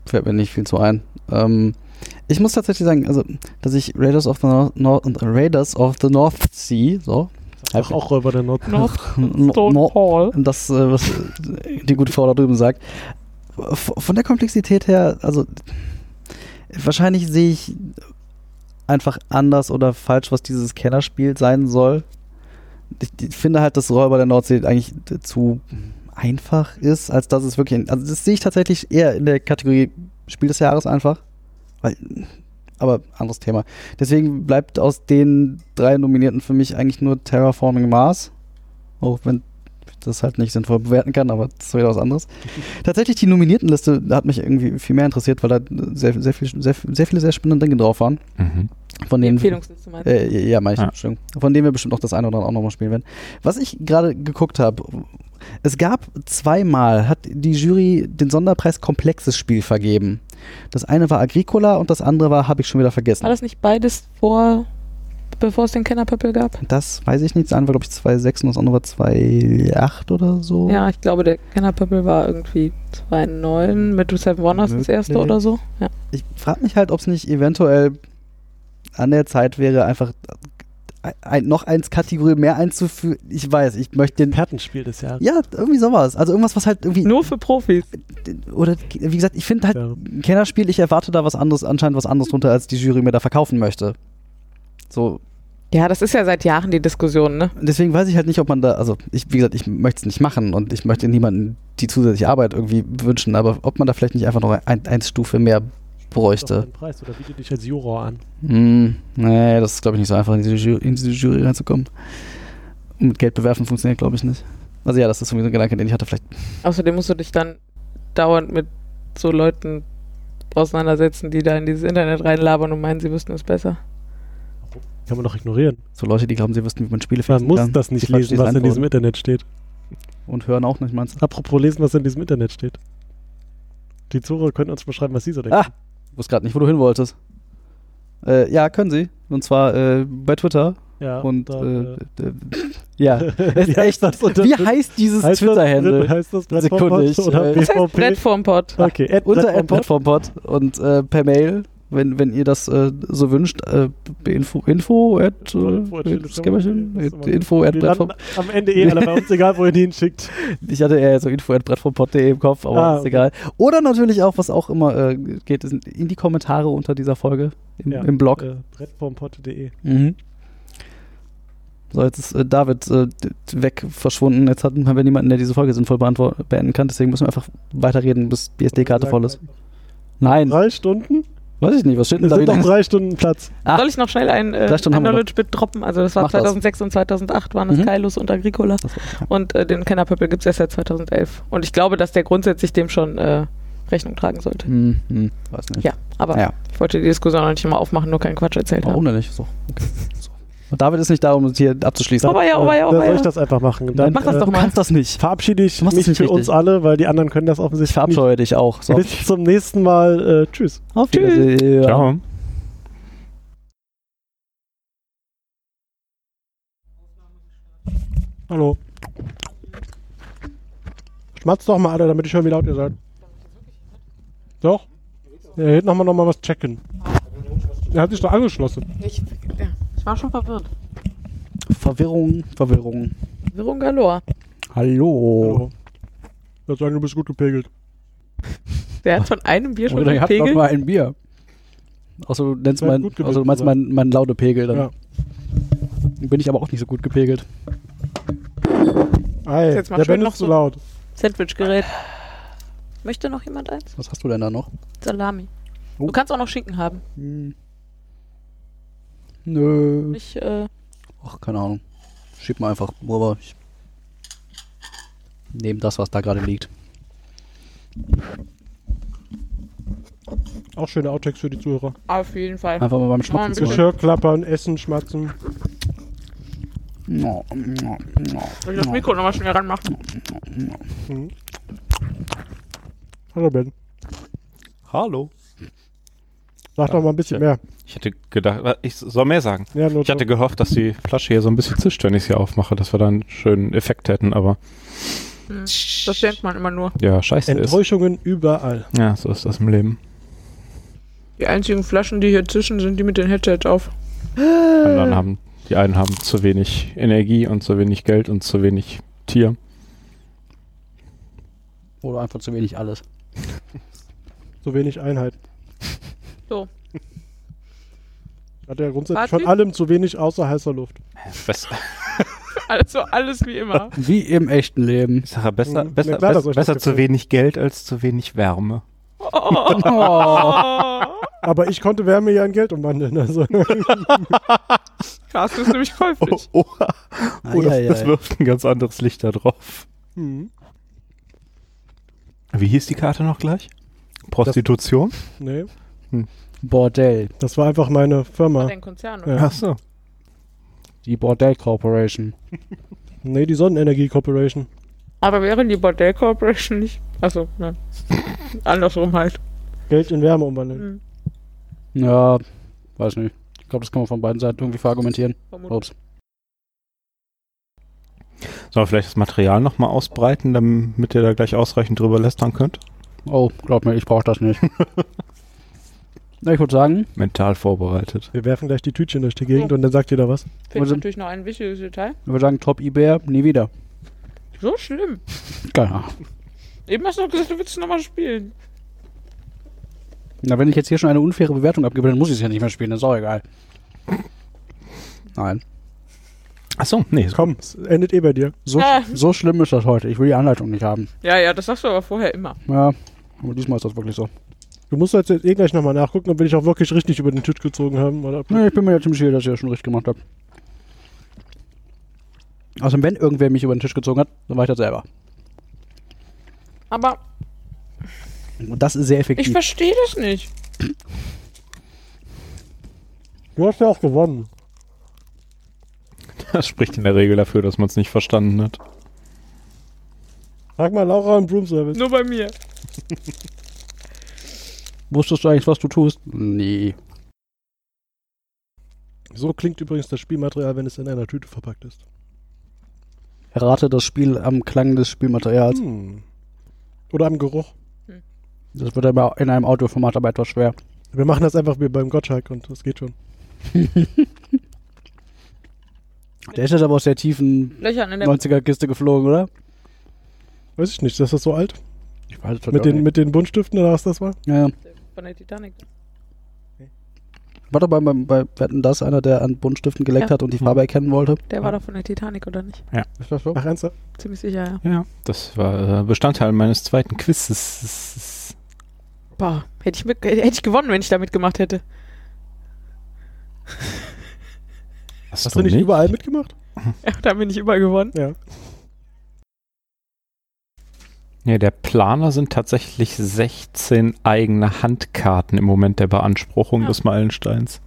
fällt mir nicht viel zu ein. Ähm, ich muss tatsächlich sagen, also, dass ich Raiders of the North, North, Raiders of the North Sea, so, Ach, auch Räuber der Nord. Hall. das, äh, was die gute Frau da drüben sagt. Von der Komplexität her, also wahrscheinlich sehe ich einfach anders oder falsch, was dieses Kennerspiel sein soll. Ich, ich finde halt, dass Räuber der Nordsee eigentlich zu einfach ist, als dass es wirklich. Also das sehe ich tatsächlich eher in der Kategorie Spiel des Jahres einfach. Weil, aber anderes Thema. Deswegen bleibt aus den drei Nominierten für mich eigentlich nur Terraforming Mars. Auch wenn ich das halt nicht sinnvoll bewerten kann, aber das ist wieder was anderes. Tatsächlich die Nominiertenliste hat mich irgendwie viel mehr interessiert, weil da sehr, sehr, viel, sehr, sehr viele sehr spannende Dinge drauf waren. Mhm. Von denen Empfehlungsliste meinst äh, ja, meine ich, Ja. Entschuldigung. Von denen wir bestimmt noch das eine oder andere auch nochmal spielen werden. Was ich gerade geguckt habe, es gab zweimal, hat die Jury den Sonderpreis Komplexes Spiel vergeben. Das eine war Agricola und das andere war, habe ich schon wieder vergessen. War das nicht beides vor, bevor es den Kennerpöppel gab? Das weiß ich nicht. Das eine war, glaube ich, 2,6 und das andere war 2,8 oder so. Ja, ich glaube, der Kennerpöppel war irgendwie 2,9 mit The Seven Wonders das erste oder so. Ja. Ich frage mich halt, ob es nicht eventuell an der Zeit wäre, einfach ein, noch eins Kategorie mehr einzuführen. Ich weiß, ich möchte den. Pertenspiel des Jahres. Ja, irgendwie sowas. Also irgendwas, was halt irgendwie. Nur für Profis. Oder wie gesagt, ich finde halt Ja. ein Kennerspiel, ich erwarte da was anderes, anscheinend was anderes drunter, als die Jury mir da verkaufen möchte. So, Ja, das ist ja seit Jahren die Diskussion, ne? deswegen weiß ich halt nicht, ob man da, also ich, wie gesagt, ich möchte es nicht machen und ich möchte niemandem die zusätzliche Arbeit irgendwie wünschen, aber ob man da vielleicht nicht einfach noch ein, eins Stufe mehr bräuchte. Preis oder biete dich als Juror an. Hm, nee, das ist glaube ich nicht so einfach, in diese, Jury, in diese Jury reinzukommen. Und mit Geld bewerfen funktioniert glaube ich nicht. Also ja, das ist sowieso ein Gedanke, den ich hatte. Vielleicht Außerdem musst du dich dann dauernd mit so Leuten auseinandersetzen, die da in dieses Internet reinlabern und meinen, sie wüssten es besser. Kann man doch ignorieren. so Leute, die glauben, sie wüssten, wie man Spiele Man fixen muss kann, das nicht die lesen, was in diesem. Internet steht. Und hören auch nicht, meinst du? Apropos lesen, was in diesem Internet steht. Die Zuhörer können uns beschreiben, was sie so denken. Ah, ich wusste gerade nicht, wo du hin wolltest. Äh, ja, können sie. Und zwar äh, bei Twitter. ja, und dann, äh, ja, äh, ist wie echt. heißt das unter- Wie heißt dieses Twitter-Handle? Heißt das oder äh, Das heißt BVP? Pott. Okay, Unter. Plattformpod und äh, per Mail, wenn, wenn ihr das äh, so wünscht, äh, info, info at, äh, info at landen am Ende eh alle bei uns, egal wo ihr die hinschickt. Ich hatte eher so info at brettformpod.de im Kopf, aber Ah, ist okay. egal. Oder natürlich auch, was auch immer äh, geht, in die Kommentare unter dieser Folge im, Ja, im Blog. Äh, Brettvormpott.de. Mhm. So, jetzt ist äh, David äh, weg verschwunden. Jetzt hatten haben wir niemanden, der diese Folge sinnvoll beenden kann. Deswegen müssen wir einfach weiterreden, bis die SD-Karte voll ist. Nein, Drei Stunden? Weiß ich nicht. Was steht denn da? Sind noch lange? drei Stunden Platz. Ah. Soll ich noch schnell ein, äh, ein noch. Knowledge-Bit droppen? Also das war Mach das. 2006 und 2008 waren das Mhm. Kailus und Agricola. Das- Und äh, den Kennerpöppel gibt es erst seit 2011. Und ich glaube, dass der grundsätzlich dem schon äh, Rechnung tragen sollte. Hm, hm, weiß nicht. Ja, aber Ja. ich wollte die Diskussion noch nicht mal aufmachen, nur keinen Quatsch erzählt Warum haben. denn nicht? So, okay. so. Und David ist nicht da, um uns hier abzuschließen. Aber ja, aber ja, Dann soll ich das einfach machen. Dann, Mach das äh, doch du mal. kannst das nicht. Verabschiede ich Du mich das für nicht uns richtig. alle, weil die anderen können das Ich offensichtlich verabscheue dich auch. So. nicht. Bis zum nächsten Mal. Äh, tschüss. Auf Tschüss. Wiedersehen. Ciao. Hallo. Schmatzt doch mal alle, damit ich höre, wie laut ihr seid. Doch? Ja, hier nochmal noch mal was checken. Er hat sich doch angeschlossen. Ich, ja, ich war schon verwirrt. Verwirrung, Verwirrung. Verwirrung galore. Hallo. Hallo. Ich würde sagen, du bist gut gepegelt. Der hat von einem Bier schon Oder ihr habt gepegelt. mal ein Bier. Außer du nennst mein, gut gewesen also du meinst sein. mein, mein Laudepegel. Dann Ja. bin ich aber auch nicht so gut gepegelt. Ei, Jetzt der Ben noch ist zu so- laut. Sandwichgerät. Möchte noch jemand eins? Was hast du denn da noch? Salami. Oh. Du kannst auch noch Schinken haben. Hm. Nö. Nicht, äh, Ach, keine Ahnung. Schieb mal einfach rüber. Ich nehme das, was da gerade liegt. Auch schöne Outtakes für die Zuhörer. auf jeden Fall. Einfach mal beim Schmatzen zu. Geschirr klappern, essen, schmatzen. No, no, no, Soll ich das Mikro nochmal schnell ranmachen? Mhm. Hallo Ben. Hallo. Sag doch mal ein bisschen Ja. mehr. Ich hätte gedacht, ich soll mehr sagen. Ja, Ich hatte gehofft, dass die Flasche hier so ein bisschen zischt, wenn ich sie aufmache, dass wir da einen schönen Effekt hätten, aber Hm. Das denkt man immer nur. ja, scheiße ist. Enttäuschungen überall. Ja, so ist das im Leben. Die einzigen Flaschen, die hier zischen, sind die mit den Headsets auf. Dann haben die einen haben zu wenig Energie und zu wenig Geld und zu wenig Tier. Oder einfach zu wenig alles. So wenig Einheit. So. Hat ja grundsätzlich von allem zu wenig außer heißer Luft. Besser, Also alles wie immer. Wie im echten Leben. ich sage besser, Mhm. besser, klar, besser, das besser zu wenig Geld als zu wenig Wärme. Oh. Aber ich konnte Wärme ja in Geld umwandeln. Also. Carsten ist nämlich käuflich. Oh, oh, oh das, das wirft ein ganz anderes Licht da drauf. Hm. Wie hieß die Karte noch gleich? Prostitution? Nee, Bordell. das war einfach meine Firma. Den Konzern, Ja. oder? Ach so. Die Bordell Corporation. Nee, die Sonnenenergie Corporation. Aber wäre die Bordell Corporation nicht. Achso, nein. Andersrum halt. Geld in Wärme umwandeln. Hm. Ja, weiß nicht. Ich glaube, das kann man von beiden Seiten irgendwie verargumentieren. Vermutlich. Ups. Sollen wir vielleicht das Material nochmal ausbreiten, damit ihr da gleich ausreichend drüber lästern könnt? Oh, glaub mir, ich brauche das nicht. Na, ich würde sagen, Mental vorbereitet. Wir werfen gleich die Tütchen durch die Gegend und dann sagt jeder was. Finde Also- natürlich noch ein wichtiges Detail. ich würde sagen, Top eBay, nie wieder. So schlimm. Keine Ahnung. Eben hast du doch gesagt, du willst nochmal spielen. Na, wenn ich jetzt hier schon eine unfaire Bewertung abgebe, dann muss ich es ja nicht mehr spielen, das ist auch egal. Nein. Ach so, nee. Komm, es endet eh bei dir. So, Ah. so schlimm ist das heute. Ich will die Anleitung nicht haben. Ja, ja, das sagst du aber vorher immer. Ja, aber diesmal ist das wirklich so. Du musst jetzt eh gleich nochmal nachgucken, ob wir dich auch wirklich richtig über den Tisch gezogen haben. Oder Nee, ich bin mir ja ziemlich sicher, dass ich das schon richtig gemacht habe. Außerdem, wenn irgendwer mich über den Tisch gezogen hat, dann war ich das selber. Aber Und das ist sehr ich effektiv. verstehe das nicht. Du hast ja auch gewonnen. Das spricht in der Regel dafür, dass man es nicht verstanden hat. Frag mal Laura im Broom Service. Nur bei mir. Wusstest du eigentlich, was du tust? Nee. So klingt übrigens das Spielmaterial, wenn es in einer Tüte verpackt ist. Errate das Spiel am Klang des Spielmaterials. Hm. Oder am Geruch. Das wird aber in einem Audioformat aber etwas schwer. Wir machen das einfach wie beim Gottschalk und das geht schon. Der ist jetzt aber aus der tiefen Löchern in der 90er-Kiste geflogen, oder? Weiß ich nicht, ist das so alt? Ich weiß es Mit den, mit den Buntstiften oder was das war? ja, ja. Von der Titanic. War doch bei, bei, bei Wetten das einer, der an Buntstiften geleckt Ja. hat und die Farbe erkennen wollte? Der war doch von der Titanic, oder nicht? Ist das so? Ach, ernsthaft? Ziemlich sicher, ja. Ja. Das war äh, Bestandteil meines zweiten Quizzes. Boah, hätte ich, mit, hätte ich gewonnen, wenn ich da mitgemacht hätte. Hast, Hast du nicht überall mitgemacht? Ja, da bin ich immer gewonnen. Ja. Ja, der Planer sind tatsächlich 16 eigene Handkarten im Moment der Beanspruchung Ja. des Meilensteins.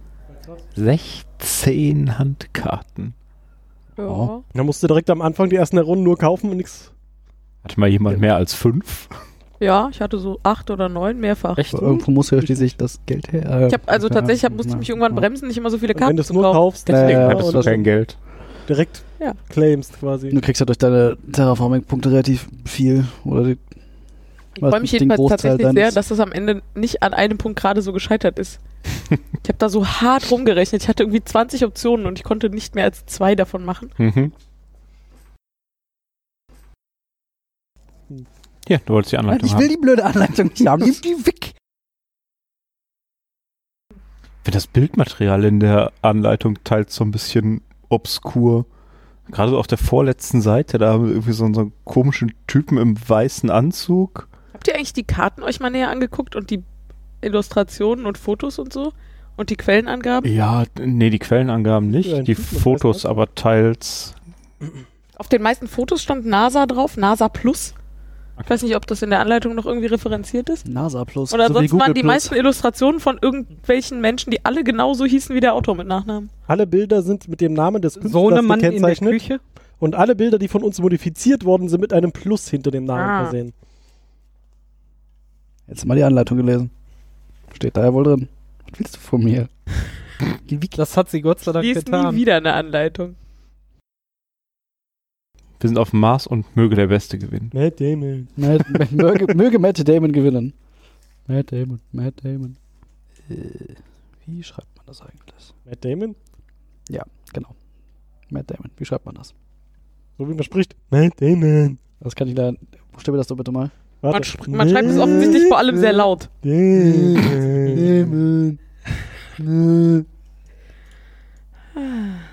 16 Handkarten. Ja. Oh. Dann musst du direkt am Anfang die ersten Runden nur kaufen und nichts. Hatte mal jemand mehr als fünf? ja, ich hatte so acht oder neun mehrfach. Echt? Irgendwo muss ja schließlich das Geld her. Ich habe also tatsächlich hab, musste ich mich irgendwann bremsen, nicht immer so viele Und wenn Karten du es zu nur kaufen. kaufst, ja, Hattest und du das kein Geld? Direkt Ja. claimst quasi. Du kriegst ja durch deine Terraforming-Punkte relativ viel. Oder die, Ich freue mich den jedenfalls tatsächlich deines- sehr, dass das am Ende nicht an einem Punkt gerade so gescheitert ist. ich habe da so hart rumgerechnet. Ich hatte irgendwie 20 Optionen und ich konnte nicht mehr als zwei davon machen. Mhm. Ja, du wolltest die Anleitung ich haben. will die blöde Anleitung nicht haben. Nimm die weg. Ich finde das Bildmaterial in der Anleitung teils so ein bisschen obskur. Gerade so auf der vorletzten Seite, da haben wir irgendwie so, einen komischen Typen im weißen Anzug. Habt ihr eigentlich die Karten euch mal näher angeguckt und die Illustrationen und Fotos und so? Und die Quellenangaben? Ja, nee, die Quellenangaben nicht. Ja, die Fotos aber teils. Auf den meisten Fotos stand NASA drauf, NASA Plus. Ich weiß nicht, ob das in der Anleitung noch irgendwie referenziert ist. NASA Plus. Oder so sonst waren die Plus. meisten Illustrationen von irgendwelchen Menschen, die alle genauso hießen wie der Autor mit Nachnamen. Alle Bilder sind mit dem Namen des Künstlers Sohnemann in der gekennzeichnet Küche. und alle Bilder, die von uns modifiziert worden sind, mit einem Plus hinter dem Namen Ah. versehen. Jetzt mal die Anleitung gelesen. Steht da ja wohl drin. Was willst du von mir? Das hat sie Gott sei Dank Lies nie getan. wieder eine Anleitung. Wir sind auf dem Mars und möge der Beste gewinnen. Matt Damon. Matt, möge, möge Matt Damon gewinnen. Matt Damon, Matt Damon. Äh, wie schreibt man das eigentlich? Matt Damon? Genau. Matt Damon. Wie schreibt man das? So wie man spricht. Matt Damon. Das kann ich da. Buchstabe das doch bitte mal. Man, Warte. sch man schreibt es offensichtlich vor allem sehr laut. Damon. Wir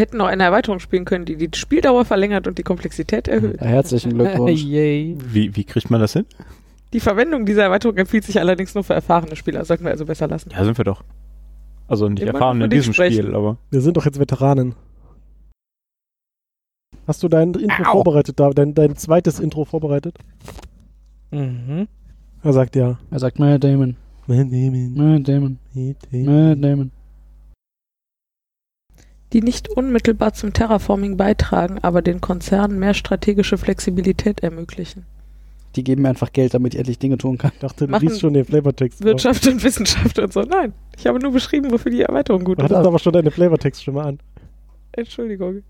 hätten noch eine Erweiterung spielen können, die die Spieldauer verlängert und die Komplexität erhöht. Ja, herzlichen Glückwunsch. Yay. Wie, wie kriegt man das hin? Die Verwendung dieser Erweiterung empfiehlt sich allerdings nur für erfahrene Spieler. Sollten wir also besser lassen. Ja, sind wir doch. Also nicht Immer erfahren in diesem sprechen. Spiel, aber. Wir sind doch jetzt Veteranen. Hast du dein Intro Au. vorbereitet, da, dein, dein zweites Intro vorbereitet? Mhm. Er sagt ja. Er sagt Matt Damon. Matt Damon. Matt Damon. Matt Damon. Die nicht unmittelbar zum Terraforming beitragen, aber den Konzernen mehr strategische Flexibilität ermöglichen. Die geben mir einfach Geld, damit ich endlich Dinge tun kann. Ich dachte, du Machen liest schon den Flavortext. vor. Wirtschaft und Wissenschaft und so. Nein, ich habe nur beschrieben, wofür die Erweiterung gut Du ist. hattest aber schon deine Flavortext-Stimme an. Entschuldigung.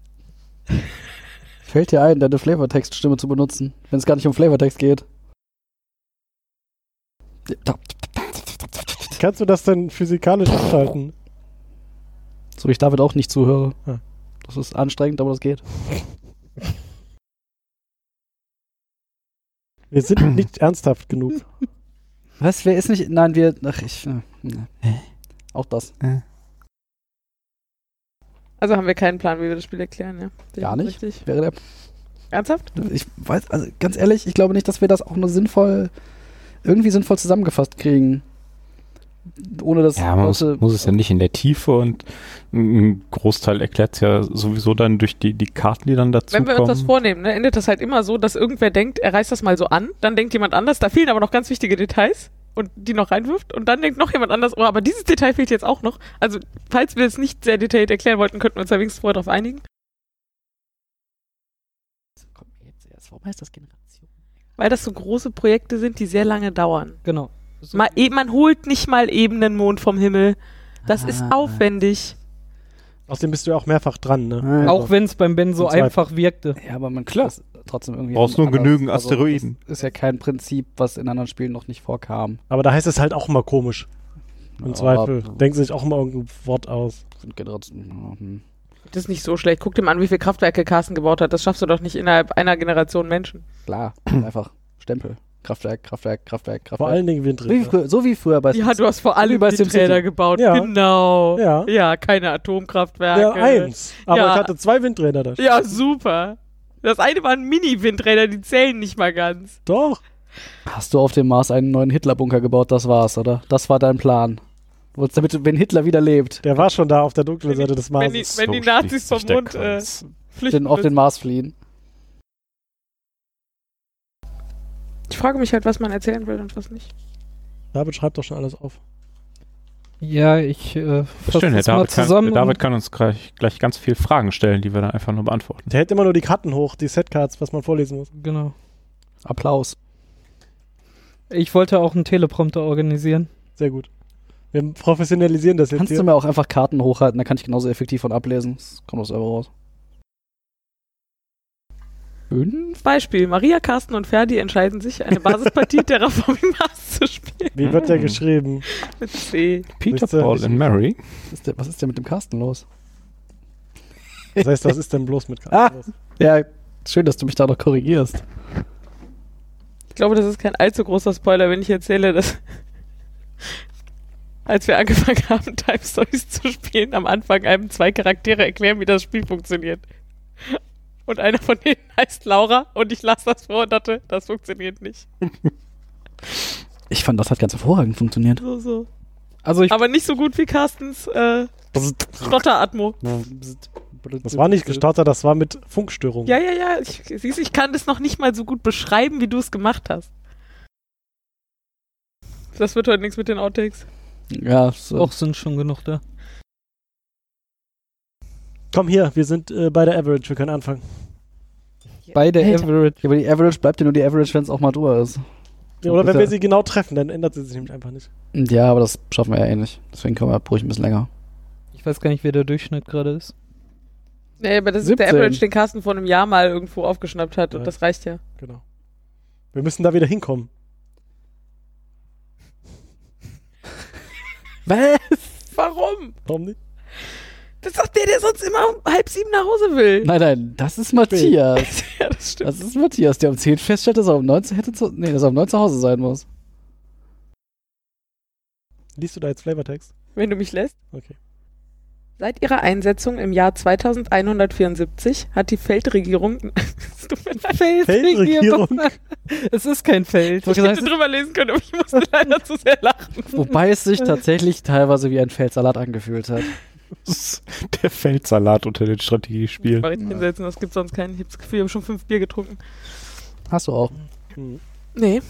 Fällt dir ein, deine Flavortext-Stimme zu benutzen, wenn es gar nicht um Flavortext geht? Kannst du das denn physikalisch abschalten? So wie ich David auch nicht zuhöre. Das ist anstrengend, aber das geht. Wir sind nicht ernsthaft genug. Was? Wer ist nicht. Nein, wir. Ach, ich. ne. Auch das. Also haben wir keinen Plan, wie wir das Spiel erklären, ja? Gar nicht. Richtig. Wäre der. Ernsthaft? Ich weiß, also ganz ehrlich, ich glaube nicht, dass wir das auch nur sinnvoll. Irgendwie sinnvoll zusammengefasst kriegen. Ohne dass. Ja, man muss, Leute- muss es ja nicht in der Tiefe und ein Großteil erklärt es ja sowieso dann durch die, die Karten, die dann dazu Wenn wir uns das kommen. vornehmen, ne, endet das halt immer so, dass irgendwer denkt, er reißt das mal so an, dann denkt jemand anders, da fehlen aber noch ganz wichtige Details und die noch reinwirft und dann denkt noch jemand anders, oh, aber dieses Detail fehlt jetzt auch noch. Also, falls wir es nicht sehr detailliert erklären wollten, könnten wir uns da wenigstens vorher darauf einigen. Kommt mir jetzt erst. Warum heißt das Generation? Weil das so große Projekte sind, die sehr lange dauern. Genau. So- Mal, e man holt nicht mal eben einen Mond vom Himmel. Das ist Ah. aufwendig. Außerdem bist du ja auch mehrfach dran, ne? Ah, Auch wenn es beim Ben so einfach wirkte. Ja, aber man klar. Trotzdem irgendwie. Brauchst nur genügend also, Asteroiden. Das ist ja kein Prinzip, was in anderen Spielen noch nicht vorkam. Aber da heißt es halt auch immer komisch. Im Ja, Zweifel. Denken sie sich auch immer irgendein Wort aus. Sind Generationen. ja, hm. Das ist nicht so schlecht. Guck dir mal an, wie viele Kraftwerke Carsten gebaut hat. Das schaffst du doch nicht innerhalb einer Generation Menschen. Klar, einfach Stempel. Kraftwerk, Kraftwerk, Kraftwerk, Kraftwerk. Vor allen Dingen so, wie Windräder. früher, so wie früher bei Ja, du hast vor So allem bei die SimCity. Räder gebaut. Ja. Genau. Ja. Ja, keine Atomkraftwerke. Ja, eins. Aber Ja. ich hatte zwei Windräder da. Ja, super. Das eine waren Mini-Windräder, die zählen nicht mal ganz. Doch. Hast du auf dem Mars einen neuen Hitler-Bunker gebaut? Das war's, oder? Das war dein Plan. Du wolltest damit, wenn Hitler wieder lebt, Der war schon da auf der dunklen Seite des wenn die- wenn die Nazis vom Mond, äh, Flüchten den, auf den. Mars fliehen. Ich frage mich halt, was man erzählen will und was nicht. David schreibt doch schon alles auf. Ja, ich äh, fasse Schön, Herr das mal David, kann, zusammen. Herr David kann uns gleich, gleich ganz viele Fragen stellen, die wir dann einfach nur beantworten. Der hält immer nur die Karten hoch, die Setcards, was man vorlesen muss. genau. Applaus. Ich wollte auch einen Teleprompter organisieren. Sehr gut. Wir professionalisieren das jetzt Kannst du hier. mir auch einfach Karten hochhalten, dann kann ich genauso effektiv von ablesen. Das kommt aus selber raus. Fünf? Beispiel: Maria, Carsten und Ferdi entscheiden sich, eine Basispartie Terraforming Mars zu spielen. Wie wird der geschrieben? Mit C. Peter, Wisst ihr, Paul und Mary. Was ist, denn, was ist denn mit dem Carsten los? Das heißt, was ist denn bloß mit Ah. Karten los? Ja, schön, dass du mich da noch korrigierst. Ich glaube, das ist kein allzu großer Spoiler, wenn ich erzähle, dass als wir angefangen haben, Time Stories zu spielen, am Anfang einem zwei Charaktere erklären, wie das Spiel funktioniert. Und einer von denen heißt Laura und ich las das vor und dachte, das funktioniert nicht. Ich fand, das hat ganz hervorragend funktioniert. So, so. Also ich Aber nicht so gut wie Carstens äh, Stotter-Atmo. Das war nicht gestartet, das war mit Funkstörungen. Ja, ja, ja. Ich, siehst, ich kann das noch nicht mal so gut beschreiben, wie du es gemacht hast. Das wird heute nichts mit den Outtakes. Ja, so. auch sind schon genug da. Komm hier, wir sind äh, bei der Average, wir können anfangen. Bei der Alter. Average. Ja, aber die Average bleibt ja nur die Average, wenn es auch mal drüber ist. Ja, oder wenn wir sie genau treffen, dann ändert sie sich nämlich einfach nicht. Ja, aber das schaffen wir ja eh nicht. Deswegen können wir ruhig ein bisschen länger. Ich weiß gar nicht, wer der Durchschnitt gerade ist. Nee, aber das ist der 17. Average, den Carsten vor einem Jahr mal irgendwo aufgeschnappt hat und Ja. das reicht ja. Genau. Wir müssen da wieder hinkommen. Was? Warum? Warum nicht? Das ist doch der, der sonst immer um halb sieben nach Hause will. Nein, nein, das ist Matthias. ja, das stimmt. Das ist Matthias, der um 10 feststellt, dass er um 9 zu, hätte zu, nee, dass er um 9 zu Hause sein muss. Liest du da jetzt Flavortext? Wenn du mich lässt. Okay. Seit ihrer Einsetzung im Jahr 2174 hat die Feldregierung. Feldregierung. es ist kein Feld. Ich ich hätte drüber lesen können, aber ich musste leider zu sehr lachen. Wobei es sich tatsächlich teilweise wie ein Feldsalat angefühlt hat. Das ist der Feldsalat unter den Strategiespielen. Ich hinsetzen, das gibt sonst keinen. Ich habe das Gefühl, ich habe schon fünf Bier getrunken. Hast du auch. Hm. Nee.